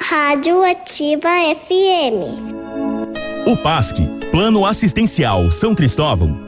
Rádio Ativa FM. O PASC, Plano Assistencial São Cristóvão,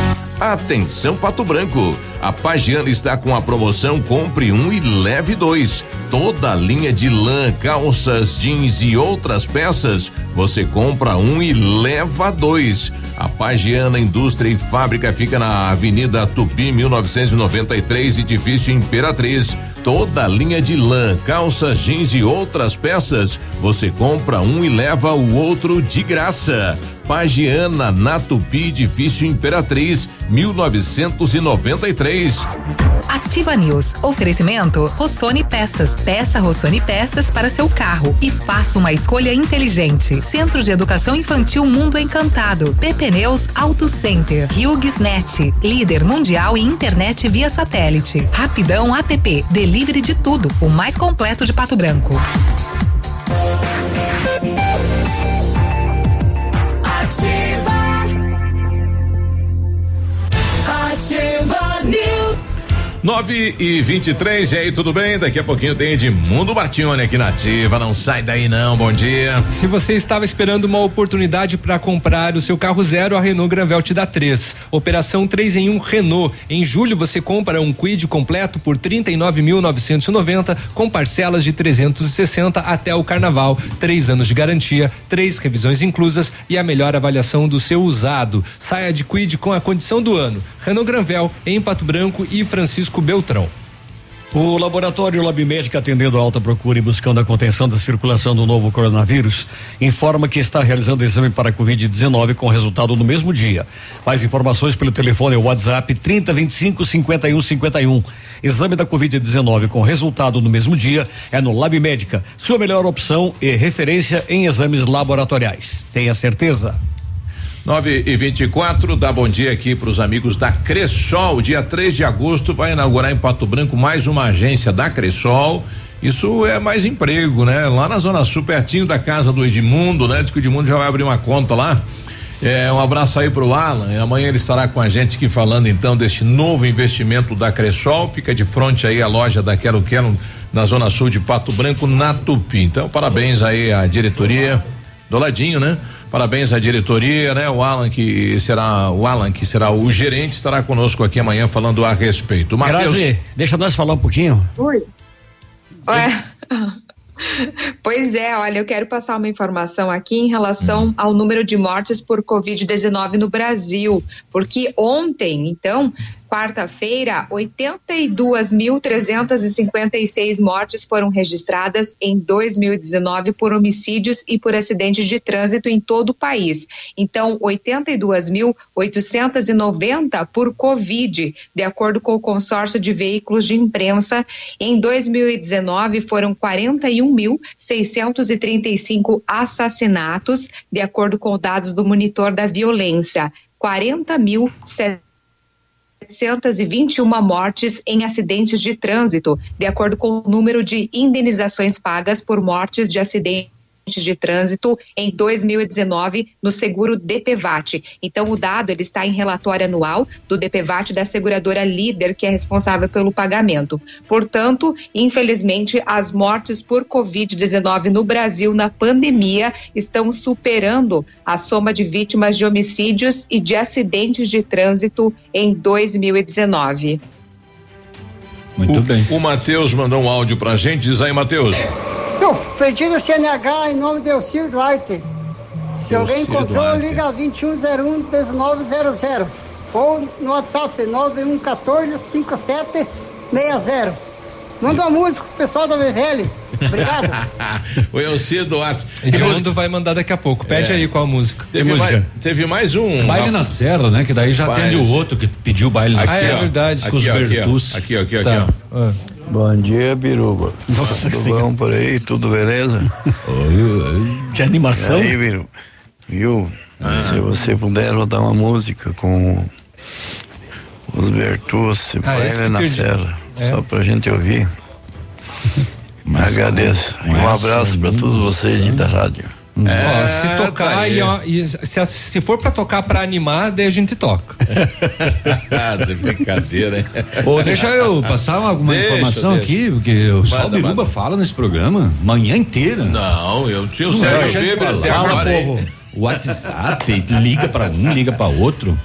Atenção Pato Branco, a Pagiana está com a promoção Compre um e leve dois. Toda a linha de lã, calças, jeans e outras peças, você compra um e leva dois. A Pagiana Indústria e Fábrica fica na Avenida Tupi 1993, edifício Imperatriz. Toda a linha de lã, calças, jeans e outras peças, você compra um e leva o outro de graça. Pagiana, na Tupi, edifício Imperatriz, 1993. Ativa News. Oferecimento Rossoni Peças. Peça Rossoni Peças para seu carro e faça uma escolha inteligente. Centro de Educação Infantil Mundo Encantado. PP Neus Auto Center. HughesNet. Líder mundial em internet via satélite. Rapidão App. Delivery de tudo. O mais completo de Pato Branco. 9 e 23 e, e aí, tudo bem? Daqui a pouquinho tem Edmundo Bartione aqui na Ativa. Não sai daí, não. Bom dia. Se você estava esperando uma oportunidade para comprar o seu carro zero, a Renault Granvel te dá três. Operação 3 em 1 um Renault. Em julho você compra um Quid completo por 39.990 com parcelas de 360 até o carnaval. Três anos de garantia, três revisões inclusas e a melhor avaliação do seu usado. Saia de Quid com a condição do ano. Renault Granvel em Pato Branco e Francisco Beltrão. O laboratório Lab Médica, atendendo a alta procura e buscando a contenção da circulação do novo coronavírus, informa que está realizando exame para Covid-19 com resultado no mesmo dia. Mais informações pelo telefone ou WhatsApp 3025 5151. Exame da Covid-19 com resultado no mesmo dia é no Lab Médica, sua melhor opção e referência em exames laboratoriais. Tenha certeza. 9 e 24 dá bom dia aqui para os amigos da Cressol. Dia 3 de agosto vai inaugurar em Pato Branco mais uma agência da Cressol. Isso é mais emprego, né? Lá na Zona Sul, pertinho da casa do Edmundo, né? Diz que o Edmundo já vai abrir uma conta lá. É, um abraço aí pro Alan. Amanhã ele estará com a gente aqui falando então deste novo investimento da Cressol. Fica de frente aí a loja da Quero Quero na Zona Sul de Pato Branco, na Tupi. Então, parabéns aí à diretoria do ladinho, né? Parabéns à diretoria, né? O Alan que será o Alan que será o gerente estará conosco aqui amanhã falando a respeito. Matheus, Grazi, deixa nós falar um pouquinho. Oi. Ué. [LAUGHS] Pois é, olha, eu quero passar uma informação aqui em relação ao número de mortes por Covid-19 no Brasil, porque ontem, então, quarta-feira, 82.356 mortes foram registradas em 2019 por homicídios e por acidentes de trânsito em todo o país. Então, 82.890 por Covid, de acordo com o consórcio de veículos de imprensa. Em 2019 foram 41.635 assassinatos, de acordo com dados do monitor da violência. 40 mil 721 mortes em acidentes de trânsito, de acordo com o número de indenizações pagas por mortes de acidentes de trânsito em 2019 no seguro DPVAT. Então o dado ele está em relatório anual do DPVAT da seguradora líder que é responsável pelo pagamento. Portanto, infelizmente, as mortes por COVID-19 no Brasil na pandemia estão superando a soma de vítimas de homicídios e de acidentes de trânsito em 2019. Muito o, bem. O Matheus mandou um áudio pra gente, diz aí, Matheus. Eu perdi o CNH em nome de Elcir Duarte. Se alguém encontrou, Duarte. liga 2101-1900 ou no WhatsApp 9114-5760. Manda uma música pro pessoal da VVL. Obrigado. [LAUGHS] o Elcir Duarte. Edmundo vai mandar daqui a pouco. Pede é. aí qual música. Teve mais, teve mais um. Baile na Serra, né? Que daí já Paz. atende o outro que pediu baile na aqui, Serra. Ah, é verdade. Aqui, ó, aqui, ó, aqui, ó, aqui, ó, tá. aqui, ó. Bom dia, Biruba. Nossa tudo senhora. bom por aí? Tudo beleza? que animação. E aí, Biruba? Viu? Ah. Se você puder rodar uma música com os Bertucci, ah, Baile na Serra, é. só pra gente ouvir. [LAUGHS] Mas Agradeço. Um abraço para todos vocês da rádio. É, se tocar tá e, ó, e, se, se for para tocar para animar, daí a gente toca. [LAUGHS] Essa brincadeira, hein? Ô, deixa eu passar alguma deixa, informação deixa. aqui, porque o Só Biruba fala nesse programa manhã inteira. Não, eu tinha o Sérgio Bíblia até agora. Povo. WhatsApp, liga para um, liga para outro.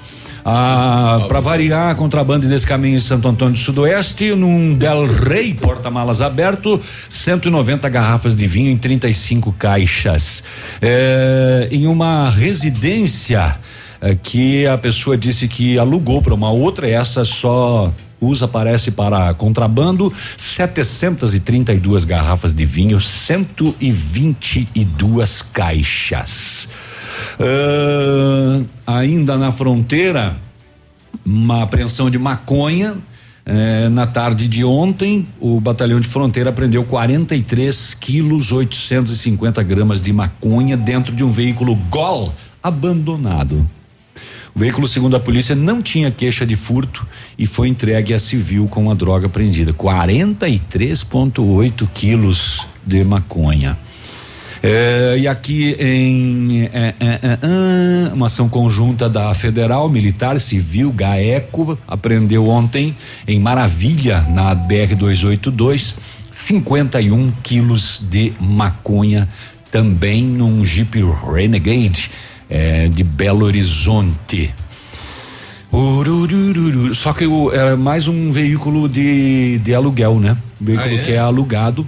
Ah, para variar, contrabando nesse caminho em Santo Antônio do Sudoeste, num Del Rey, porta-malas aberto, 190 garrafas de vinho em 35 caixas. É, em uma residência é, que a pessoa disse que alugou para uma outra, essa só usa parece para contrabando 732 garrafas de vinho 122 caixas Uh, ainda na fronteira, uma apreensão de maconha. Eh, na tarde de ontem, o batalhão de fronteira apreendeu 43 quilos 850 gramas de maconha dentro de um veículo Gol abandonado. O veículo, segundo a polícia, não tinha queixa de furto e foi entregue a civil com a droga apreendida. 43,8 quilos de maconha. É, e aqui em é, é, é ah, uma ação conjunta da Federal, Militar, Civil, GAECO, apreendeu ontem em Maravilha, na BR 282, 51 quilos de maconha, também num Jeep Renegade é, de Belo Horizonte. Ururururu. Só que o, era mais um veículo de, de aluguel, né? Veículo ah, é? que é alugado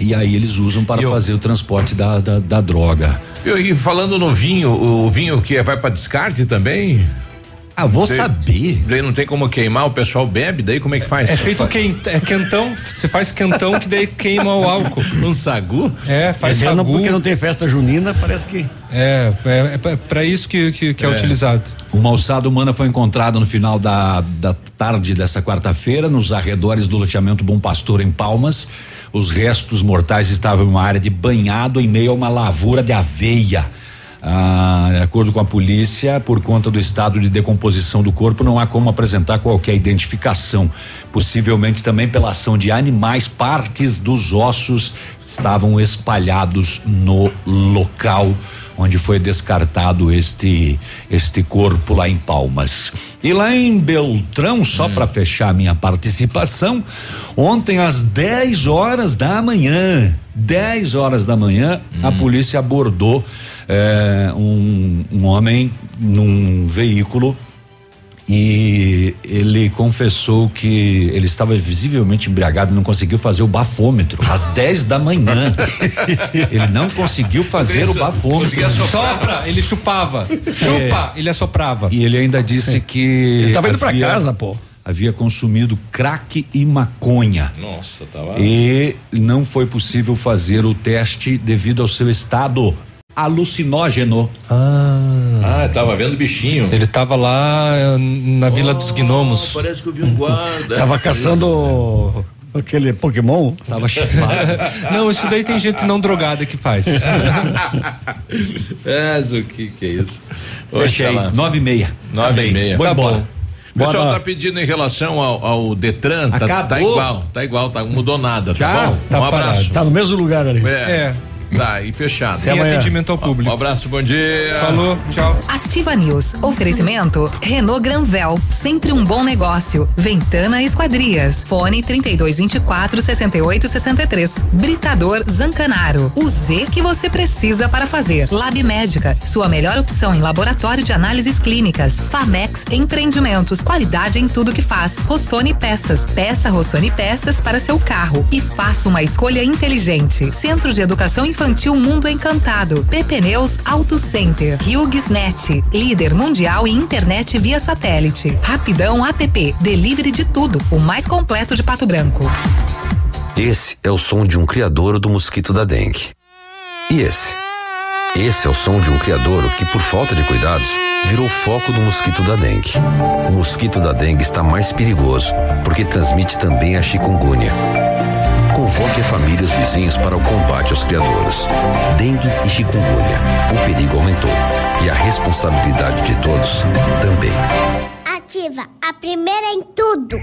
e aí eles usam para eu, fazer o transporte da, da, da droga. E falando no vinho, o vinho que vai para descarte também? Ah, vou saber. Daí não tem como queimar, o pessoal bebe, daí como é que faz? É feito quent, é quentão, você faz quentão que daí queima o álcool. Um sagu? É, faz é sagu. porque não tem festa junina, parece que. É, é, é para isso que, que, que é. é. utilizado. Uma alçada humana foi encontrada no final da, da tarde dessa quarta-feira, nos arredores do loteamento Bom Pastor, em Palmas. Os restos mortais estavam em uma área de banhado em meio a uma lavoura de aveia. Ah, de acordo com a polícia, por conta do estado de decomposição do corpo, não há como apresentar qualquer identificação. Possivelmente também pela ação de animais, partes dos ossos estavam espalhados no local onde foi descartado este este corpo lá em Palmas. E lá em Beltrão, só hum. para fechar minha participação, ontem às 10 horas da manhã, 10 horas da manhã, hum. a polícia abordou eh, um, um homem num veículo e ele confessou que ele estava visivelmente embriagado e não conseguiu fazer o bafômetro às [LAUGHS] 10 da manhã. ele não conseguiu fazer o bafômetro. Sopra, ele chupava. Chupa, é. ele assoprava. E ele ainda disse que. Ele tava indo para casa, pô havia consumido crack e maconha. Nossa, tava. E não foi possível fazer o teste devido ao seu estado alucinógeno. Ah. Ah, tava vendo bichinho. Ele tava lá eh, na oh, Vila dos Gnomos. Parece que eu vi um guarda. tava caçando aquele Pokémon. Tava chifado. não, isso daí tem gente não drogada que faz. [LAUGHS] é, o que que é isso? Aí, nove e meia. Nove e meia. Tá bom. O pessoal tá pedindo em relação ao, ao Detran, tá, tá, igual, tá igual, tá, mudou nada, tá bom? Tá um abraço. Tá no mesmo lugar ali. É. é. Tá aí fechado. Tem atendimento ao público. Um abraço, bom dia. Falou, tchau. Ativa News. Oferecimento Renault Granvel, sempre um bom negócio. Ventana Esquadrias. Fone 3224 6863. Britador Zancanaro. O Z que você precisa para fazer. Lab Médica, sua melhor opção em laboratório de análises clínicas. Famex Empreendimentos, qualidade em tudo que faz. Rossoni Peças. Peça Rossoni Peças para seu carro e faça uma escolha inteligente. Centro de Educação Infantil Mundo Encantado. PP Neus Auto Center. HughesNet, líder mundial em internet via satélite. Rapidão App, delivery de tudo, o mais completo de Pato Branco. Esse é o som de um criador do mosquito da dengue. E esse? Esse é o som de um criador que, por falta de cuidados, virou foco do mosquito da dengue. O mosquito da dengue está mais perigoso porque transmite também a chikungunya. Convoque a família e os vizinhos para o combate aos criadores. Dengue e chikungunya. O perigo aumentou. E a responsabilidade de todos também. Ativa, a primeira em tudo.